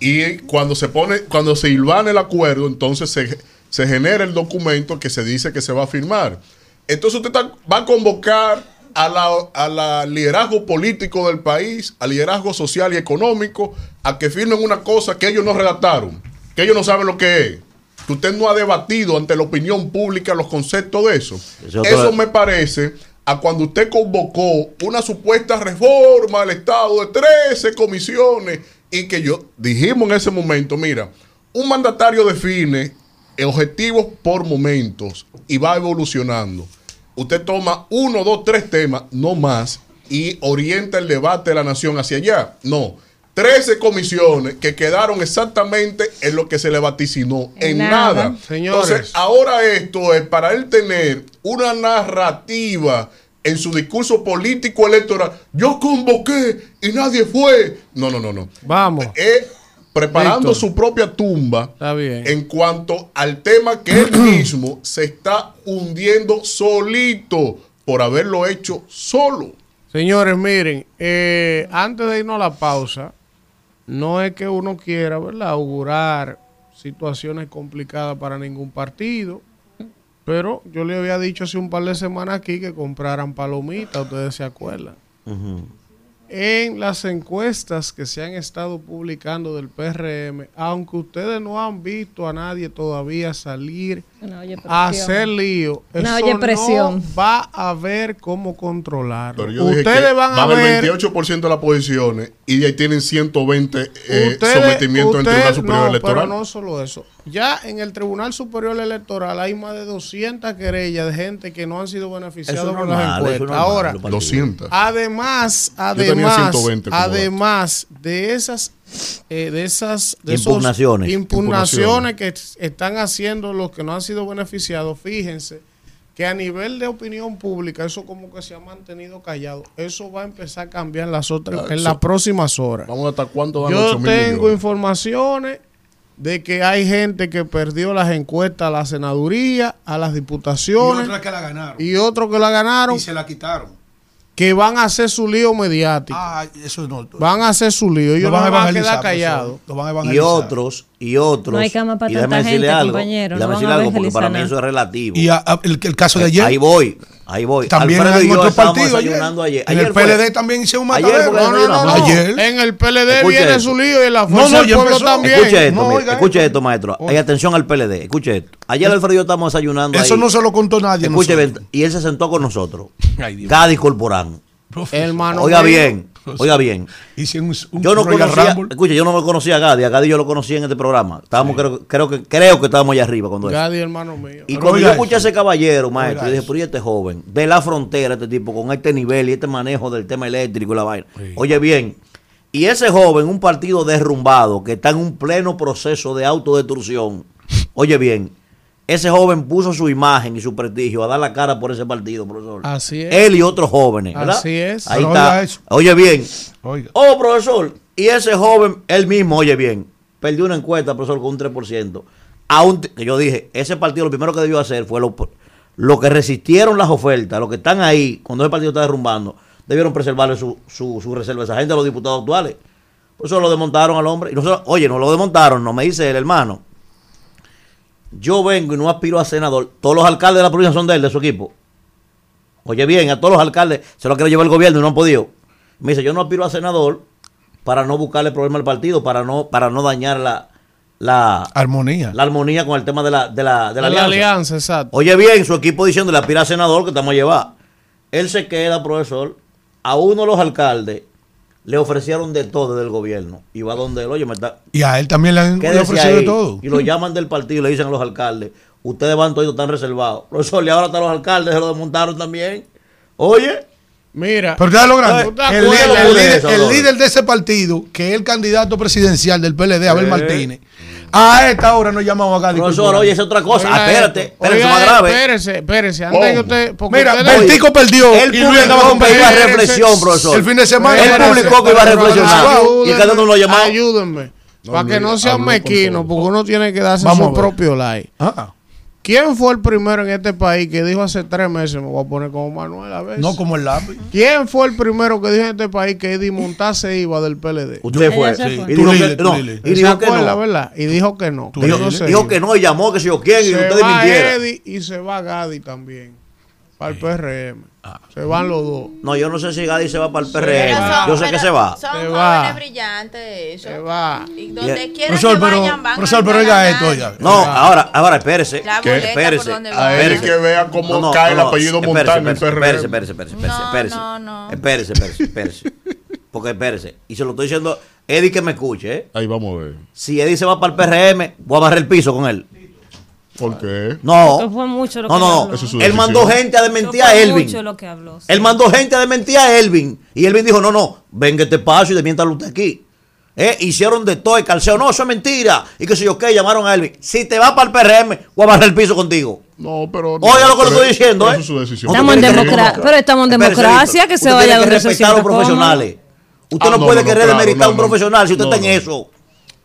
Y cuando se pone, cuando se hilvana el acuerdo, entonces se, se genera el documento que se dice que se va a firmar. Entonces usted va a convocar a la, a la liderazgo político del país, al liderazgo social y económico, a que firmen una cosa que ellos no redactaron, que ellos no saben lo que es. Que usted no ha debatido ante la opinión pública los conceptos de eso. Eso me parece a cuando usted convocó una supuesta reforma del Estado de 13 comisiones y que yo dijimos en ese momento, mira, un mandatario define objetivos por momentos y va evolucionando. Usted toma uno, dos, tres temas, no más, y orienta el debate de la nación hacia allá. No. 13 comisiones que quedaron exactamente en lo que se le vaticinó, en, nada. nada. Señores. Entonces, ahora esto es para él tener una narrativa en su discurso político electoral. Yo convoqué y nadie fue. No, no, no, no. Vamos. Es preparando Víctor. su propia tumba Está bien. en cuanto al tema que él (clears throat) mismo se está hundiendo solito por haberlo hecho solo. Señores, miren, eh, antes de irnos a la pausa, no es que uno quiera, ¿verdad?, augurar situaciones complicadas para ningún partido, pero yo le había dicho hace un par de semanas aquí que compraran palomitas, ustedes se acuerdan. En las encuestas que se han estado publicando del PRM, aunque ustedes no han visto a nadie todavía salir Una a hacer lío, Una eso oye presión. no va a ver cómo controlarlo. Ustedes van a van el ver 28% de las posiciones y de ahí tienen 120 eh, Ustedes- sometimientos en el Tribunal ustedes- Superior no, Electoral. Pero no solo eso. Ya en el Tribunal Superior Electoral hay más de 200 querellas de gente que no han sido beneficiados por normal, las encuestas. normal, Ahora, los partidos. 200. además, además, 120 como además de esas, eh, de esas de esos Impugnaciones. impugnaciones que están haciendo los que no han sido beneficiados, fíjense que a nivel de opinión pública eso como que se ha mantenido callado. Eso va a empezar a cambiar en las otras, Ah, en las próximas horas. Vamos hasta cuánto dan Yo 8 mil tengo millones. informaciones de que hay gente que perdió las encuestas a la senaduría, a las Y diputaciones otra que la ganaron. y otros que la ganaron, Y se la quitaron. que van a hacer su lío mediático. Ah, eso no. van a hacer su lío. Ellos Lo no van a van a quedar callados. van a Y otros, y otros. No hay cama para y déjame tanta decirle gente, algo, compañero, y no déjame van decirle a algo, porque para mí eso es relativo. Y a- a- el, el caso de Eh, ayer. Ahí voy, ahí voy. También Alfredo en y yo otro partido ayer. desayunando ayer. En Ayer el fue- PLD también hicieron un matadero. No, no, no, no. Ayer. En el PLD Escuche viene esto. su lío y en la No, fuerza no, del ya pueblo empezó. también. Escuche esto, No, mire, escuche esto. maestro. Hay atención al PLD. Escuche esto. Ayer Alfredo y yo estábamos desayunando Eso ahí. no se lo contó nadie. Escuche, nosotros. y él se sentó con nosotros. Ay, Dios. Cádiz Corporán. Hermano Oiga mío. bien, (laughs) oiga bien. Hicieron un, un Yo no conocía, escuche, yo no me conocía a Gadi, a Gadi yo lo conocí en este programa. Estábamos, creo, creo que creo que estábamos allá arriba cuando eso. Gadi, hermano mío. Y Pero cuando yo escuché a ese caballero, maestro, yo dije, pero ¿y este joven? De la frontera, este tipo, con este nivel y este manejo del tema eléctrico y la vaina. Oye bien, y ese joven, un partido derrumbado, que está en un pleno proceso de autodestrucción. Oye bien, ese joven puso su imagen y su prestigio a dar la cara por ese partido, profesor. Así es. Él y otros jóvenes, ¿verdad? Así es. Ahí Pero está. eso. Oye bien. Oiga. Oh, profesor. Y ese joven, él mismo, oye bien, perdió una encuesta, profesor, con un 3%. Aún, que yo dije, ese partido lo primero que debió hacer fue lo, lo que resistieron las ofertas, los que están ahí, cuando ese partido está derrumbando, debieron preservarle su, su, su reserva esa gente, a los diputados actuales. Por eso lo desmontaron al hombre. Y nosotros, oye, no lo desmontaron, no me dice el hermano. Yo vengo y no aspiro a senador. Todos los alcaldes de la provincia son de él, de su equipo. Oye bien, a todos los alcaldes se lo quiere llevar el gobierno y no han podido. Me dice, yo no aspiro a senador para no buscarle problema al partido, para no, para no dañar la, la, Armonía. la armonía con el tema de la, de la, de la alianza. alianza, exacto. Oye bien, su equipo diciéndole aspira a senador que estamos a llevar. Él se queda, profesor. A uno de los alcaldes le ofrecieron de todo del gobierno. Y va donde él, oye, me está, Y a él también le han ofrecido de todo. Y lo llaman del partido y le dicen a los alcaldes, ustedes van todos tan reservados. (laughs) Profesor, y ahora están los alcaldes, se lo desmontaron también. Oye, Mira. Pero ¿sabes lo grande? ¿Tú te El, líder, el de líder- el líder de ese partido, que es el candidato presidencial del PLD, Abel. Martínez, a esta hora nos llamamos a Gadi profesor, oye, es otra cosa. Oiga Ah, espérate, esto. espérate, Oiga más grave. Espérese, espérese. Antes que usted. porque Mira, Bertico perdió. Él publicó andaba con que iba a reflexión, profesor. El fin de semana. Él publicó que iba a reflexionar. Ayúdenme, Y cada uno lo llamaba. Ayúdenme. No, para que no sean todo. porque uno tiene que darse su propio like. Ah, ¿Quién fue el primero en este país que dijo hace tres meses, me voy a poner como Manuel a ver? no como el lápiz. ¿Quién fue el primero que dijo en este país que Eddie Montaz se iba del PLD? Usted fue. Sí. Y dijo que no. Y ¿Se dijo que no. verdad? Y dijo que no. Dijo, que no y llamó que si yo quién y Se ustedes va. Eddie y se va Gadi también. Para el PRM. Se van los dos. No, yo no sé si Gadi se va para el PRM. son- Yo sé que se va. Son Se jóvenes va. brillantes, eso. Se va. Y donde Y- quiera Profesor, que pero, vayan, van profesor, pero oiga esto, oiga. No, ahora, ahora, espérese. ¿Qué? Espérese. A él Espérese. que vea cómo No, no, cae el no, apellido Espérese, Montano en PRM. Espérese, espérese, espérese, espérese. no, no. Espérese, espérese, espérese. Porque espérese. Y se lo estoy diciendo, Eddie que me escuche, ¿eh? Ahí vamos a ver. Si Eddie se va para el PRM, voy a barrer el piso con él. ¿Por qué? No. Fue mucho lo No, que no, habló. Eso es su Él mandó gente a desmentir a Elvin. mucho lo que habló. sí. Él mandó gente a desmentir a Elvin. Y Elvin dijo, no, no, venga este paso y desmiéntalo usted aquí. Eh, hicieron de todo el calceo. No, eso es mentira. Y que sé yo qué, llamaron a Elvin. Si te vas para el PRM, voy a barrer el piso contigo. No, pero. Oiga lo que le estoy diciendo, ¿eh? Eso es su decisión. Estamos en democracia, pero estamos en democracia, que se Usted vaya tiene donde que se respetar a los cómodo. profesionales. Usted Ah, no, no, puede no, querer claro, demeritar a no, un no. profesional si usted No, está en no. eso.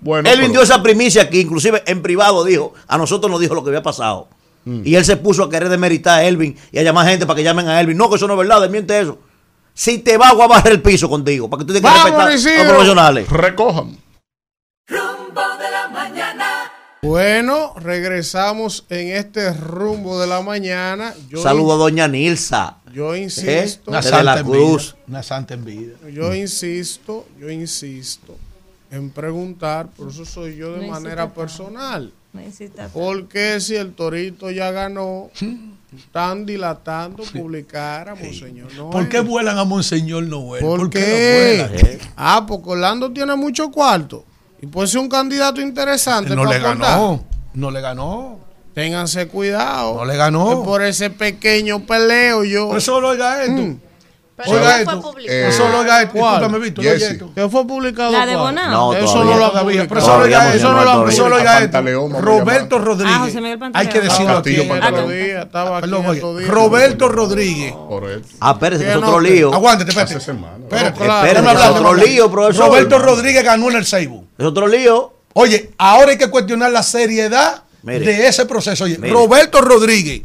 Bueno, Elvin pero- dio esa primicia aquí, inclusive en privado dijo, a nosotros nos dijo lo que había pasado. Mm. Y él se puso a querer demeritar a Elvin y a llamar gente para que llamen a Elvin. No, que eso no es verdad, desmiente eso. Si te va, voy a barrer el piso contigo. Para que tú tengas que respetar a los profesionales. Recojan. Rumbo de la mañana. Bueno, regresamos en este rumbo de la mañana. Yo Saludo a doña Nilsa. Yo ¿Eh? insisto. Una Desde santa la cruz. vida. Una santa en vida. Yo insisto, yo insisto en preguntar, por eso soy yo de No manera personal. No. Porque si el torito ya ganó, están dilatando publicar a Monseñor Noel. ¿Por qué vuelan a Monseñor Noel? ¿Por qué qué? no vuelan? Ah, porque Orlando tiene mucho cuarto. Y puede ser un candidato interesante. No para le aportar. ganó. No le ganó. Ténganse cuidado. No le ganó. Que Por ese pequeño peleo yo. Por eso lo oiga esto. Mm. Pero Oiga no fue esto. publicado. Eh, Eso lo oiga esto. Discúlpame, Víctor. Oye esto. ¿Qué fue publicado? La de? Bonao. No, Eso todavía. no lo ha Todavía, pero eso lo oiga esto. no, no, Eso lo oiga no, esto. Roberto Ah, Rodríguez. José Miguel Hay que decirlo aquí. Días, estaba aquí. Roberto Rodríguez. Ah, espérese, que es ¿Qué otro lío. Aguántate, espérate. Espérate, Espérate, es otro lío, profesor. Roberto Rodríguez ganó en el Seibo. Es otro lío. Oye, ahora hay que cuestionar la seriedad Mire. de ese proceso. Oye, Mire. Roberto Rodríguez,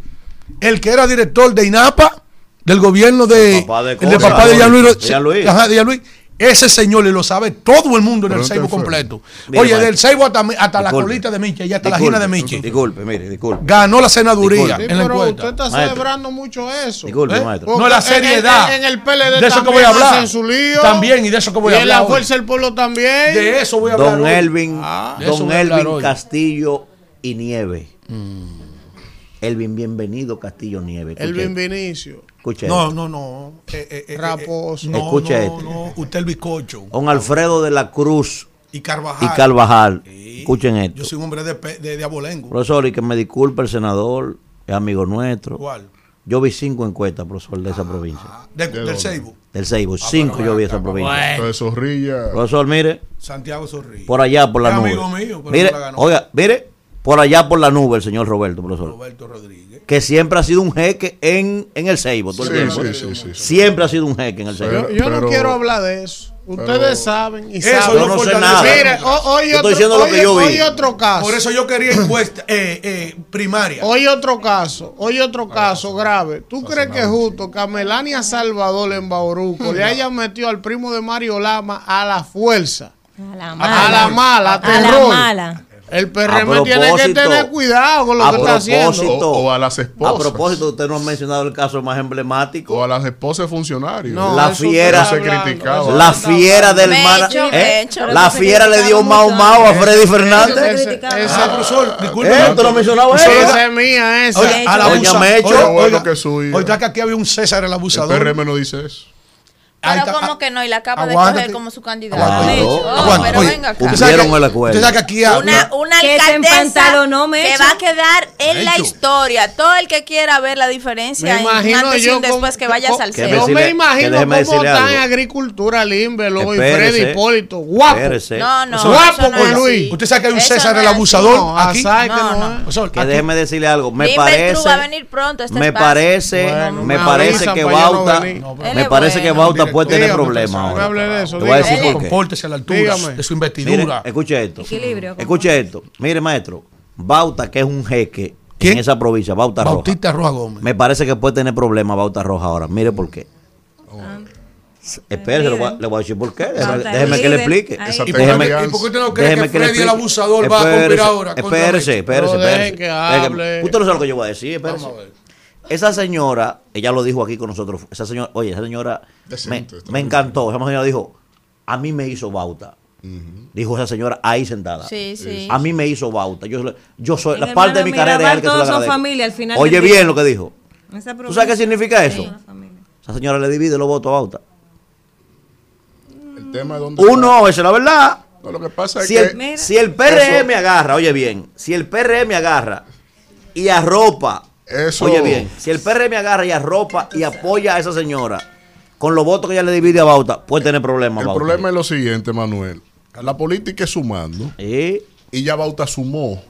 el que era director de INAPA, del gobierno de. El papá de el Cosa. papá de. Ajá, Jean-Louis. Ese señor le lo sabe todo el mundo en el Seibo completo. Mire, Oye, maestro. del Seibo hasta, hasta la colita de Miche y hasta la gina de Miche. Disculpe, mire, disculpe. Ganó la senaduría Sí, en la pero encuesta. usted está Maestro. celebrando mucho eso. Disculpe, ¿Eh? maestro. No, la seriedad. En, en el PLD De eso que voy a hablar. hacen su lío. También, y de eso que voy a Y en hablar la fuerza del pueblo también. De eso voy a hablar. Don hoy. Elvin, Ah. Don hablar Elvin. Castillo y Nieve. Mm. Elvin, bienvenido Castillo Nieve. El Escuche, Vinicio. Escuche No, esto. no, no. Eh, eh, eh, Raposo. eh, no, Escuche no, esto. no. Usted el bizcocho. Don Alfredo de la Cruz Y Carvajal. y Carvajal. Sí. Escuchen esto. Yo soy un hombre de, pe- de, de abolengo. Profesor, y que me disculpe el senador, es amigo nuestro. ¿Cuál? Yo vi cinco encuestas, profesor, de esa provincia. De- ¿De del? Seibo. Del Seibo. Cinco yo vi de esa provincia. Entonces, Zorrilla. Profesor, mire, Santiago Zorrilla. por allá por la Es nube. amigo mío, pero mire, no la ganó. oiga, mire, por allá por la nube el señor Roberto, profesor. Roberto Rodríguez. Que siempre ha sido un jeque en, en el Seibo. todo el Sí, tiempo. sí, sí, sí, sí. Siempre ha sido un jeque en el Seibo. Yo, yo no quiero hablar de eso. Ustedes pero- saben y Eso saben. Yo no sé nada. Mire, hoy Yo otro, estoy diciendo lo que hoy- yo vi. hoy otro caso. Por eso yo quería encuesta eh, eh, primaria. Hoy otro caso, hoy otro caso grave. ¿Tú crees que es justo que a Melania Salvador en Bauruco le hayan metido al primo de Mario Lama a la fuerza? A la A mala. la mala, a A la mala. El PRM tiene que tener cuidado con lo a que está haciendo. propósito- O- o a las esposas. A propósito, usted no ha mencionado el caso más emblemático. O a las esposas de funcionarios. No, La eso fiera- se criticaba. eso La fiera del mana- ¿eh? La fiera le dio mao mao a Freddy Fernández. Ah, profesor, disculpe. ¿Eh? ¿Usted lo mencionaba esa ella? es mía, esa. Oiga, a la Doña abusa- Mecho. oiga, bueno oiga, que suya. oiga, que aquí había un César el El abusador. PRM no dice eso. Pero como que no, y la acaba de Aguántate. coger como su candidato. Aguanta. Mecho. Oh, pero Oye, venga acá. que- que aquí hay Una, una Que alcaldesa empantalonó, que Mecho. va a quedar en la historia. Todo el que quiera ver la diferencia Me imagino antes y yo un después cómo- que vaya a cómo- Salcedo. Que Yo me que imagino cómo está en agricultura Limbelo y. Freddy Hipólito. Guapo. Espérese. No, no, Guapo no con es Luis. Usted sabe que hay un Eso César no el abusador No, aquí. Que No, no no. Que déjeme decirle algo. Me parece. Va a venir pronto este me parece, me me parece que no Bauta. No, me parece que. Bauta puede tener Dígame, problemas no de eso, Te voy a decir por qué. Compórtese a la altura Dígame. de su Mire, investidura. escuche esto. Equilibrio. Escuche esto. Mire, maestro. Bauta, que es un jeque ¿Quién? en esa provincia, Bauta Roja. Bautista Roja Gómez. Me parece que puede tener problemas Bauta Roja ahora. Mire por qué. Espérese, le voy, a- le voy a decir por qué. Déjeme, que le explique. ¿Y por, Déjeme- qué, y por qué usted no cree que que Freddy el abusador va a cumplir Espérese, ahora? Espérese, espérese, espérese. hable. Usted no sabe lo que yo voy a decir, espérese. Vamos a ver. Esa señora, ella lo dijo aquí con nosotros, esa señora, oye, esa señora me, Decente, me encantó. Esa señora dijo, a mí me hizo bauta. Dijo esa señora ahí sentada. Sí, sí. A mí me hizo bauta. Yo, yo soy, En la parte de mi carrera es el que se todos son familia al final Oye bien día. lo que dijo. ¿Tú sabes qué significa eso? Sí. Esa señora le divide los votos a bauta. El tema es dónde Uno, esa es la verdad. No, lo que pasa es Si que el, Mira. si el PRM Eso- agarra, oye bien, si el PRM agarra y arropa, Eso- oye bien, si el PRM agarra y arropa y apoya a esa señora con los votos que ella le divide a Bauta, puede tener problemas. el Bauta. problema es lo siguiente, Manuel. La política es sumando y ya Bauta sumó.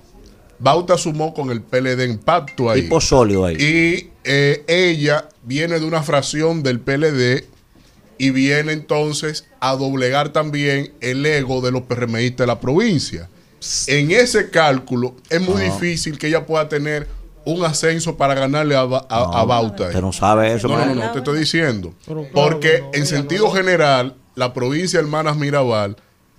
Bauta sumó con el PLD en pacto ahí. tipo sólido ahí. Y eh, ella viene de una fracción del PLD y viene entonces a doblegar también el ego de los PRMistas de la provincia. En ese cálculo es muy difícil que ella pueda tener un ascenso para ganarle a, a, a Bauta. Usted no sabe eso, No, no, no, no, te estoy diciendo. Pero Porque que no, en sentido no general, la provincia de Hermanas Mirabal,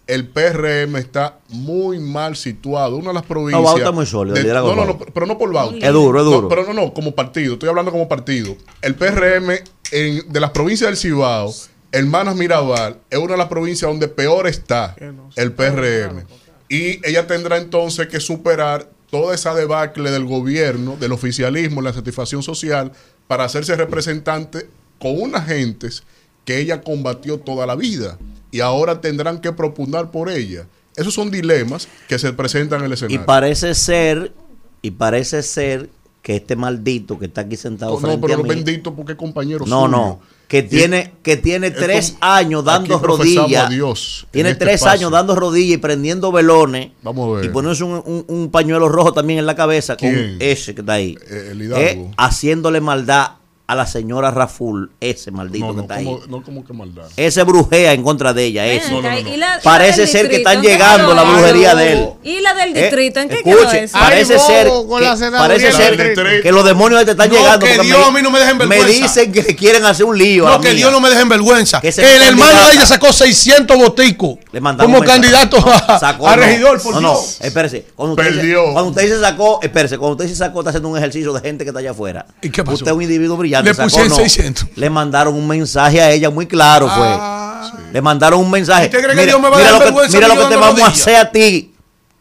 el PRM está muy mal situado. Una de las provincias. Bauta es muy sólido, de- no, no, no, pero no por Bauta. Es duro, es duro. No, pero no, no, como partido. Estoy hablando como partido. El PRM en- de las provincias del Cibao, Hermanas Mirabal, es una de las provincias donde peor está el PRM. Y ella tendrá entonces que superar toda esa debacle del gobierno, del oficialismo, la satisfacción social, para hacerse representante con unas gentes que ella combatió toda la vida. Y ahora tendrán que propugnar por ella. Esos son dilemas que se presentan en el Y escenario. parece ser, y parece ser que este maldito que está aquí sentado no, frente pero a no mí, bendito porque es compañero no, suyo. no, que tiene, que tiene es tres años dando rodillas, Dios tiene en este tres espacio. años dando rodillas y prendiendo velones Vamos a ver. y poniéndose un, un- un pañuelo rojo también en la cabeza con ese que está ahí, Eh, el Hidalgo. Eh, haciéndole maldad a la señora Raful, ese maldito No, que está ahí. no como que maldad. Ese brujea en contra de ella, ¿y la- Parece ser que están ¿En qué llegando la eso? brujería de él. ¿Y la del Eh, distrito? ¿En qué escuche, quedó eso? Parece Ay, ser, que, parece ser que los demonios te están No, llegando. que Dios a mí no me deje en Me vergüenza. dicen que quieren hacer un lío. No, que mía. Dios no me deje en vergüenza. Que se El hermano de ella sacó 600 boticos Le mandamos como candidato a, Sacó, a no. regidor, por no, no, espérese. Cuando usted, Perdió. Cuando usted dice sacó, espérese, cuando usted dice sacó, está haciendo un ejercicio de gente que está allá afuera. ¿Y qué pasó? Usted es un individuo brillante. Le pusieron no. 600. Le mandaron un mensaje a ella muy claro, fue. Ah. Le mandaron un mensaje. ¿Usted cree que Mira, Dios me va a mira dar lo que, mira lo te vamos a hacer a ti.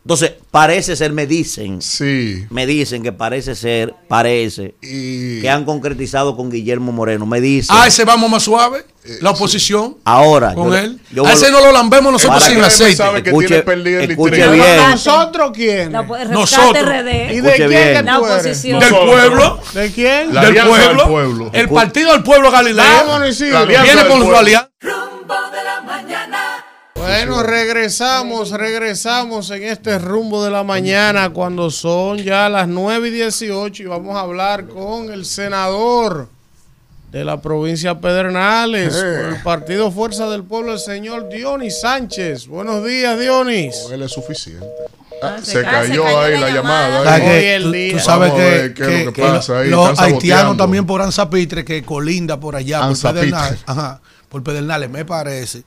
Entonces, parece ser, me dicen. Sí. Me dicen que parece ser, parece, Y que han concretizado con Guillermo Moreno. Me dicen. Ah, ese vamos más suave. La oposición. Ahora. Con yo- él. yo a ese no lo lambemos nosotros sin que- aceite. sabe que Escuche- tiene perdido el escuche bien. ¿Nosotros quién? La, Nosotros. RD. ¿Y Escuche de quién bien. La oposición. Del pueblo. ¿De quién? La del alianza del pueblo. pueblo. El partido del pueblo Galileo. Vámonos, alianza Viene con su pueblo. alianza. Rumbo de la. Bueno, regresamos, regresamos en este rumbo de la mañana cuando son ya las 9 y 18 y vamos a hablar con el senador de la provincia Pedernales, Eh. por el Partido Fuerza del Pueblo, el señor Dionis Sánchez. Buenos días, Dionis. Él es suficiente. Ah, se, se ca- cayó se cayó ahí la la llamada. llamada. ¿Sabes ahí. Hoy que el tú, tú sabes que, es lo que- pasa ahí, los están haitianos también por Anzapitre que colinda por allá, por Anzapitre. Pedernales, ajá, por Pedernales, me parece.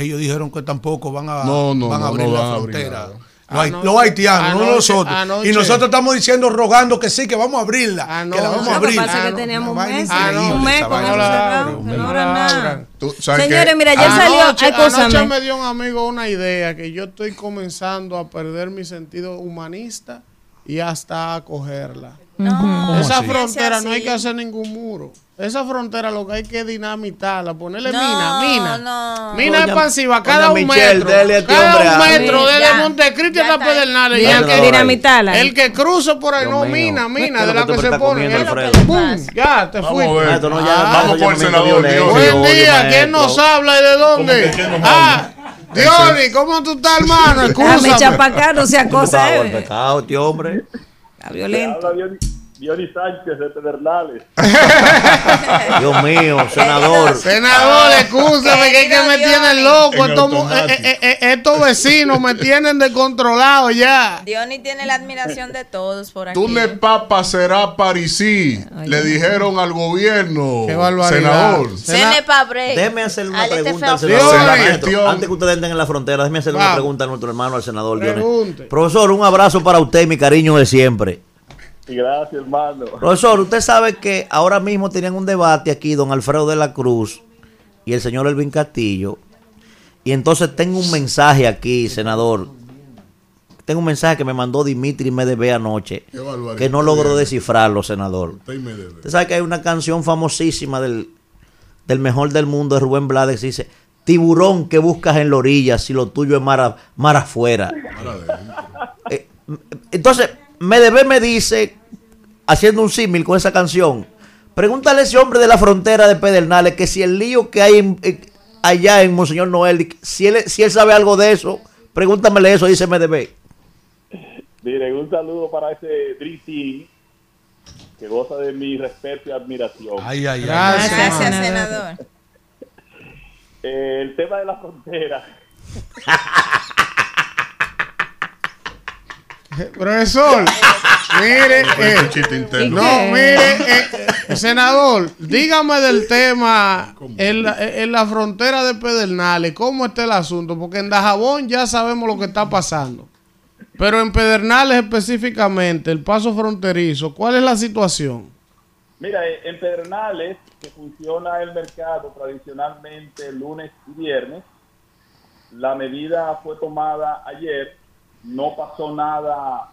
Ellos dijeron que tampoco van a, No, no, van a no, abrir no la van a abrir frontera. Los, Anoche- los haitianos, no nosotros. anoche- y nosotros estamos diciendo, rogando que sí, que vamos a abrirla. Anoche- que la vamos a Lo que abrir. pasa es que Ah, teníamos un mes, un mes con eso cerrado, no nada. Señores, mira, ya salió, hay cosas, anoche ¿no? me dio un amigo una idea que yo estoy comenzando a perder mi sentido humanista y hasta a cogerla. No, Esa así? frontera no hay que hacer ningún muro. Esa frontera lo que hay que dinamitarla, ponerle No, mina, mina. no. Mina Doña- expansiva, cada un Michelle, metro. dele a este cada hombre un metro, Sí, desde. Montecristi hasta. Pedernales. Y el que. Dinamitarla. el que cruce por ahí, Dios no, mío. mina, ¿Qué mina, de la que se. ¡Bum! Ya, te fui. Ah, Vamos por el senador. Buen día. ¿quién nos habla y de dónde? Ah, Diony, ¿cómo tú estás, hermano? Dame Escúchame. chapacar, no sea cosa. Eh. pecado, este hombre. Está violento. Dionis Sánchez de Pedernales. (laughs) Dios mío, (laughs) senador. Senador, escúchame que es que (laughs) me tienen loco. Estos, eh, eh, eh, estos vecinos me tienen descontrolado ya. Diony tiene la admiración de todos por aquí. Tú ne papa será parisí. Ay, Le dijeron al gobierno, Qué barbaridad. senador. Sena-. Déjeme hacerle una este pregunta al senador. Antes que ustedes entren en la frontera, déjeme hacerle una pregunta a nuestro hermano, al senador Dionis. Pregunte. Profesor, un abrazo para usted y mi cariño de siempre. Gracias, hermano. Profesor, usted sabe que ahora mismo tenían un debate aquí, don Alfredo de la Cruz y el señor Elvin Castillo. Y entonces tengo un mensaje aquí, senador. Tengo un mensaje que me mandó Dimitri Medebe anoche, que no logro descifrarlo, senador. Usted sabe que hay una canción famosísima del, del mejor del mundo de Rubén Blades que dice, tiburón que buscas en la orilla si lo tuyo es mar, a- mar afuera. Eh, entonces, Medebe me dice, haciendo un símil con esa canción, pregúntale a ese hombre de la frontera de Pedernales que si el lío que hay en- eh, allá en Monseñor Noel, si él, si él sabe algo de eso, pregúntamele eso, dice Medebe. Miren, un saludo para ese Team que goza de mi respeto y admiración. Ay, ay, ay. Gracias. Gracias, senador. El tema de la frontera. (laughs) Profesor, Mire, eh, interno. no, mire, eh, senador, dígame del tema en la, en la frontera de Pedernales, ¿cómo está el asunto? Porque en Dajabón ya sabemos lo que está pasando. Pero en Pedernales específicamente, el paso fronterizo, ¿cuál es la situación? Mira, eh, en Pedernales, que funciona el mercado tradicionalmente lunes y viernes, la medida fue tomada ayer, no pasó nada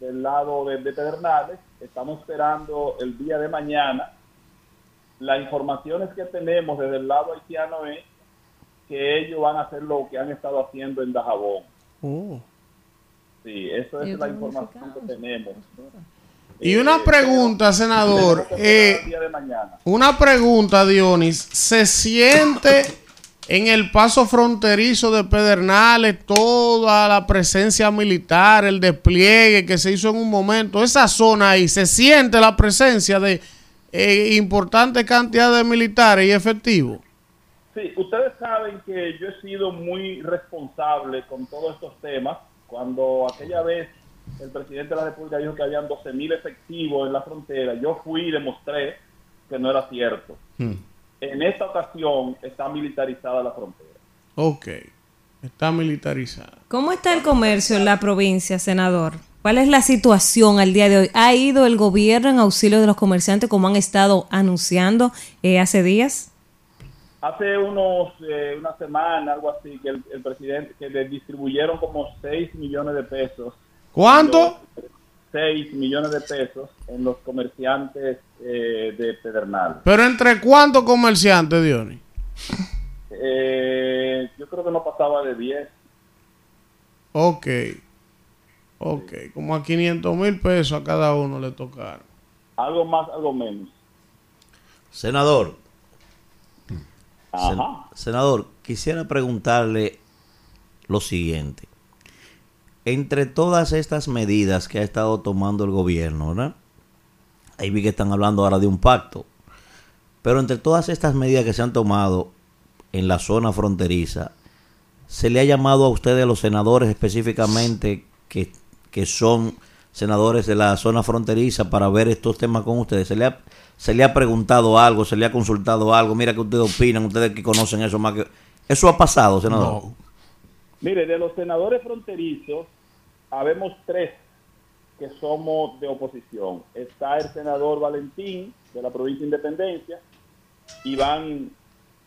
del lado de, de Pedernales, estamos esperando el día de mañana. Las informaciones que tenemos desde el lado haitiano es que ellos van a hacer lo que han estado haciendo en Dajabón. Sí, eso es la información que tenemos. Y una pregunta, senador. Eh, el día de mañana. Una pregunta, Dionis. ¿Se siente en el paso fronterizo de Pedernales toda la presencia militar, el despliegue que se hizo en un momento? Esa zona ahí, ¿se siente la presencia de eh, importante cantidad de militares y efectivos? Sí, ustedes saben que yo he sido muy responsable con todos estos temas. Cuando aquella vez el presidente de la República dijo que habían 12 mil efectivos en la frontera, yo fui y demostré que no era cierto. En esta ocasión está militarizada la frontera. Ok, está militarizada. ¿Cómo está el comercio en la provincia, senador? ¿Cuál es la situación al día de hoy? ¿Ha ido el gobierno en auxilio de los comerciantes como han estado anunciando eh, hace días? Hace unos, eh, una semana, algo así, que el, el presidente, que le distribuyeron como 6 millones de pesos. ¿Cuánto? 6 millones de pesos en los comerciantes eh, de Pedernal. ¿Pero entre cuántos comerciantes, Dionis? Eh, yo creo que no pasaba de 10. Ok. Ok, como a 500 mil pesos a cada uno le tocaron. Algo más, algo menos. Senador. Ajá. Sen- senador, quisiera preguntarle lo siguiente. Entre todas estas medidas que ha estado tomando el gobierno, ¿verdad? Ahí vi que están hablando ahora de un pacto. Pero entre todas estas medidas que se han tomado en la zona fronteriza, ¿se le ha llamado a ustedes, a los senadores específicamente, que, que son senadores de la zona fronteriza, para ver estos temas con ustedes? ¿Se le, ha, ¿Se le ha preguntado algo? ¿Se le ha consultado algo? Mira que ustedes opinan, ustedes que conocen eso más que... ¿Eso ha pasado, senador? Mire, de los senadores fronterizos, habemos tres que somos de oposición. Está el senador Valentín, de la provincia de Independencia, Iván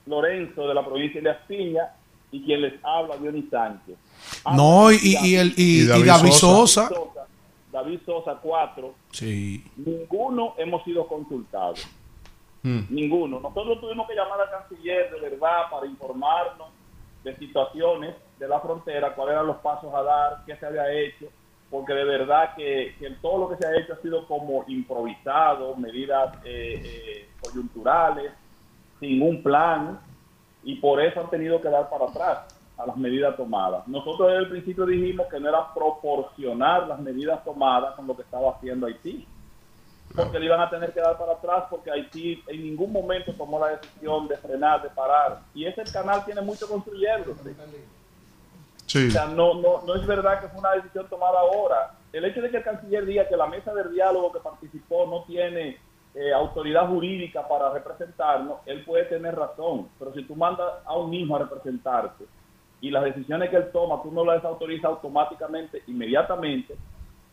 Lorenzo, de la provincia de Aspiña, y quien les habla, Dionis Sánchez. No, y, y, el, y, y David, Sosa. David Sosa, cuatro. Sí. Ninguno hemos sido consultados. Ninguno. Nosotros tuvimos que llamar al canciller de verdad para informarnos de situaciones de la frontera, cuáles eran los pasos a dar, qué se había hecho, porque de verdad que, todo lo que se ha hecho ha sido como improvisado, medidas eh, eh, coyunturales, sin un plan, y por eso han tenido que dar para atrás a las medidas tomadas. Nosotros desde el principio dijimos que no era proporcionar las medidas tomadas con lo que estaba haciendo Haití porque le iban a tener que dar para atrás porque Haití en ningún momento tomó la decisión de frenar, de parar. Y ese canal tiene mucho construyendo. Sí. O sea, no, no, no es verdad que fue una decisión tomada ahora. El hecho de que el canciller diga que la mesa de diálogo que participó no tiene eh, autoridad jurídica para representarnos, él puede tener razón. Pero si tú mandas a un hijo a representarte y las decisiones que él toma, tú no las autorizas automáticamente, inmediatamente,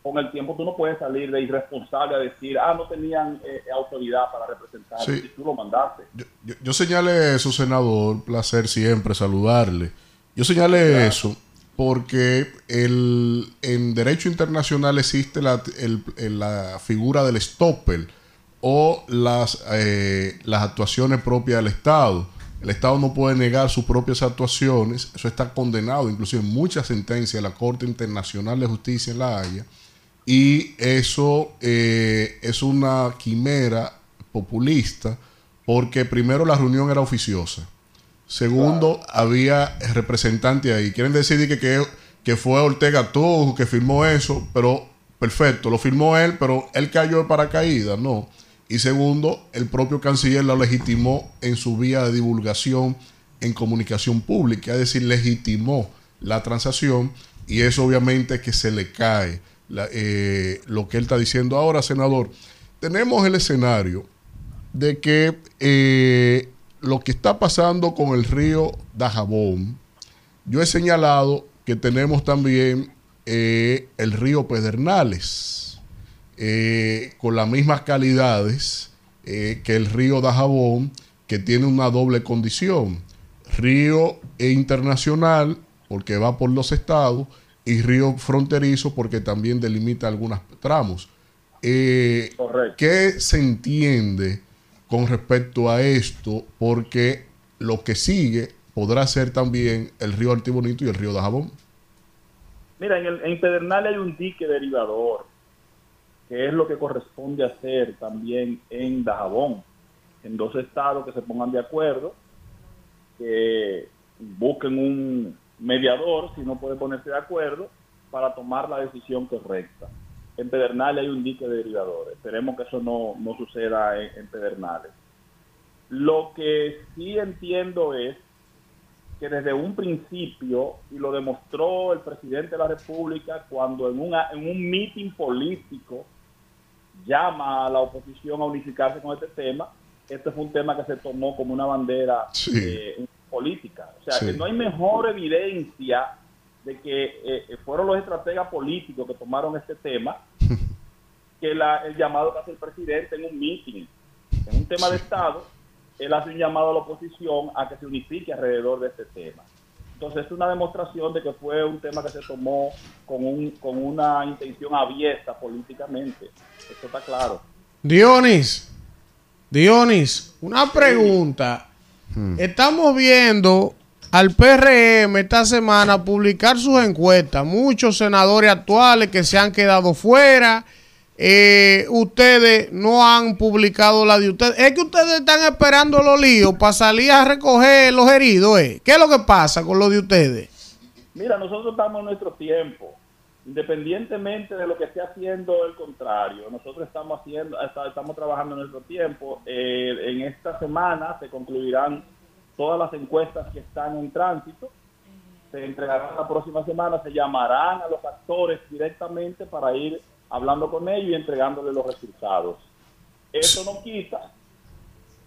con el tiempo tú no puedes salir de irresponsable a decir, ah, no tenían eh, autoridad para representar, Sí. y tú lo mandaste. Yo, yo señalé eso, senador, placer siempre saludarle. Yo señalé eso porque el, en derecho internacional existe la, figura del stopper o las, eh, las actuaciones propias del Estado. El Estado no puede negar sus propias actuaciones. Eso está condenado, inclusive en muchas sentencias de la Corte Internacional de Justicia en La Haya. Y eso eh, es una quimera populista porque primero la reunión era oficiosa. Segundo, había representantes ahí. Quieren decir que, que, que fue Ortega Tojo que firmó eso, pero perfecto, lo firmó él, pero él cayó de paracaídas, no. Y segundo, el propio canciller lo legitimó en su vía de divulgación en comunicación pública, es decir, legitimó la transacción y eso obviamente que se le cae la- eh, lo que él está diciendo ahora, senador. Tenemos el escenario de que eh, lo que está pasando con el río Dajabón, yo he señalado que tenemos también eh, el río Pedernales, eh, con las mismas calidades eh, que el río Dajabón, que tiene una doble condición. Río internacional, porque va por los estados, y río fronterizo, porque también delimita algunos tramos. ¿Qué se entiende con respecto a esto? Porque lo que sigue podrá ser también el río Altibonito y el río Dajabón. Mira, en, el, en Pedernal hay un dique derivador, que es lo que corresponde hacer también en Dajabón, en dos estados que se pongan de acuerdo, que busquen un mediador, si no pueden ponerse de acuerdo, para tomar la decisión correcta. En Pedernales hay un dique de derivadores. Esperemos que eso no, no suceda en, en Pedernales. Lo que sí entiendo es que desde un principio, y lo demostró el presidente de la República cuando en, una, en un meeting político llama a la oposición a unificarse con este tema, este fue un tema que se tomó como una bandera eh, política. O sea, Sí. que no hay mejor evidencia de que eh, fueron los estrategas políticos que tomaron este tema (laughs) que la- el llamado que hace el presidente en un meeting, en un tema de Estado, él hace un llamado a la oposición a que se unifique alrededor de este tema. Entonces es una demostración de que fue un tema que se tomó con, un, con una intención abierta políticamente. Eso está claro. Dionis, Dionis, una pregunta. Estamos viendo al PRM esta semana publicar sus encuestas. Muchos senadores actuales que se han quedado fuera. Eh, ustedes no han publicado la de ustedes. Es que ustedes están esperando los líos para salir a recoger los heridos. ¿eh? ¿Qué es lo que pasa con lo de ustedes? Mira, nosotros estamos en nuestro tiempo. Independientemente de lo que esté haciendo el contrario, nosotros estamos haciendo, estamos trabajando en nuestro tiempo. Eh, en esta semana se concluirán todas las encuestas que están en tránsito. Se entregarán la próxima semana, se llamarán a los actores directamente para ir hablando con ellos y entregándoles los resultados. Eso no quita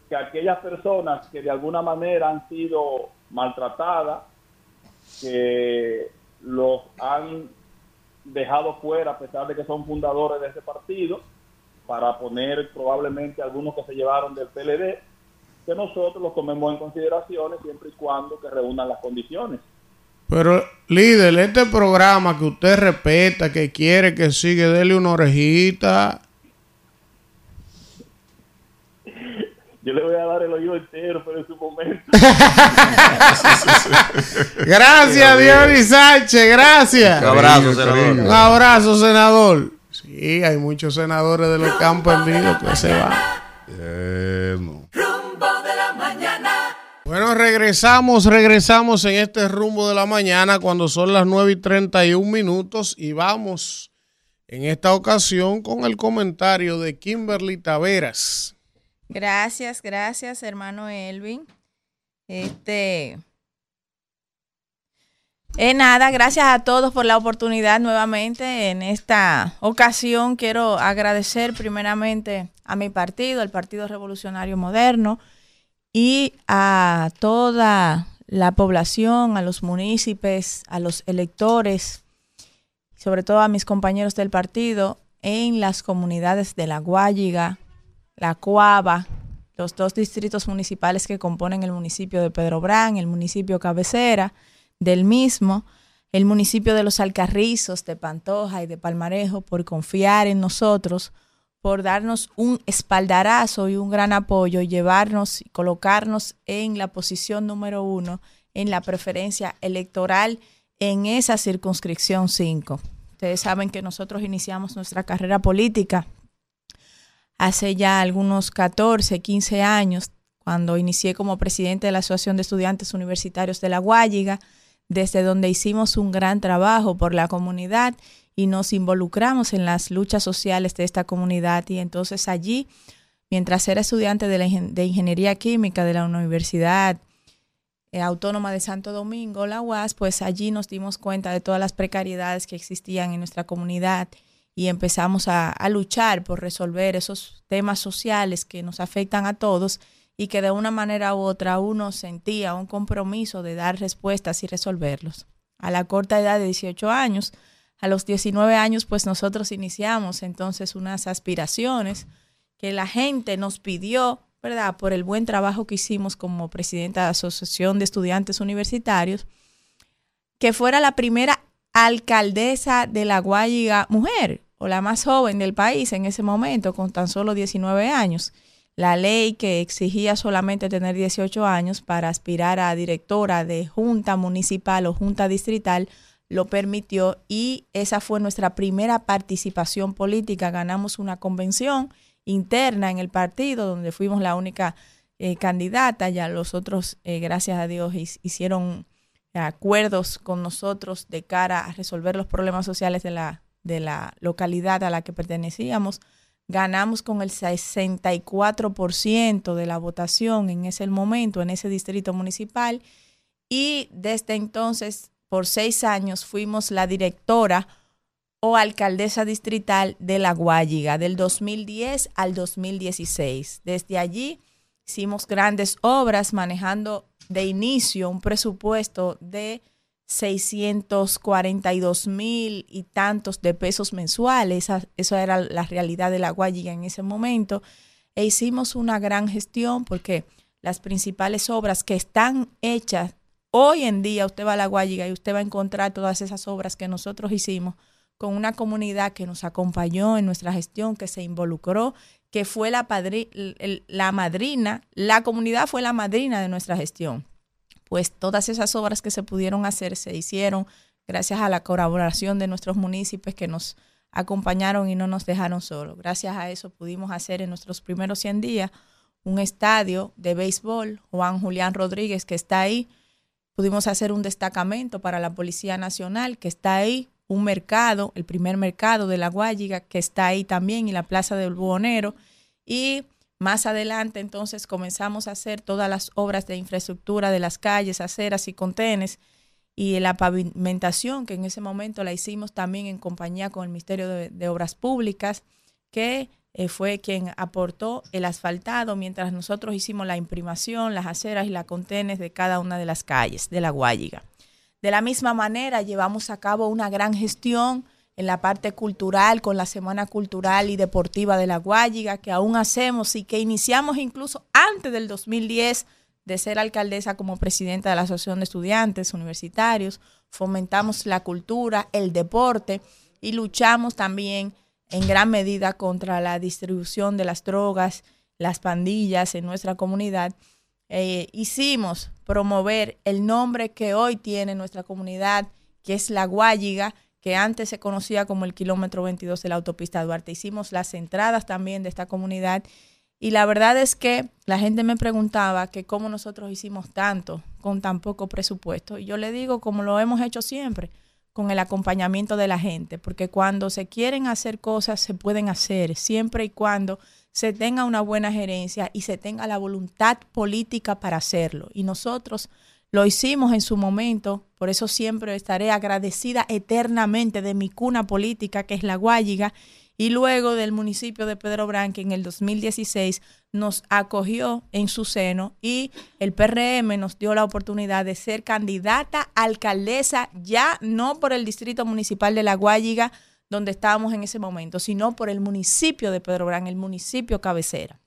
que aquellas personas que de alguna manera han sido maltratadas, que los han dejado fuera a pesar de que son fundadores de ese partido, para poner probablemente algunos que se llevaron del PLD, que nosotros los tomemos en consideraciones siempre y cuando que reúnan las condiciones. Pero, líder, este programa que usted respeta, que quiere que sigue, dele una orejita. Yo le voy a dar el oído entero, pero en su momento. (laughs) Gracias, Dionis Sánchez, gracias. Un abrazo, senador. Un abrazo, senador. Sí, hay muchos senadores de los que han perdido que se van. Mañana. Bueno, regresamos, regresamos en este rumbo de la mañana cuando son las 9 y 31 minutos y vamos en esta ocasión con el comentario de Kimberly Taveras. Gracias, gracias, hermano Elvin. Este. Eh, nada, gracias a todos por la oportunidad nuevamente. En esta ocasión quiero agradecer primeramente a mi partido, el Partido Revolucionario Moderno, y a toda la población, a los municipios, a los electores, sobre todo a mis compañeros del partido en las comunidades de La Guayiga, La Cuava, los dos distritos municipales que componen el municipio de Pedro Brán, el municipio cabecera del mismo, el municipio de Los Alcarrizos, de Pantoja y de Palmarejo, por confiar en nosotros, por darnos un espaldarazo y un gran apoyo, llevarnos y colocarnos en la posición número uno en la preferencia electoral en esa circunscripción 5. Ustedes saben que nosotros iniciamos nuestra carrera política hace ya algunos 14, 15 años, cuando inicié como presidente de la Asociación de Estudiantes Universitarios de La Guayiga, desde donde hicimos un gran trabajo por la comunidad y nos involucramos en las luchas sociales de esta comunidad. Y entonces allí, mientras era estudiante de, Ingeniería Química de la Universidad eh, Autónoma de Santo Domingo, la UAS, pues allí nos dimos cuenta de todas las precariedades que existían en nuestra comunidad y empezamos a, a luchar por resolver esos temas sociales que nos afectan a todos y que de una manera u otra uno sentía un compromiso de dar respuestas y resolverlos. A la corta edad de 18 años, a los 19 años, pues nosotros iniciamos entonces unas aspiraciones que la gente nos pidió, ¿verdad? Por el buen trabajo que hicimos como presidenta de la Asociación de Estudiantes Universitarios, que fuera la primera alcaldesa de la Guayiga mujer o la más joven del país en ese momento, con tan solo 19 años. La ley que exigía solamente tener 18 años para aspirar a directora de junta municipal o junta distrital lo permitió y esa fue nuestra primera participación política. Ganamos una convención interna en el partido donde fuimos la única eh, candidata, ya los otros, eh, gracias a Dios, hicieron acuerdos con nosotros de cara a resolver los problemas sociales de la, de la localidad a la que pertenecíamos. Ganamos con el 64% de la votación en ese momento, en ese distrito municipal, y desde entonces por seis años fuimos la directora o alcaldesa distrital de La Guayiga del 2010 al 2016. Desde allí hicimos grandes obras manejando de inicio un presupuesto de 642 mil y tantos de pesos mensuales. Esa, era la realidad de La Guayiga en ese momento. E hicimos una gran gestión porque las principales obras que están hechas Hoy en día usted va a la Guayiga y usted va a encontrar todas esas obras que nosotros hicimos con una comunidad que nos acompañó en nuestra gestión, que se involucró, que fue la, madrina, la comunidad fue la madrina de nuestra gestión. Pues todas esas obras que se pudieron hacer se hicieron gracias a la colaboración de nuestros municipios que nos acompañaron y no nos dejaron solos. Gracias a eso pudimos hacer en nuestros primeros 100 días un estadio de béisbol, Juan Julián Rodríguez, que está ahí, Pudimos hacer un destacamento para la Policía Nacional que está ahí, un mercado, el primer mercado de la Guayiga que está ahí también y la Plaza del Buhonero. Y más adelante entonces comenzamos a hacer todas las obras de infraestructura de las calles, aceras y contenes y la pavimentación que en ese momento la hicimos también en compañía con el Ministerio de, de Obras Públicas que eh, fue quien aportó el asfaltado mientras nosotros hicimos la imprimación, las aceras y la contenes de cada una de las calles de la Guayiga. De la misma manera, llevamos a cabo una gran gestión en la parte cultural con la Semana Cultural y Deportiva de la Guayiga, que aún hacemos y que iniciamos incluso antes del 2010 de ser alcaldesa como presidenta de la Asociación de Estudiantes Universitarios. Fomentamos la cultura, el deporte y luchamos también en gran medida contra la distribución de las drogas, las pandillas en nuestra comunidad, eh, hicimos promover el nombre que hoy tiene nuestra comunidad, que es La Guayiga, que antes se conocía como el kilómetro 22 de la autopista Duarte. Hicimos las entradas también de esta comunidad y la verdad es que la gente me preguntaba que cómo nosotros hicimos tanto con tan poco presupuesto. Y yo le digo como lo hemos hecho siempre con el acompañamiento de la gente, porque cuando se quieren hacer cosas, se pueden hacer, siempre y cuando se tenga una buena gerencia y se tenga la voluntad política para hacerlo. Y nosotros lo hicimos en su momento, por eso siempre estaré agradecida eternamente de mi cuna política, que es la Guayiga, y luego del municipio de Pedro Branque en el 2016 nos acogió en su seno y el PRM nos dio la oportunidad de ser candidata alcaldesa ya no por el distrito municipal de La Guayiga donde estábamos en ese momento, sino por el municipio de Pedro Branque, el municipio cabecera.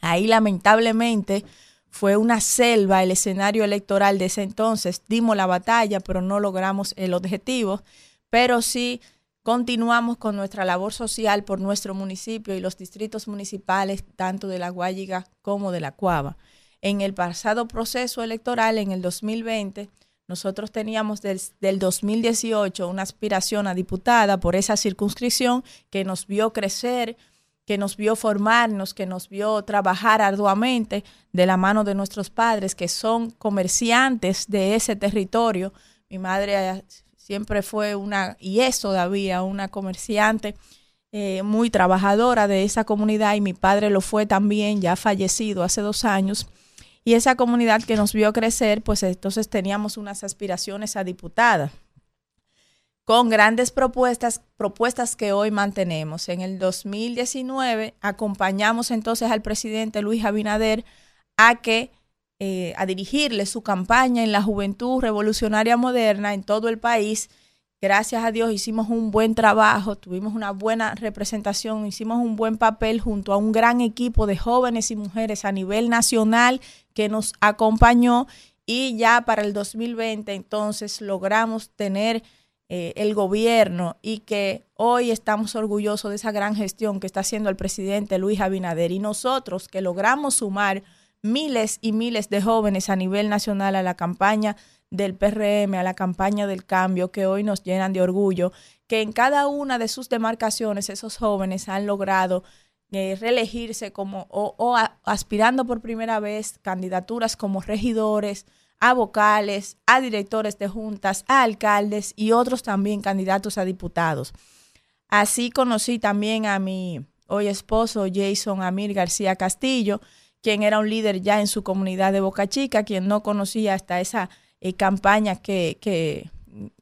Ahí lamentablemente fue una selva el escenario electoral de ese entonces. Dimos la batalla, pero no logramos el objetivo. Pero sí Continuamos con nuestra labor social por nuestro municipio y los distritos municipales, tanto de La Guayiga como de La Cuava. En el pasado proceso electoral, en el 2020, nosotros teníamos del, del, 2018 una aspiración a diputada por esa circunscripción que nos vio crecer, que nos vio formarnos, que nos vio trabajar arduamente de la mano de nuestros padres, que son comerciantes de ese territorio. Mi madre siempre fue una, y es todavía, una comerciante eh, muy trabajadora de esa comunidad y mi padre lo fue también, ya fallecido hace dos años. y esa comunidad que nos vio crecer, pues entonces teníamos unas aspiraciones a diputada con grandes propuestas, propuestas que hoy mantenemos. En el 2019 acompañamos entonces al presidente Luis Abinader a que eh, a dirigirle su campaña en la juventud revolucionaria moderna en todo el país. Gracias a Dios hicimos un buen trabajo, tuvimos una buena representación, hicimos un buen papel junto a un gran equipo de jóvenes y mujeres a nivel nacional que nos acompañó y ya para el 2020 entonces logramos tener eh, el gobierno y que hoy estamos orgullosos de esa gran gestión que está haciendo el presidente Luis Abinader y nosotros que logramos sumar miles y miles de jóvenes a nivel nacional a la campaña del PRM, a la campaña del cambio, que hoy nos llenan de orgullo, que en cada una de sus demarcaciones esos jóvenes han logrado eh, reelegirse como o, aspirando por primera vez candidaturas como regidores, a vocales, a directores de juntas, a alcaldes y otros también candidatos a diputados. Así conocí también a mi hoy esposo Jason Amir García Castillo, quien era un líder ya en su comunidad de Boca Chica, quien no conocía hasta esa eh, campaña que, que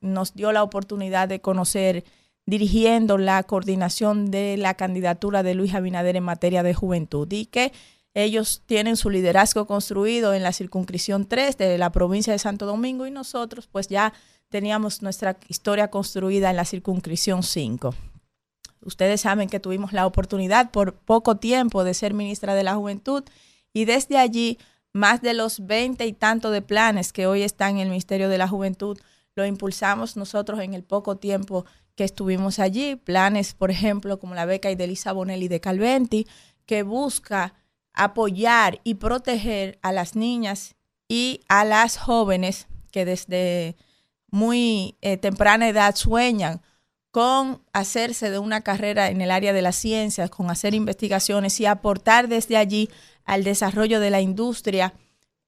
nos dio la oportunidad de conocer dirigiendo la coordinación de la candidatura de Luis Abinader en materia de juventud y que ellos tienen su liderazgo construido en la circunscripción 3 de la provincia de Santo Domingo y nosotros pues ya teníamos nuestra historia construida en la circunscripción 5. Ustedes saben que tuvimos la oportunidad por poco tiempo de ser ministra de la Juventud y desde allí más de los 20 y tanto de planes que hoy están en el Ministerio de la Juventud lo impulsamos nosotros en el poco tiempo que estuvimos allí. Planes, por ejemplo, como la beca de Elisa Bonelli de Calventi, que busca apoyar y proteger a las niñas y a las jóvenes que desde muy eh, temprana edad sueñan con hacerse de una carrera en el área de las ciencias, con hacer investigaciones y aportar desde allí al desarrollo de la industria,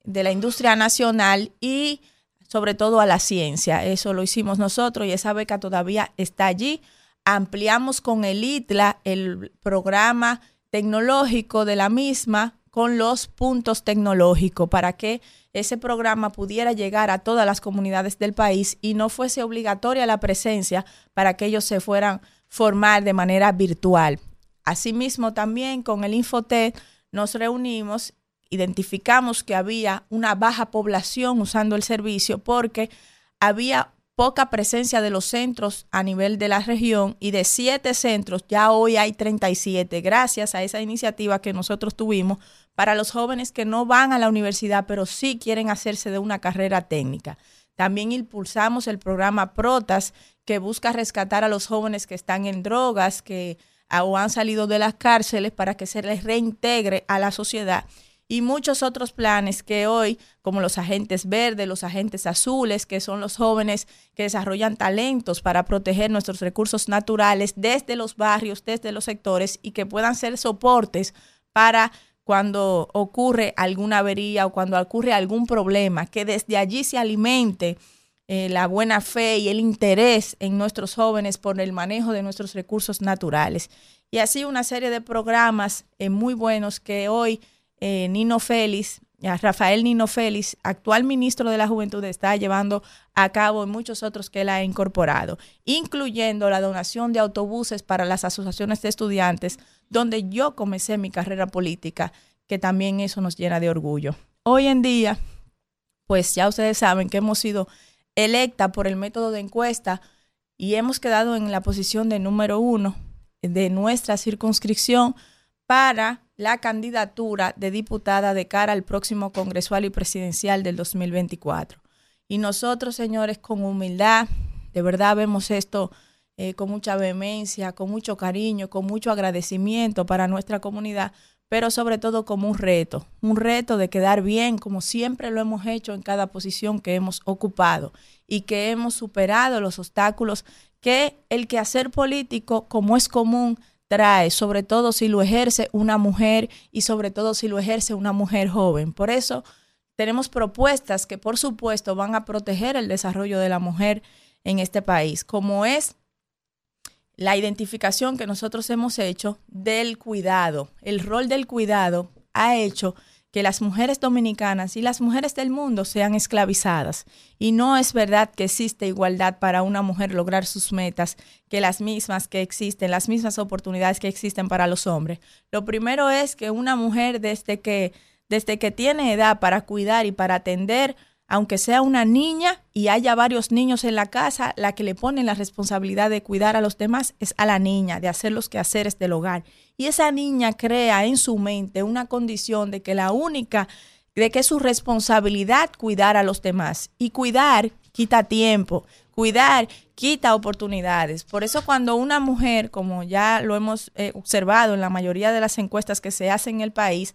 de la industria nacional y sobre todo a la ciencia. Eso lo hicimos nosotros y esa beca todavía está allí. Ampliamos con el ITLA el programa tecnológico de la misma con los puntos tecnológicos para que ese programa pudiera llegar a todas las comunidades del país y no fuese obligatoria la presencia para que ellos se fueran formar de manera virtual. Asimismo, también con el Infotec nos reunimos, identificamos que había una baja población usando el servicio porque había poca presencia de los centros a nivel de la región y de siete centros ya hoy hay 37 gracias a esa iniciativa que nosotros tuvimos para los jóvenes que no van a la universidad pero sí quieren hacerse de una carrera técnica. También impulsamos el programa Protas que busca rescatar a los jóvenes que están en drogas, que o han salido de las cárceles para que se les reintegre a la sociedad y muchos otros planes que hoy, como los agentes verdes, los agentes azules, que son los jóvenes que desarrollan talentos para proteger nuestros recursos naturales desde los barrios, desde los sectores y que puedan ser soportes para cuando ocurre alguna avería o cuando ocurre algún problema, que desde allí se alimente eh, la buena fe y el interés en nuestros jóvenes por el manejo de nuestros recursos naturales. Y así una serie de programas eh, muy buenos que hoy eh, Nino Félix, Rafael Nino Félix, actual ministro de la Juventud, está llevando a cabo y muchos otros que él ha incorporado, incluyendo la donación de autobuses para las asociaciones de estudiantes, donde yo comencé mi carrera política, que también eso nos llena de orgullo. Hoy en día, pues ya ustedes saben que hemos sido electa por el método de encuesta y hemos quedado en la posición de número uno de nuestra circunscripción para la candidatura de diputada de cara al próximo congresual y presidencial del 2024. Y nosotros, señores, con humildad, de verdad vemos esto eh, con mucha vehemencia, con mucho cariño, con mucho agradecimiento para nuestra comunidad, pero sobre todo como un reto, un reto de quedar bien, como siempre lo hemos hecho en cada posición que hemos ocupado y que hemos superado los obstáculos que el quehacer político, como es común, trae, sobre todo si lo ejerce una mujer y sobre todo si lo ejerce una mujer joven. Por eso tenemos propuestas que por supuesto van a proteger el desarrollo de la mujer en este país, como es la identificación que nosotros hemos hecho del cuidado. El rol del cuidado ha hecho que las mujeres dominicanas y las mujeres del mundo sean esclavizadas. Y no es verdad que existe igualdad para una mujer lograr sus metas, que las mismas que existen, las mismas oportunidades que existen para los hombres. Lo primero es que una mujer desde que, desde que tiene edad para cuidar y para atender, aunque sea una niña y haya varios niños en la casa, la que le pone la responsabilidad de cuidar a los demás es a la niña, de hacer los quehaceres del hogar. Y esa niña crea en su mente una condición de que la única, de que es su responsabilidad cuidar a los demás. Y cuidar quita tiempo, cuidar quita oportunidades. Por eso cuando una mujer, como ya lo hemos eh, observado en la mayoría de las encuestas que se hacen en el país,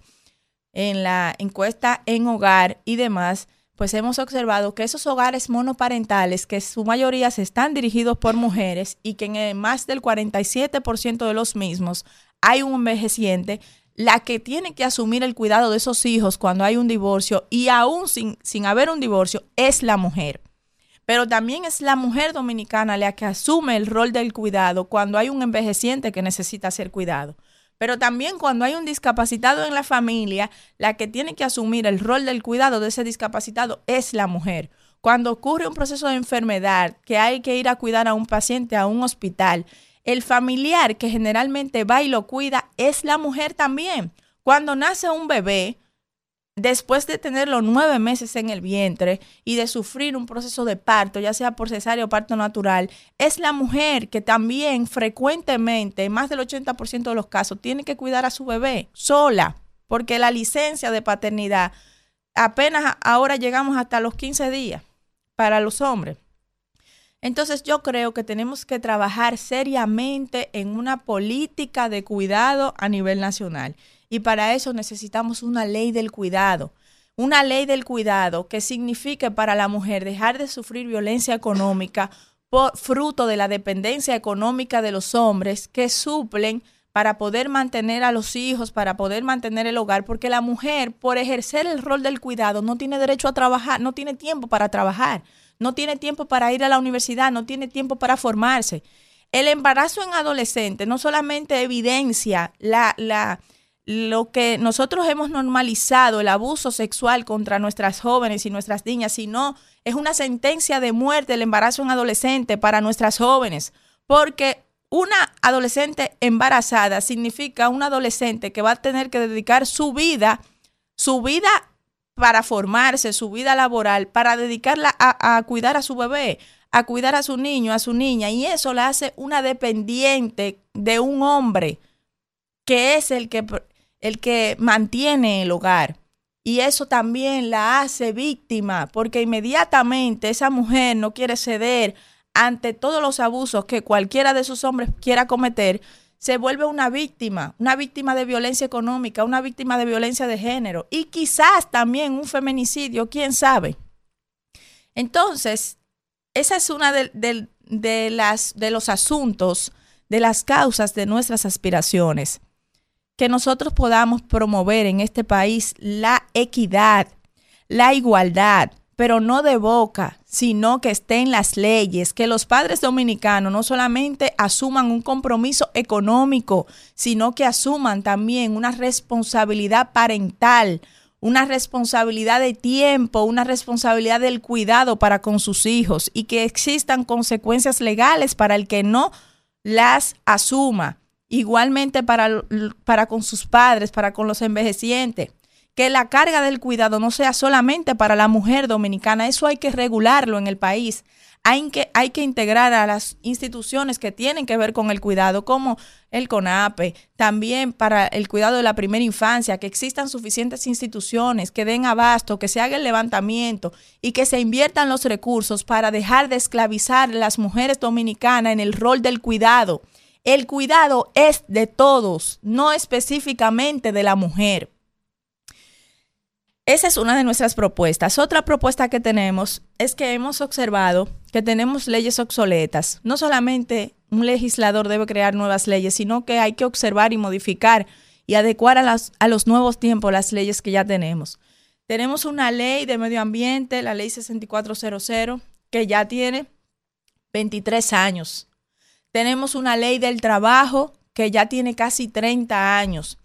en la encuesta en hogar y demás, pues hemos observado que esos hogares monoparentales, que su mayoría se están dirigidos por mujeres y que en más del 47% de los mismos hay un envejeciente, la que tiene que asumir el cuidado de esos hijos cuando hay un divorcio y aún sin, sin haber un divorcio es la mujer. Pero también es la mujer dominicana la que asume el rol del cuidado cuando hay un envejeciente que necesita ser cuidado. Pero también cuando hay un discapacitado en la familia, la que tiene que asumir el rol del cuidado de ese discapacitado es la mujer. Cuando ocurre un proceso de enfermedad, que hay que ir a cuidar a un paciente a un hospital, el familiar que generalmente va y lo cuida es la mujer también. Cuando nace un bebé, después de tenerlo nueve meses en el vientre y de sufrir un proceso de parto, ya sea por cesárea o parto natural, es la mujer que también frecuentemente, más del 80% de los casos, tiene que cuidar a su bebé sola, porque la licencia de paternidad apenas ahora llegamos hasta los 15 días para los hombres. Entonces yo creo que tenemos que trabajar seriamente en una política de cuidado a nivel nacional. Y para eso necesitamos una ley del cuidado. Una ley del cuidado que signifique para la mujer dejar de sufrir violencia económica por fruto de la dependencia económica de los hombres que suplen para poder mantener a los hijos, para poder mantener el hogar, porque la mujer, por ejercer el rol del cuidado, no tiene derecho a trabajar, no tiene tiempo para trabajar, no tiene tiempo para ir a la universidad, no tiene tiempo para formarse. El embarazo en adolescente no solamente evidencia la, la, lo que nosotros hemos normalizado, el abuso sexual contra nuestras jóvenes y nuestras niñas, sino es una sentencia de muerte el embarazo en adolescente para nuestras jóvenes, porque una adolescente embarazada significa un adolescente que va a tener que dedicar su vida, su vida para formarse, su vida laboral, para dedicarla a, cuidar a su bebé, a cuidar a su niño, a su niña, y eso la hace una dependiente de un hombre que es el que el que mantiene el hogar. Y eso también la hace víctima, porque inmediatamente esa mujer no quiere ceder ante todos los abusos que cualquiera de sus hombres quiera cometer, se vuelve una víctima, una víctima de violencia económica, una víctima de violencia de género y quizás también un feminicidio, quién sabe. Entonces, esa es una de, de, las, de los asuntos, de las causas de nuestras aspiraciones que nosotros podamos promover en este país la equidad, la igualdad, pero no de boca, sino que esté en las leyes, que los padres dominicanos no solamente asuman un compromiso económico, sino que asuman también una responsabilidad parental, una responsabilidad de tiempo, una responsabilidad del cuidado para con sus hijos y que existan consecuencias legales para el que no las asuma igualmente para, para con sus padres, para con los envejecientes. Que la carga del cuidado no sea solamente para la mujer dominicana, eso hay que regularlo en el país. Hay que, hay que integrar a las instituciones que tienen que ver con el cuidado, como el CONAPE, también para el cuidado de la primera infancia, que existan suficientes instituciones que den abasto, que se haga el levantamiento y que se inviertan los recursos para dejar de esclavizar a las mujeres dominicanas en el rol del cuidado el cuidado es de todos, no específicamente de la mujer. Esa es una de nuestras propuestas. Otra propuesta que tenemos es que hemos observado que tenemos leyes obsoletas. No solamente un legislador debe crear nuevas leyes, sino que hay que observar y modificar y adecuar a, los nuevos tiempos las leyes que ya tenemos. Tenemos una ley de medio ambiente, la ley 6400, que ya tiene 23 años. Tenemos una ley del trabajo que ya tiene casi 30 años.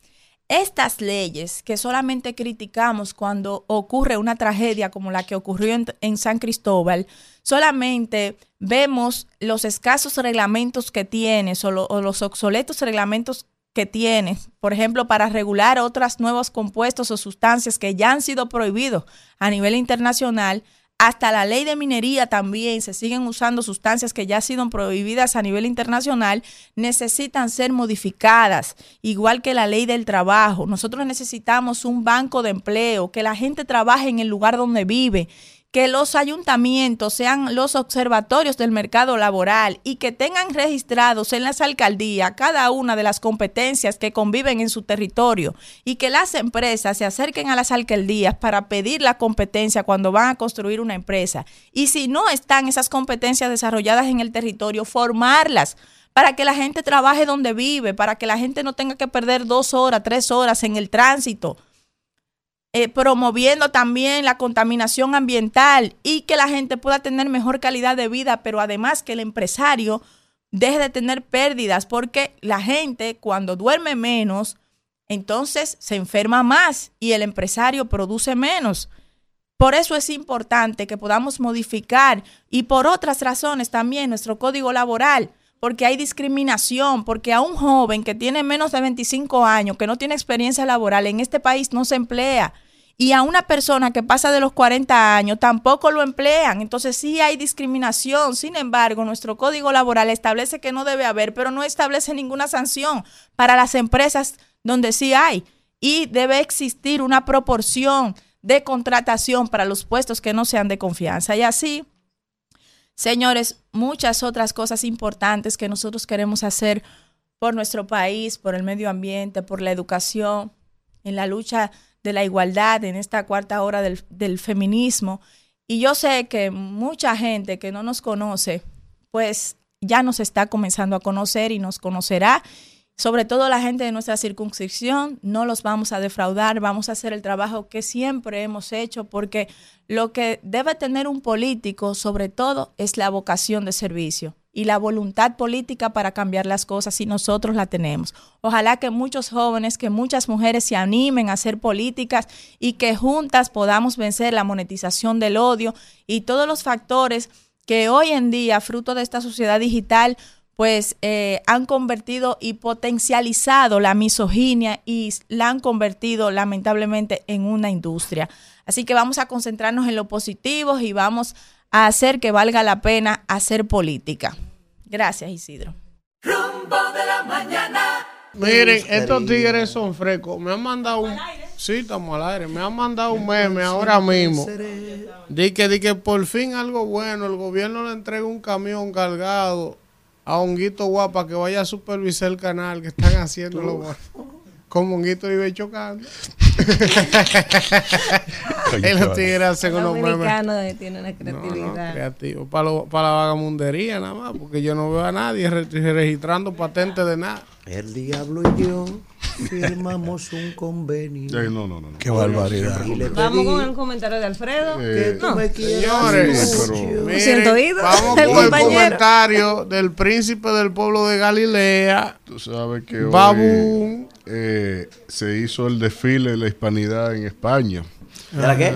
Estas leyes que solamente criticamos cuando ocurre una tragedia como la que ocurrió en, San Cristóbal, solamente vemos los escasos reglamentos que tiene o, o los obsoletos reglamentos que tiene, por ejemplo, para regular otros nuevos compuestos o sustancias que ya han sido prohibidos a nivel internacional, hasta la ley de minería también se siguen usando sustancias que ya han sido prohibidas a nivel internacional, necesitan ser modificadas, igual que la ley del trabajo. Nosotros necesitamos un banco de empleo, que la gente trabaje en el lugar donde vive, que los ayuntamientos sean los observatorios del mercado laboral y que tengan registrados en las alcaldías cada una de las competencias que conviven en su territorio y que las empresas se acerquen a las alcaldías para pedir la competencia cuando van a construir una empresa. Y si no están esas competencias desarrolladas en el territorio, formarlas para que la gente trabaje donde vive, para que la gente no tenga que perder dos horas, tres horas en el tránsito eh, promoviendo también la contaminación ambiental y que la gente pueda tener mejor calidad de vida, pero además que el empresario deje de tener pérdidas, porque la gente cuando duerme menos, entonces se enferma más y el empresario produce menos. Por eso es importante que podamos modificar y por otras razones también nuestro código laboral, porque hay discriminación, porque a un joven que tiene menos de 25 años, que no tiene experiencia laboral en este país, no se emplea. Y a una persona que pasa de los 40 años tampoco lo emplean. Entonces sí hay discriminación. Sin embargo, nuestro código laboral establece que no debe haber, pero no establece ninguna sanción para las empresas donde sí hay. Y debe existir una proporción de contratación para los puestos que no sean de confianza. Y así, señores, muchas otras cosas importantes que nosotros queremos hacer por nuestro país, por el medio ambiente, por la educación, en la lucha de la igualdad, en esta cuarta hora del, feminismo. Y yo sé que mucha gente que no nos conoce, pues ya nos está comenzando a conocer y nos conocerá. Sobre todo la gente de nuestra circunscripción, no los vamos a defraudar, vamos a hacer el trabajo que siempre hemos hecho, porque lo que debe tener un político, sobre todo, es la vocación de servicio y la voluntad política para cambiar las cosas y nosotros la tenemos. Ojalá que muchos jóvenes, que muchas mujeres se animen a hacer políticas y que juntas podamos vencer la monetización del odio y todos los factores que hoy en día, fruto de esta sociedad digital, pues eh, han convertido y potencializado la misoginia y la han convertido lamentablemente en una industria. Así que vamos a concentrarnos en lo positivo y vamos a hacer que valga la pena hacer política. Gracias, Isidro. Rumbo de la mañana. Miren, estos tigres son frescos. Me han mandado un. Sí, estamos al aire. Me han mandado un meme ahora mismo. Di que, di que por fin algo bueno. El gobierno le entrega un camión cargado a Honguito Guapa que vaya a supervisar el canal que están haciendo los Como Honguito vive chocando. (laughs) los tigres hacen El unos memes. dominicano tiene una No, creatividad. no, creativo. Para, lo- para la vagamundería nada más, porque yo no veo a nadie re- registrando patentes de nada. El diablo y yo firmamos un convenio. no, no, no. Qué barbaridad. Vamos con el comentario de Alfredo. Eh, no. Señores, pero- Me miren, siento oído. vamos El con el compañero. comentario del príncipe del pueblo de Galilea. Tú sabes que hoy eh, se hizo el desfile de la hispanidad en España. ¿De la qué?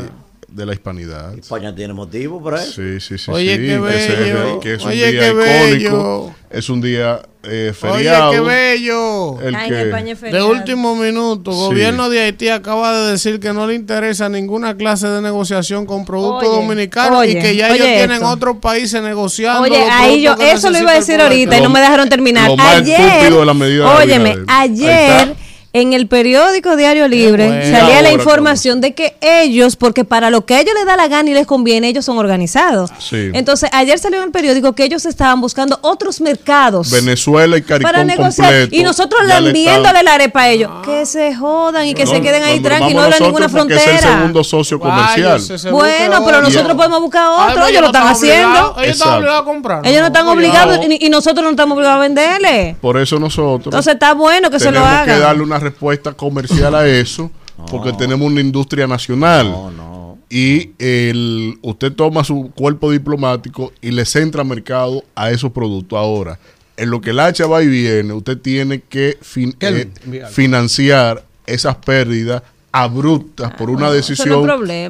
De la hispanidad. España tiene motivo para eso. Sí, sí, sí. Oye, sí, qué bello. que es un Oye, día qué icónico. bello. Es un día eh, Oye, feriado. qué bello. El en España es De feriado. último minuto, Sí. gobierno de Haití acaba de decir que no le interesa ninguna clase de negociación con productos Oye, dominicanos oye, y que ya oye ellos tienen esto. otros países negociando. Oye, ahí yo, eso lo iba a decir ahorita y no me dejaron terminar. lo más ayer, de la medida de óyeme, ayer está. En el periódico Diario Libre bueno. salía la información de que ellos, porque para lo que a ellos les da la gana y les conviene, ellos son organizados. Sí. Entonces, ayer salió en el periódico que ellos estaban buscando otros mercados. Venezuela y Caricón para negociar completo. y nosotros lambiéndole la arepa a ellos que se jodan y que se queden ahí tranquilos y no abran ninguna porque Es el frontera segundo socio comercial. Se bueno pero otro. nosotros podemos buscar otro Además, ellos lo están haciendo Ellos están obligados a comprar. ellos no están obligados y, y nosotros no estamos obligados a venderle Por eso nosotros entonces está bueno que se lo tenemos que hagan darle una respuesta comercial a eso, porque tenemos una industria nacional. No, no. Y el, usted toma su cuerpo diplomático y le centra mercado a esos productos. Ahora, en lo que el hacha va y viene, usted tiene que fin- eh, financiar esas pérdidas abruptas por una Ah, decisión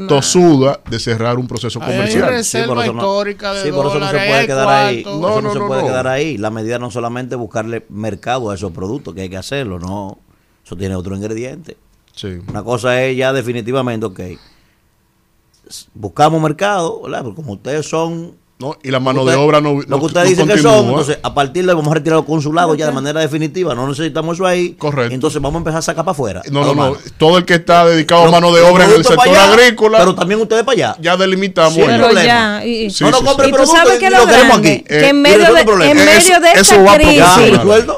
tosuda de cerrar un proceso hay comercial. reserva por eso no- histórica de Sí, por eso no se puede quedar ahí. No, no, no, se puede no. quedar ahí. La medida no solamente buscarle mercado a esos productos, que hay que hacerlo, no. Eso tiene otro ingrediente. Sí. Una cosa es ya definitivamente, ok. Buscamos mercado, ¿verdad? Porque como ustedes son. No, y la mano usted- de obra no- Lo que ustedes no dicen que son, entonces a partir de ahí vamos a retirar los consulados ya de manera definitiva. No necesitamos eso ahí. Correcto. Entonces vamos a empezar a sacar para afuera. No, no, no. Todo el que está dedicado a mano de obra en el sector allá, agrícola, Pero también ustedes para allá. ya delimitamos. Sí. Pero problema. ya, y, Sí, no nos sí, compren productos sabes que y lo lo queremos grande, aquí. que Eh, en medio, de, el problema. en medio de eso esta crisis,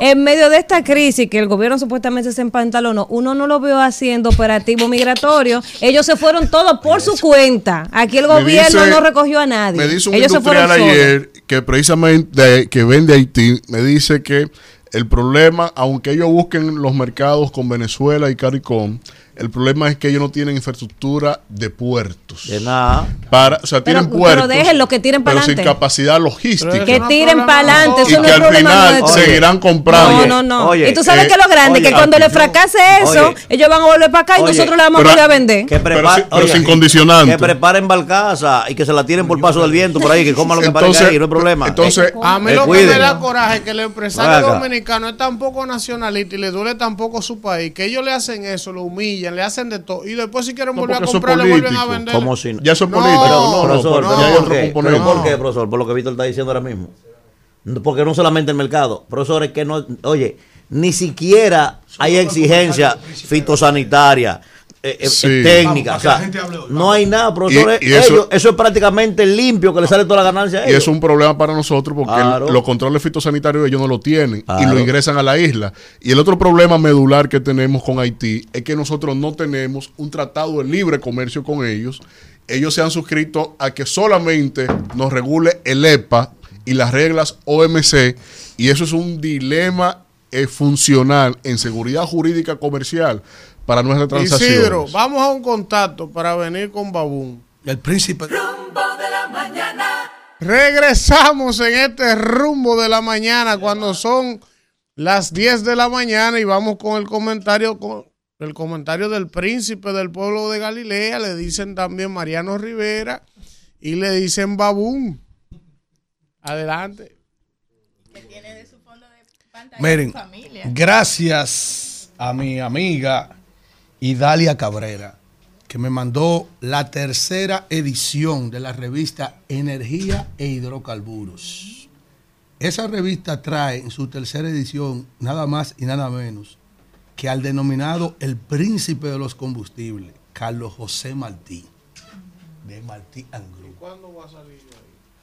en medio de esta crisis que el gobierno supuestamente se empantalonó, uno no lo veo haciendo operativo migratorio. Ellos se fueron todos por su cuenta. Aquí el gobierno no recogió a nadie. Me dice un Ellos se fueron ayer que precisamente de- que vende Haití, me dice que el problema, aunque ellos busquen los mercados con Venezuela y CARICOM, el problema es que ellos no tienen infraestructura de puertos. De nada. Para, o sea, Pero- tienen pero puertos. déjenlo, que tiren pero pa'lante. sin capacidad logística. Que tiren para adelante, de y no que es al problema final seguirán comprando. No, no, no. Oye, y tú sabes eh, que lo grande, oye, que cuando le fracase eso, oye. ellos van a volver para acá y Oye, nosotros le vamos a pero- volver a vender. Que Pero sin- pero condicionante. Que preparen barcaza y que se la tiren por paso del viento por ahí, que coman lo que Entonces- parezca ahí, no hay problema. entonces, A mí Eh, lo que me da coraje es que el empresario dominicano es tan poco nacionalista y le duele tan poco su país que ellos le hacen eso, lo humillan, le hacen de todo y después si quieren No, volver a comprar le vuelven a vender. Como si no. Ya eso es No, político. pero, No, no, profesor, no, pero ya hay ¿por por qué, profesor? Por lo que Víctor está diciendo ahora mismo. Porque no solamente el mercado. Profesor, es que no, oye, ni siquiera hay exigencia fitosanitaria, eh, eh, Sí. técnica. Vamos, o sea, para que la gente hable hoy, no hay nada, profesor. Y- y eso- Ellos- eso es prácticamente limpio, que le sale toda la ganancia a Y ellos. es un problema para nosotros porque Claro. el- los controles fitosanitarios ellos no lo tienen y lo ingresan a la isla. Y el otro problema medular que tenemos con Haití es que nosotros no tenemos un tratado de libre comercio con ellos. Ellos se han suscrito a que solamente nos regule el EPA y las reglas OMC y eso es un dilema eh, funcional en seguridad jurídica comercial para nuestras transacciones. Isidro, vamos a un contacto para venir con Babún. El príncipe. Rumbo de la mañana. Regresamos en este rumbo de la mañana cuando son las 10 de la mañana y vamos con el comentario con el comentario del príncipe del pueblo de Galilea, le dicen también Mariano Rivera y le dicen Babún. Adelante. Miren, gracias a mi amiga Idalia Cabrera, que me mandó la tercera edición de la revista Energía e Hidrocarburos. Esa revista trae en su tercera edición nada más y nada menos que al denominado el príncipe de los combustibles, Carlos José Martí, de Martí and Group. ¿Cuándo va a salir?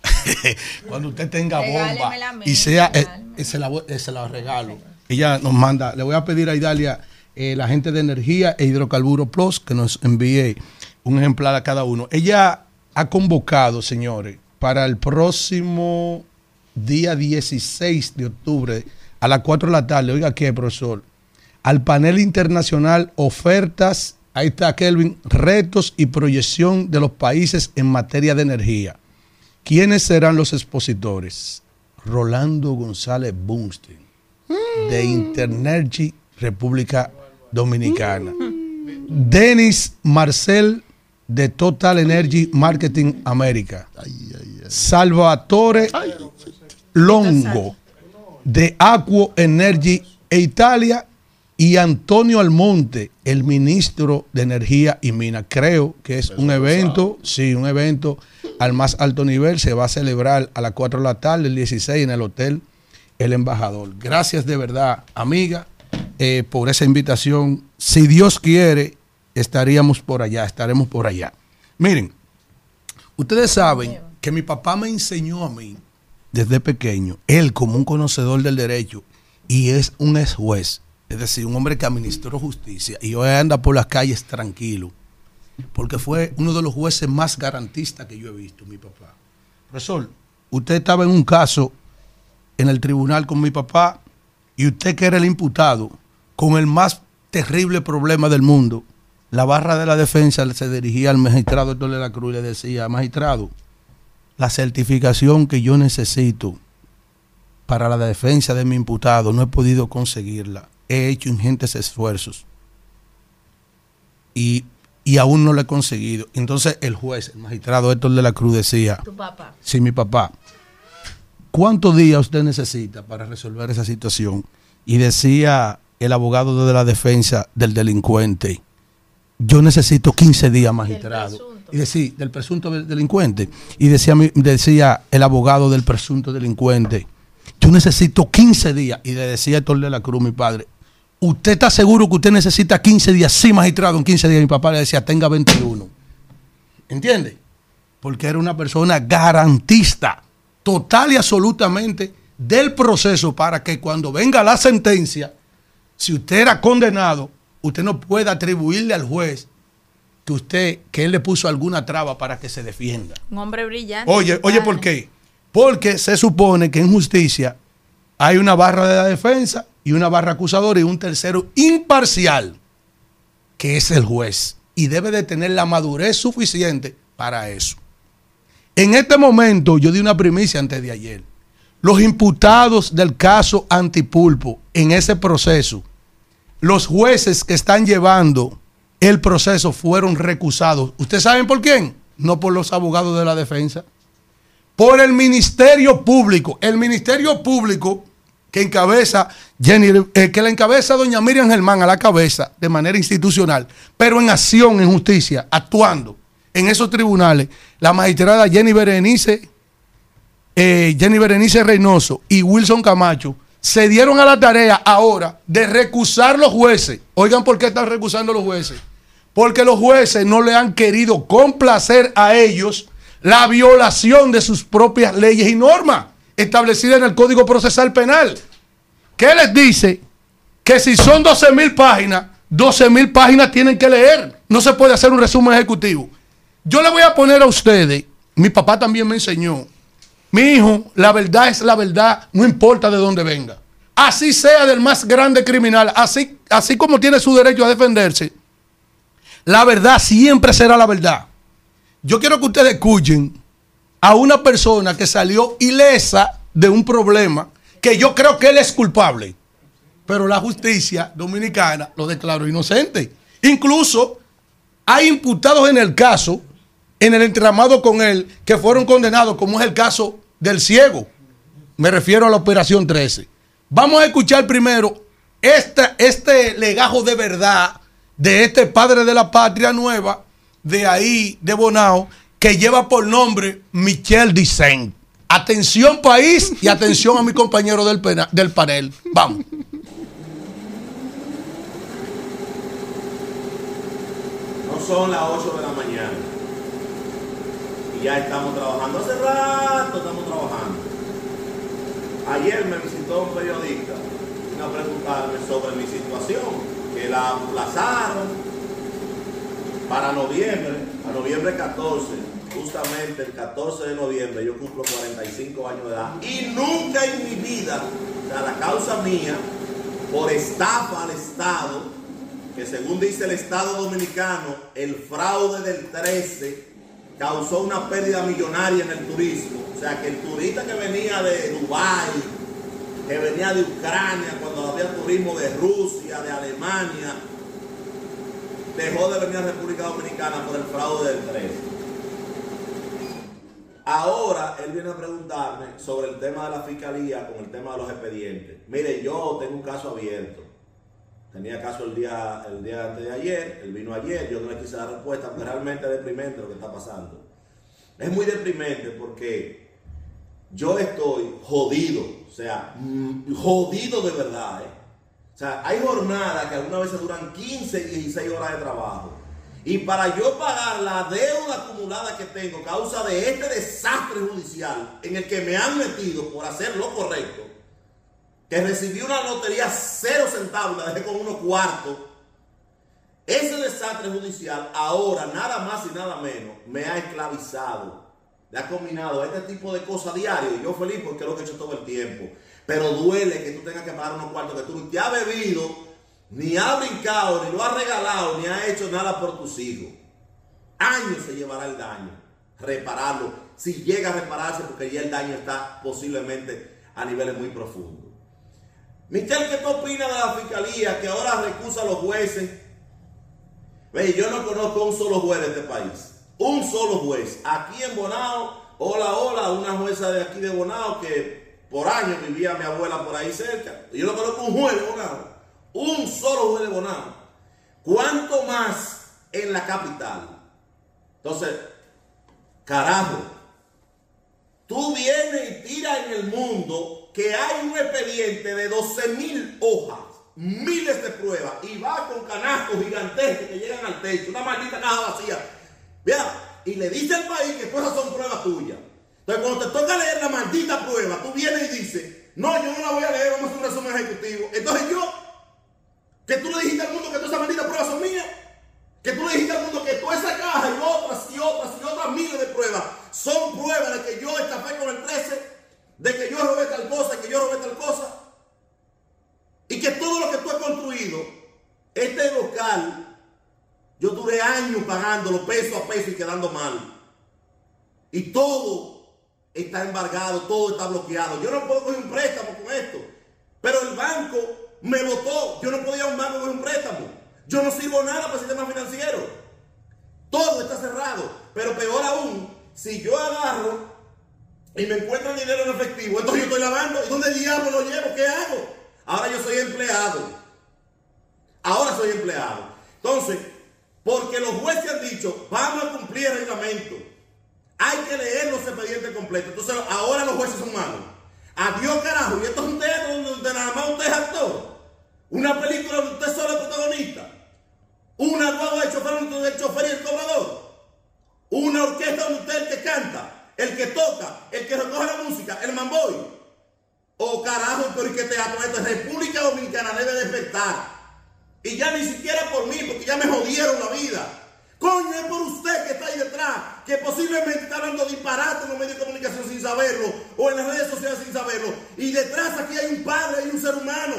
(laughs) Cuando usted tenga bomba mía, y sea, eh, eh, se, la, eh, se la regalo. Ella nos manda, le voy a pedir a Idalia, eh, la gente de energía e hidrocarburo plus, que nos envíe un ejemplar a cada uno. Ella ha convocado, señores, para el próximo día 16 de octubre a las 4 de la tarde, oiga qué, profesor, al panel internacional Ofertas, ahí está Kelvin, retos y proyección de los países en materia de energía. ¿Quiénes serán los expositores? Rolando González Bunstein, de Internergy República Dominicana. Denis Marcel, de Total Energy Marketing América. Salvatore Longo, de Aquo Energy e Italia. Y Antonio Almonte, el ministro de Energía y Minas. Creo que es un evento, sí, un evento al más alto nivel. Se va a celebrar a las 4 de la tarde, el 16, en el Hotel El Embajador. Gracias de verdad, amiga, eh, por esa invitación. Si Dios quiere, estaríamos por allá, estaremos por allá. Miren, ustedes saben que mi papá me enseñó a mí desde pequeño, él como un conocedor del derecho y es un ex juez, es decir, un hombre que administró justicia y hoy anda por las calles tranquilo, porque fue uno de los jueces más garantistas que yo he visto, mi papá. Profesor, usted estaba en un caso en el tribunal con mi papá y usted que era el imputado con el más terrible problema del mundo, la barra de la defensa se dirigía al magistrado Héctor de la Cruz y le decía, magistrado, la certificación que yo necesito para la defensa de mi imputado no he podido conseguirla. He hecho ingentes esfuerzos. y, y aún no lo he conseguido. Entonces el juez, el magistrado Héctor de la Cruz decía, Tu papá. sí, mi papá, ¿cuántos días usted necesita para resolver esa situación? Y decía el abogado de la defensa del delincuente, yo necesito 15 días, magistrado. Y decía, del presunto del- delincuente. Y decía, decía el abogado del presunto delincuente, yo necesito 15 días. Y le decía Héctor de la Cruz, mi padre, ¿usted está seguro que usted necesita 15 días? Sí, magistrado, en 15 días. Mi papá le decía, tenga 21. ¿Entiende? Porque era una persona garantista, total y absolutamente del proceso para que cuando venga la sentencia, si usted era condenado, usted no puede atribuirle al juez que usted, que él le puso alguna traba para que se defienda. Un hombre brillante. Oye, oye, ¿por qué? Porque se supone que en justicia hay una barra de la defensa y una barra acusadora y un tercero imparcial, que es el juez. Y debe de tener la madurez suficiente para eso. En este momento, yo di una primicia antes de ayer. Los imputados del caso Antipulpo en ese proceso, los jueces que están llevando el proceso fueron recusados. ¿Ustedes saben por quién? No por los abogados de la defensa. Por el Ministerio Público. El Ministerio Público que encabeza Jenny, eh, que la encabeza doña Miriam Germán a la cabeza de manera institucional, pero en acción, en justicia, actuando en esos tribunales, la magistrada Jenny Berenice, eh, Jenny Berenice Reynoso y Wilson Camacho se dieron a la tarea ahora de recusar los jueces. Oigan por qué están recusando los jueces. Porque los jueces no le han querido complacer a ellos la violación de sus propias leyes y normas establecidas en el Código Procesal Penal. ¿Qué les dice? Que si son 12 mil páginas, 12 mil páginas tienen que leer. No se puede hacer un resumen ejecutivo. Yo le voy a poner a ustedes, mi papá también me enseñó, mi hijo, la verdad es la verdad, no importa de dónde venga. Así sea del más grande criminal, así, así como tiene su derecho a defenderse, la verdad siempre será la verdad. Yo quiero que ustedes escuchen a una persona que salió ilesa de un problema que yo creo que él es culpable. Pero la justicia dominicana lo declaró inocente. Incluso hay imputados en el caso, en el entramado con él, que fueron condenados, como es el caso del ciego. Me refiero a la operación 13. Vamos a escuchar primero este legajo de verdad de este padre de la patria nueva, de ahí, de Bonao, que lleva por nombre Michel Dicen. Atención país y atención a mi compañero del, del panel. Vamos. No son las 8 de la mañana. Ya estamos trabajando. Hace rato estamos trabajando. Ayer me visitó un periodista a preguntarme sobre mi situación, que la aplazaron para noviembre, a noviembre 14, justamente el 14 de noviembre, yo cumplo 45 años de edad y nunca en mi vida, o la causa mía, por estafa al Estado, que según dice el Estado Dominicano, el fraude del 13 causó una pérdida millonaria en el turismo. O sea, que el turista que venía de Dubái, que venía de Ucrania, cuando había turismo de Rusia, de Alemania, dejó de venir a República Dominicana por el fraude del 13. Ahora él viene a preguntarme sobre el tema de la fiscalía con el tema de los expedientes. Mire, yo tengo un caso abierto. Tenía caso el día, el día antes de ayer, él vino ayer, yo no le quise dar respuesta, porque realmente es deprimente lo que está pasando. Es muy deprimente porque yo estoy jodido, o sea, mm, jodido de verdad. ¿eh? O sea, hay jornadas que algunas veces duran 15, 16 horas de trabajo. Y para yo pagar la deuda acumulada que tengo causa de este desastre judicial en el que me han metido por hacer lo correcto, que recibí una lotería cero centavos, la dejé con unos cuartos. Ese desastre judicial ahora, nada más y nada menos, me ha esclavizado. Le ha combinado este tipo de cosas diario. Y yo feliz porque es lo que he hecho todo el tiempo. Pero duele que tú tengas que pagar unos cuartos que tú ni te has bebido, ni has brincado, ni lo has regalado, ni has hecho nada por tus hijos. Años se llevará el daño. Repararlo. Si llega a repararse, porque ya el daño está posiblemente a niveles muy profundos. Michelle, ¿qué tú opinas de la fiscalía que ahora recusa a los jueces? Ve, yo no conozco un solo juez de este país. Un solo juez. Aquí en Bonao, hola, hola, una jueza de aquí de Bonao que por años vivía mi abuela por ahí cerca. Yo no conozco un juez de Bonao. Un solo juez de Bonao. ¿Cuánto más en la capital? Entonces, carajo, tú vienes y tiras en el mundo que hay un expediente de 12 mil hojas, miles de pruebas, y va con canastos gigantescos que llegan al techo, una maldita caja vacía. Vea, y le dice al país que todas son pruebas tuyas. Entonces, cuando te toca leer la maldita prueba, tú vienes y dices, no, yo no la voy a leer, vamos a hacer un resumen ejecutivo. Entonces yo, que tú le dijiste al mundo que todas esas malditas pruebas son mías, que tú le dijiste al mundo que toda esa caja y otras y otras y otras miles de pruebas son pruebas de que yo estafé con el 13, de que yo robé tal cosa, que yo robé tal cosa. Y que todo lo que tú has construido, este local, yo duré años pagándolo peso a peso y quedando mal. Y todo está embargado, todo está bloqueado. Yo no puedo coger un préstamo con esto. Pero el banco me votó. Yo no podía un banco coger un préstamo. Yo no sirvo nada para el sistema financiero. Todo está cerrado. Pero peor aún, si yo agarro y me encuentro dinero en efectivo, entonces yo estoy lavando. ¿Y dónde diablo lo llevo? ¿Qué hago? Ahora yo soy empleado. Ahora soy empleado. Entonces, porque los jueces han dicho, vamos a cumplir el reglamento. Hay que leer los expedientes completos. Entonces, ahora los jueces son malos. Adiós, carajo. Y esto es un teatro donde nada más usted es actor. Una película donde usted solo es protagonista. Una guagua de chofer donde el chofer y el cobrador. Una orquesta donde usted es el que canta, el que toca, el que recoge la música, el mamboy. Oh carajo, pero ¿y qué teatro es este? República Dominicana debe despertar. Y ya ni siquiera por mí, porque ya me jodieron la vida. Coño, es por usted que está ahí detrás, que posiblemente está hablando disparate en los medios de comunicación sin saberlo, o en las redes sociales sin saberlo. Y detrás aquí hay un padre y un ser humano.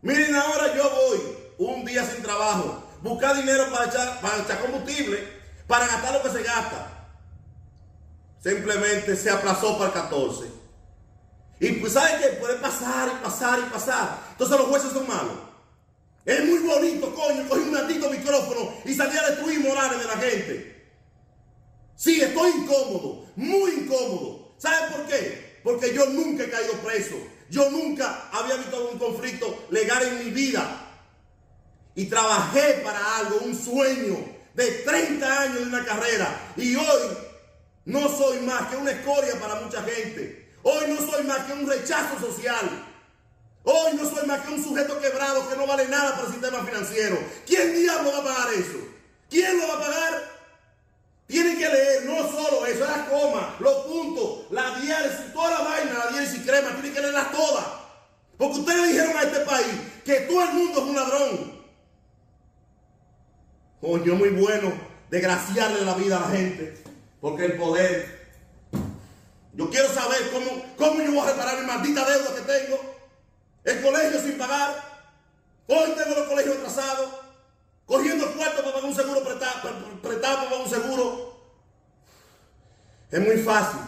Miren, ahora yo voy un día sin trabajo, buscar dinero para echar, para echar combustible, para gastar lo que se gasta. Simplemente se aplazó para el 14. Y pues, ¿saben qué? Puede pasar y pasar y pasar. Entonces los jueces son malos. Es muy bonito, coño, coger un maldito micrófono y salir a destruir morales de la gente. Sí, estoy incómodo, muy incómodo. ¿Saben por qué? Porque yo nunca he caído preso. Yo nunca había visto un conflicto legal en mi vida. Y trabajé para algo, un sueño de 30 años de una carrera. Y hoy no soy más que una escoria para mucha gente. Hoy no soy más que un rechazo social. Hoy no soy más que un sujeto quebrado que no vale nada para el sistema financiero. ¿Quién diablo va a pagar eso? ¿Quién lo va a pagar? Tienen que leer no solo eso, la coma, los puntos, la diálisis, toda la vaina, la diálisis crema, tienen que leerlas todas. Porque ustedes dijeron a este país que todo el mundo es un ladrón. Coño, muy bueno desgraciarle la vida a la gente. Porque el poder. Yo quiero saber cómo, cómo yo voy a reparar mi maldita deuda que tengo. El colegio sin pagar. Hoy tengo los colegios atrasados. Cogiendo el cuarto para pagar un seguro prestado, prestado para pagar un seguro. Es muy fácil.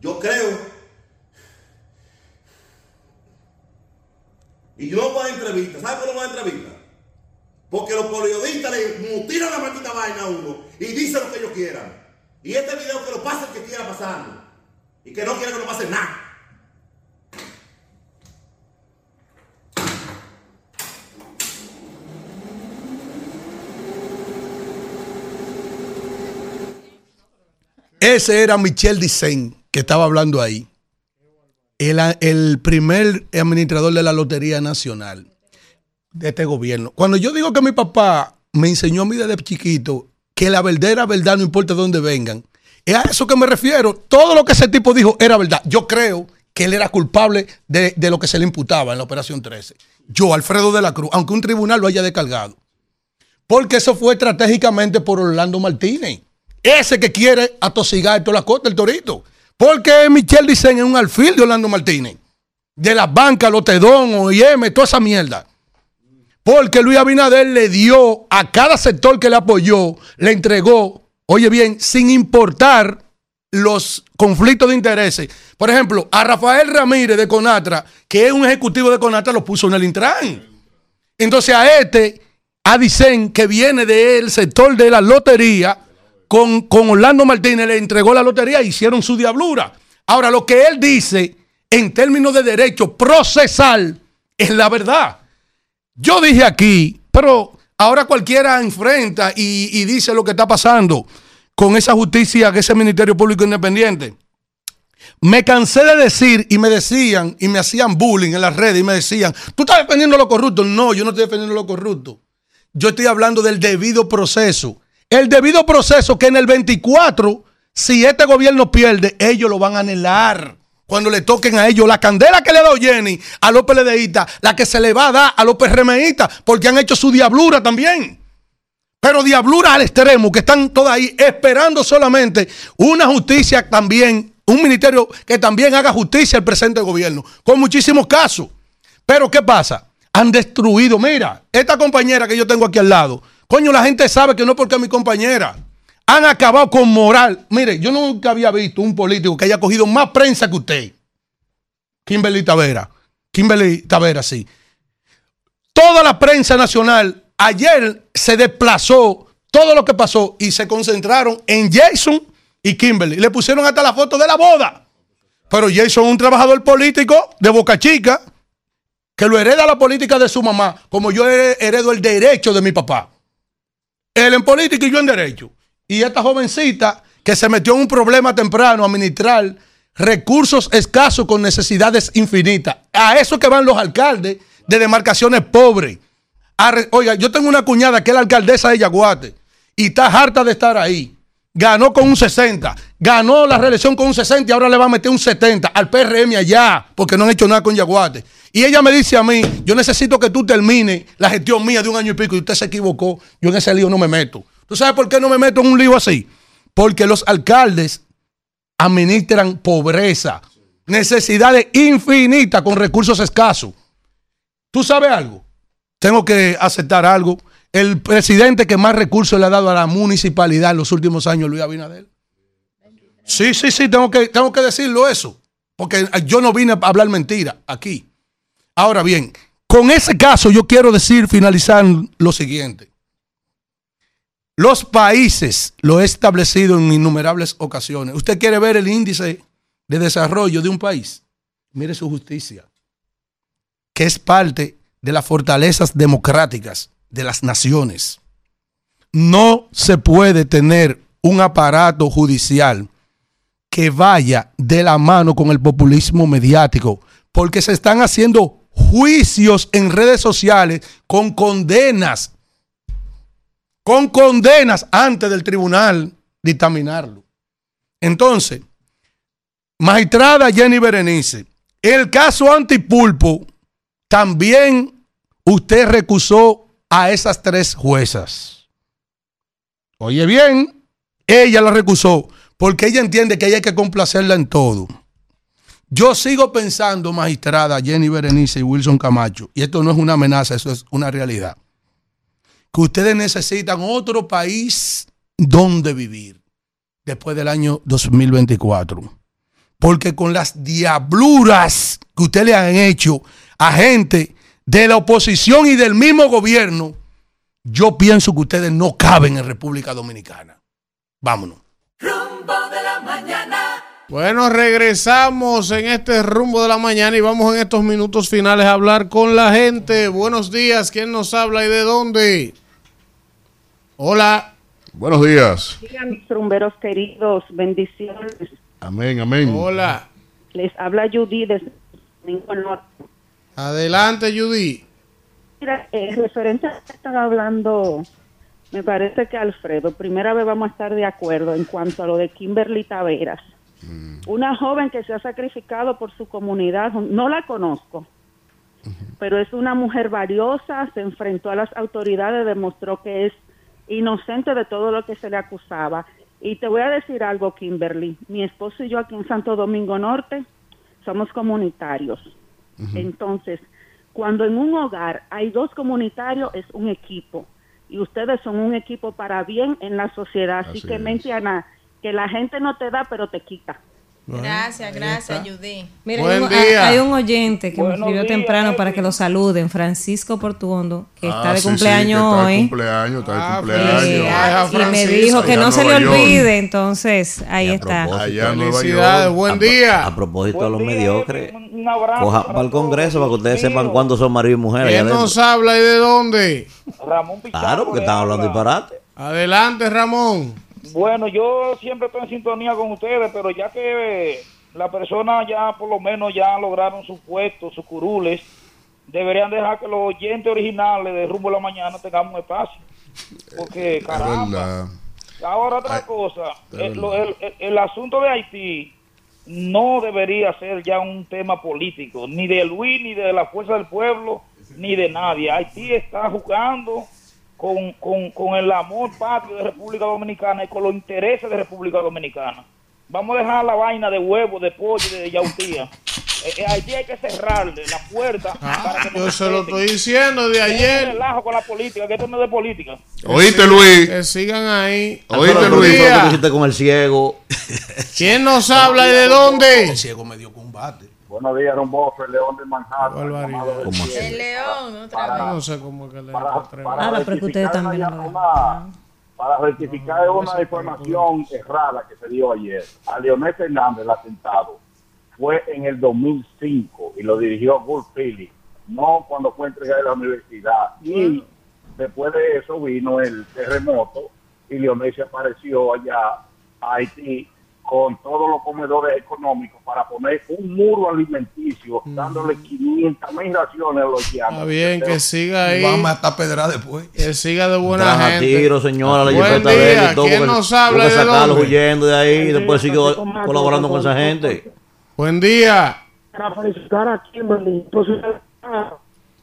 Yo creo. Y yo no voy a entrevistas. ¿Sabe por qué no voy a entrevistas? Porque los periodistas le mutilan la maldita vaina a uno y dicen lo que ellos quieran. Y este video que lo pase el que quiera pasarlo. Y que no quiera que no pase nada. Ese era Michel Dicen que estaba hablando ahí. El, el, primer administrador de la Lotería Nacional de este gobierno. Cuando yo digo que mi papá me enseñó a mí desde chiquito que la verdad era verdad, no importa de dónde vengan, es a eso que me refiero. Todo lo que ese tipo dijo era verdad. Yo creo que él era culpable de, de lo que se le imputaba en la Operación 13. Yo, Alfredo de la Cruz, aunque un tribunal lo haya descargado. Porque eso fue estratégicamente por Orlando Martínez. Ese que quiere atosigar toda la costa del torito. Porque Michelle Dicen es un alfil de Orlando Martínez. De las bancas, Lotedón, OIM, toda esa mierda. Porque Luis Abinader le dio a cada sector que le apoyó, le entregó, oye bien, sin importar los conflictos de intereses. Por ejemplo, a Rafael Ramírez de Conatra, que es un ejecutivo de Conatra, lo puso en el Intran. Entonces a este, a Dicen, que viene del sector de la lotería, con, con Orlando Martínez le entregó la lotería e hicieron su diablura. Ahora, lo que él dice en términos de derecho procesal es la verdad. Yo dije aquí, pero ahora cualquiera enfrenta y, dice lo que está pasando con esa justicia, que ese Ministerio Público Independiente. Me cansé de decir y me decían y me hacían bullying en las redes y me decían, tú estás defendiendo lo corrupto. No, yo no estoy defendiendo lo corrupto. Yo estoy hablando del debido proceso. El debido proceso que en el 24, si este gobierno pierde, ellos lo van a anhelar. Cuando le toquen a ellos la candela que le ha dado Jenny a los PLDistas, la que se le va a dar a los PRMistas, porque han hecho su diablura también. Pero diablura al extremo, que están todas ahí esperando solamente una justicia también, un ministerio que también haga justicia al presente gobierno, con muchísimos casos. Pero ¿qué pasa? Han destruido, mira, esta compañera que yo tengo aquí al lado, coño, la gente sabe que no porque es mi compañera. Han acabado con moral. Mire, yo nunca había visto un político que haya cogido más prensa que usted. Kimberly Tavera. Kimberly Tavera, sí. Toda la prensa nacional ayer se desplazó todo lo que pasó y se concentraron en Jason y Kimberly. Le pusieron hasta la foto de la boda. Pero Jason es un trabajador político de Boca Chica que lo hereda la política de su mamá, como yo heredo el derecho de mi papá. Él en política y yo en derecho. Y esta jovencita que se metió en un problema temprano a administrar recursos escasos con necesidades infinitas. A eso que van los alcaldes de demarcaciones pobres. Oiga, yo tengo una cuñada que es la alcaldesa de Yaguate y está harta de estar ahí. Ganó con un 60, ganó la reelección con un 60 y ahora le va a meter un 70 al PRM allá porque no han hecho nada con Yaguate. Y ella me dice a mí, yo necesito que tú termines la gestión mía de un año y pico y usted se equivocó, yo en ese lío no me meto. ¿Tú sabes por qué no me meto en un lío así? Porque los alcaldes administran pobreza, necesidades infinitas con recursos escasos. ¿Tú sabes algo? Tengo que aceptar algo. El presidente que más recursos le ha dado a la municipalidad en los últimos años, Luis Abinader. Sí, sí, sí, tengo que, tengo que decirlo eso. Porque yo no vine a hablar mentira aquí. Ahora bien, con ese caso yo quiero decir, finalizar lo siguiente. Los países lo he establecido en innumerables ocasiones. ¿Usted quiere ver el índice de desarrollo de un país? Mire su justicia, que es parte de las fortalezas democráticas de las naciones. No se puede tener un aparato judicial que vaya de la mano con el populismo mediático, porque se están haciendo juicios en redes sociales con condenas con condenas antes del tribunal dictaminarlo. Entonces, magistrada Jenny Berenice, el caso antipulpo, también usted recusó a esas tres juezas. Oye bien, ella la recusó porque ella entiende que hay que complacerla en todo. Yo sigo pensando, magistrada Jenny Berenice y Wilson Camacho, y esto no es una amenaza, eso es una realidad que ustedes necesitan otro país donde vivir después del año 2024. Porque con las diabluras que ustedes le han hecho a gente de la oposición y del mismo gobierno, yo pienso que ustedes no caben en República Dominicana. Vámonos. Rumbo de la mañana. Bueno, regresamos en este rumbo de la mañana y vamos en estos minutos finales a hablar con la gente. Buenos días, ¿quién nos habla y de dónde? Hola. Buenos días. Digan mis rumberos queridos, bendiciones. Amén, amén. Hola. Les habla Judy desde Domingo Norte. Adelante, Judy. Mira, eh, referente a lo que estaba hablando, me parece que Alfredo, primera vez vamos a estar de acuerdo en cuanto a lo de Kimberly Taveras. Una joven que se ha sacrificado por su comunidad, no la conozco, pero es una mujer valiosa, se enfrentó a las autoridades, demostró que es inocente de todo lo que se le acusaba. Y te voy a decir algo, Kimberly. Mi esposo y yo aquí en Santo Domingo Norte somos comunitarios. Entonces, cuando en un hogar hay dos comunitarios, es un equipo. Y ustedes son un equipo para bien en la sociedad. Así, Así que, mente, Ana, que la gente no te da, pero te quita. Gracias, gracias, está. Judy. Mira, Buen hay, un, día. hay un oyente que me escribió días, temprano para que lo saluden, Francisco Portuondo, que está Ah, de sí, sí, cumpleaños que está de hoy. cumpleaños, está de Ah, cumpleaños. felicidades. y me Francisco. dijo que Allá no se le York. olvide, entonces ahí Y está. Allá Felicidades, York. buen a, día. a propósito de los día, mediocres, coja para el. Congreso para que ustedes Mío. sepan cuándo son marido y mujer. ¿Quién nos habla y de dónde? Ramón Pichardo Claro, porque están hablando habla. disparate. Adelante, Ramón. Bueno, yo siempre estoy en sintonía con ustedes, pero ya que la persona ya por lo menos ya lograron sus puestos, sus curules, deberían dejar que los oyentes originales de Rumbo a la Mañana tengamos espacio. Porque, caramba. Ahora otra Ay, cosa, el, lo- el- el- el asunto de Haití no debería ser ya un tema político, ni de Luis, ni de la Fuerza del Pueblo, ni de nadie. Haití está jugando con, con, con el amor patrio de República Dominicana y con los intereses de República Dominicana. Vamos a dejar la vaina de huevo, de pollo, y de yautía. Eh, eh, Haití hay que cerrarle la puerta para que no Yo se lo estoy diciendo de ayer. relajo con la política, que esto no es de política. ¿Oíste, Luis? Que sigan ahí. ¿Oíste, Luis? ¿qué con el ciego? ¿Quién nos habla y de dónde? El ciego me dio combate. Buenos días, Romboso, el León de Manhattan. El león, otra Para- vez. No sé cómo que le para, atreve. para Ah, pero que ustedes también una- para rectificar una información errada que se dio ayer. A Leonel Fernández el atentado fue en el 2005 y lo dirigió Bull Phillips, no cuando fue entregado a la universidad. Y después de eso vino el terremoto y Leonel se apareció allá a Haití con todos los comedores económicos para poner un muro alimenticio, dándole 500 mil raciones a los haitianos. Está bien, que siga ahí. Vamos a estar pedra después. Que siga de buena Traja gente. tiro, señora, la Buen día, de él y todo. ¿quién porque- nos habla de sacarlos huyendo de ahí y después Mato, colaborando con esa gente. Buen día. Para felicitar a Kimberly su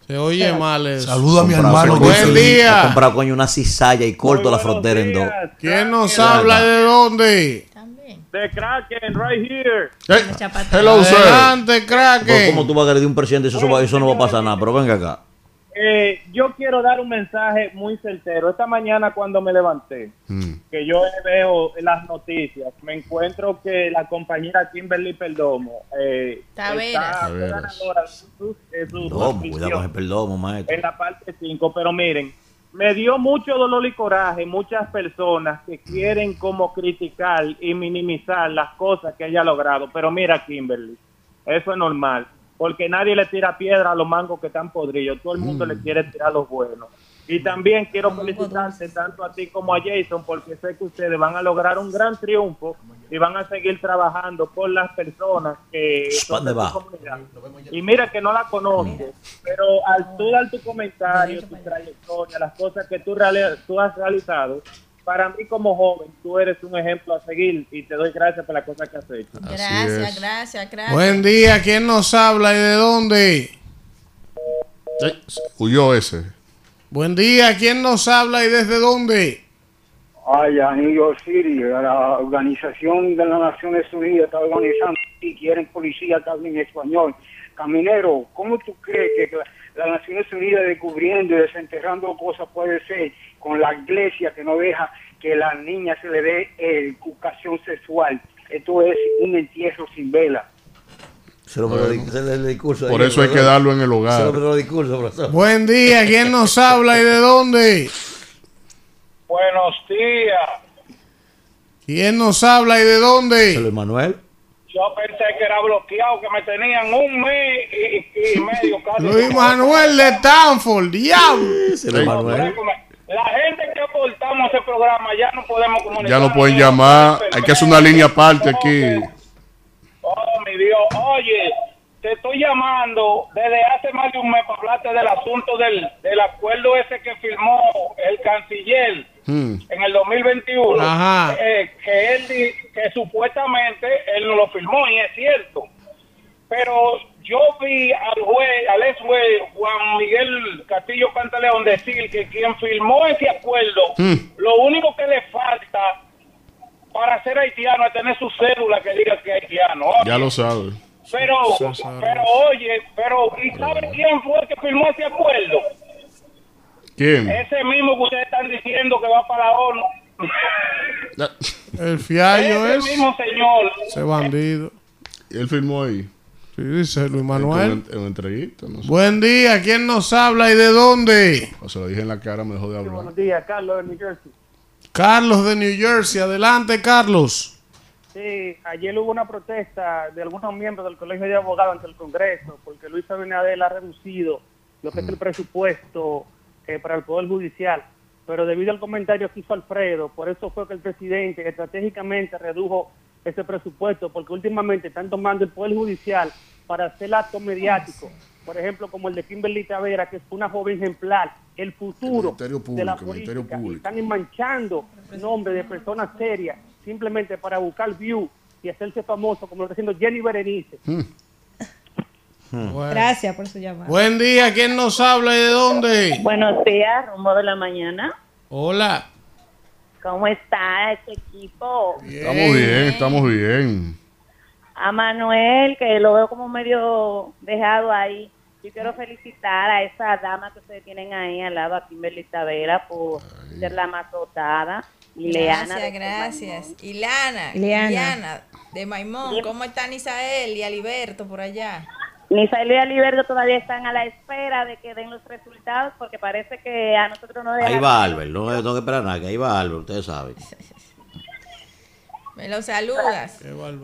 Se oye mal eso. Saludo a mi hermano. coño, Buen día. he comprado coño una cizalla y corto la frontera en dos. ¿Quién nos habla de dónde? También. De Kraken, right here. Hey, Chapata. hello, sir. Adelante, Pero ¿Cómo Kraken. tú vas a agredir un presidente? Eso, eso no va a pasar nada, pero venga acá. Eh, yo quiero dar un mensaje muy certero. Esta mañana cuando me levanté, Mm. que yo veo las noticias, me encuentro que la compañera Kimberly Perdomo eh, está Taveras. ganadora de su, de su No, suscripción cuidado con el perdomo, maestro. en la parte 5, pero miren, me dio mucho dolor y coraje muchas personas que quieren como criticar y minimizar las cosas que ella ha logrado, pero mira Kimberly, eso es normal, porque nadie le tira piedra a los mangos que están podridos, todo el mundo le quiere tirar los buenos. Y también quiero felicitarte tanto a ti como a Jason, porque sé que ustedes van a lograr un gran triunfo y van a seguir trabajando por las personas que son de. Y mira que no la conozco, pero al tú dar tu comentario, tu trayectoria, las cosas que tú, reali- tú has realizado, para mí como joven, tú eres un ejemplo a seguir y te doy gracias por las cosas que has hecho. Gracias, es. gracias, gracias. Buen día, ¿quién nos habla y de dónde? Ay, huyó ese. Buen día, ¿quién nos habla y desde dónde? Allá New York City, la Organización de las Naciones Unidas está organizando y quieren policía hablen español. Caminero, ¿cómo tú crees que la- las Naciones Unidas descubriendo y desenterrando cosas puede ser con la iglesia que no deja que las niñas se le dé educación sexual? Esto es un entierro sin vela. Se lo Bueno, ese es el discurso por ahí, eso hay que darlo en el hogar. El discurso, profesor. Buen día, ¿quién nos habla y de dónde? Buenos días. ¿Quién nos habla y de dónde? Luis Manuel. Yo pensé que era bloqueado, que me tenían un mes y, y medio casi. Luis Manuel de Stanford, diablo. Manuel. La gente que aportamos ese programa ya no podemos comunicar. Ya no pueden llamar. Hay que hacer una línea aparte aquí. Oh, mi Dios. Oye, te estoy llamando desde hace más de un mes para hablarte del asunto del, del acuerdo ese que firmó el canciller Mm. en el 2021. Ajá. eh, que él que supuestamente él no lo firmó y es cierto. Pero yo vi al juez, al ex juez Juan Miguel Castillo Pantaleón decir que quien firmó ese acuerdo, Mm. lo único que le falta para ser haitiano es tener su cédula que diga que es haitiano. Ya lo sabe. Pero, pero oye, pero ¿y sabe quién fue el que firmó ese acuerdo? ¿Quién? Ese mismo que ustedes están diciendo que va para la ONU. El fiallo Ese es mismo señor. ese bandido. Y él firmó ahí. Sí, dice Luis Manuel. En entrevista, no sé. Buen día, ¿quién nos habla y de dónde? O se lo dije en la cara, me dejó de hablar. Buenos días, Carlos de New Jersey. Carlos de New Jersey, adelante Carlos. Sí, ayer hubo una protesta de algunos miembros del Colegio de Abogados ante el Congreso porque Luis Abinader ha reducido lo que es el presupuesto eh, para el Poder Judicial. Pero debido al comentario que hizo Alfredo, por eso fue que el presidente estratégicamente redujo ese presupuesto, porque últimamente están tomando el Poder Judicial para hacer actos mediáticos. Por ejemplo, como el de Kimberly Tavera, que es una joven ejemplar, el futuro Ministerio de la Público, Ministerio política. y Público. Están manchando nombres de personas serias simplemente para buscar view y hacerse famoso, como lo está haciendo Jenny Berenice. Bueno. Gracias por su llamada. Buen día, ¿quién nos habla y de dónde? Buenos días, rumbo de la mañana. Hola. ¿Cómo está este equipo? Estamos bien, estamos bien. A Manuel, que lo veo como medio dejado ahí. Yo quiero felicitar a esa dama que ustedes tienen ahí al lado, a Kimberly Tavera, por ser la más dotada. Gracias, de gracias. Ileana, Ileana. De Maimón, ¿cómo están Isael y Aliberto por allá? Misael y Aliberto todavía están a la espera de que den los resultados porque parece que a nosotros no Ahí va Albert, no no tengo que esperar nada, que ahí va Albert, ustedes saben. (laughs) Me lo saludas.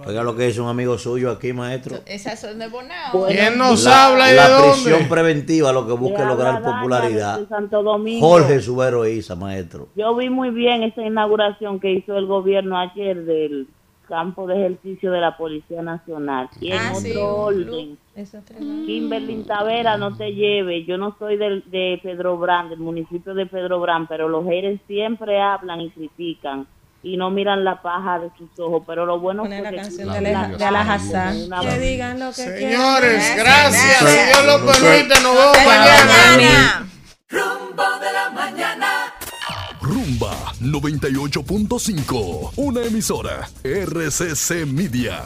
Oiga lo que es un amigo suyo aquí, maestro. Esas son de Bonao. ¿Quién nos La- habla y de La dónde? prisión preventiva, lo que busca es lograr popularidad. Santo Domingo. Jorge Subero Isa, maestro. Yo vi muy bien esa inauguración que hizo el gobierno ayer del campo de ejercicio de la Policía Nacional. Y en Ah, otro sí, orden, Kimberly Tavera, no te lleve. Yo no soy del, de Pedro Brand, del municipio de Pedro Brand, pero los haters siempre hablan y critican y no miran la paja de sus ojos. Pero lo bueno fue la que canción de la- de Alajazán. Que digan lo que Señores, quieran. gracias. Si Dios lo permite, nos vemos mañana. Rumbo de la mañana. Rumba 98.5, una emisora RCC Media.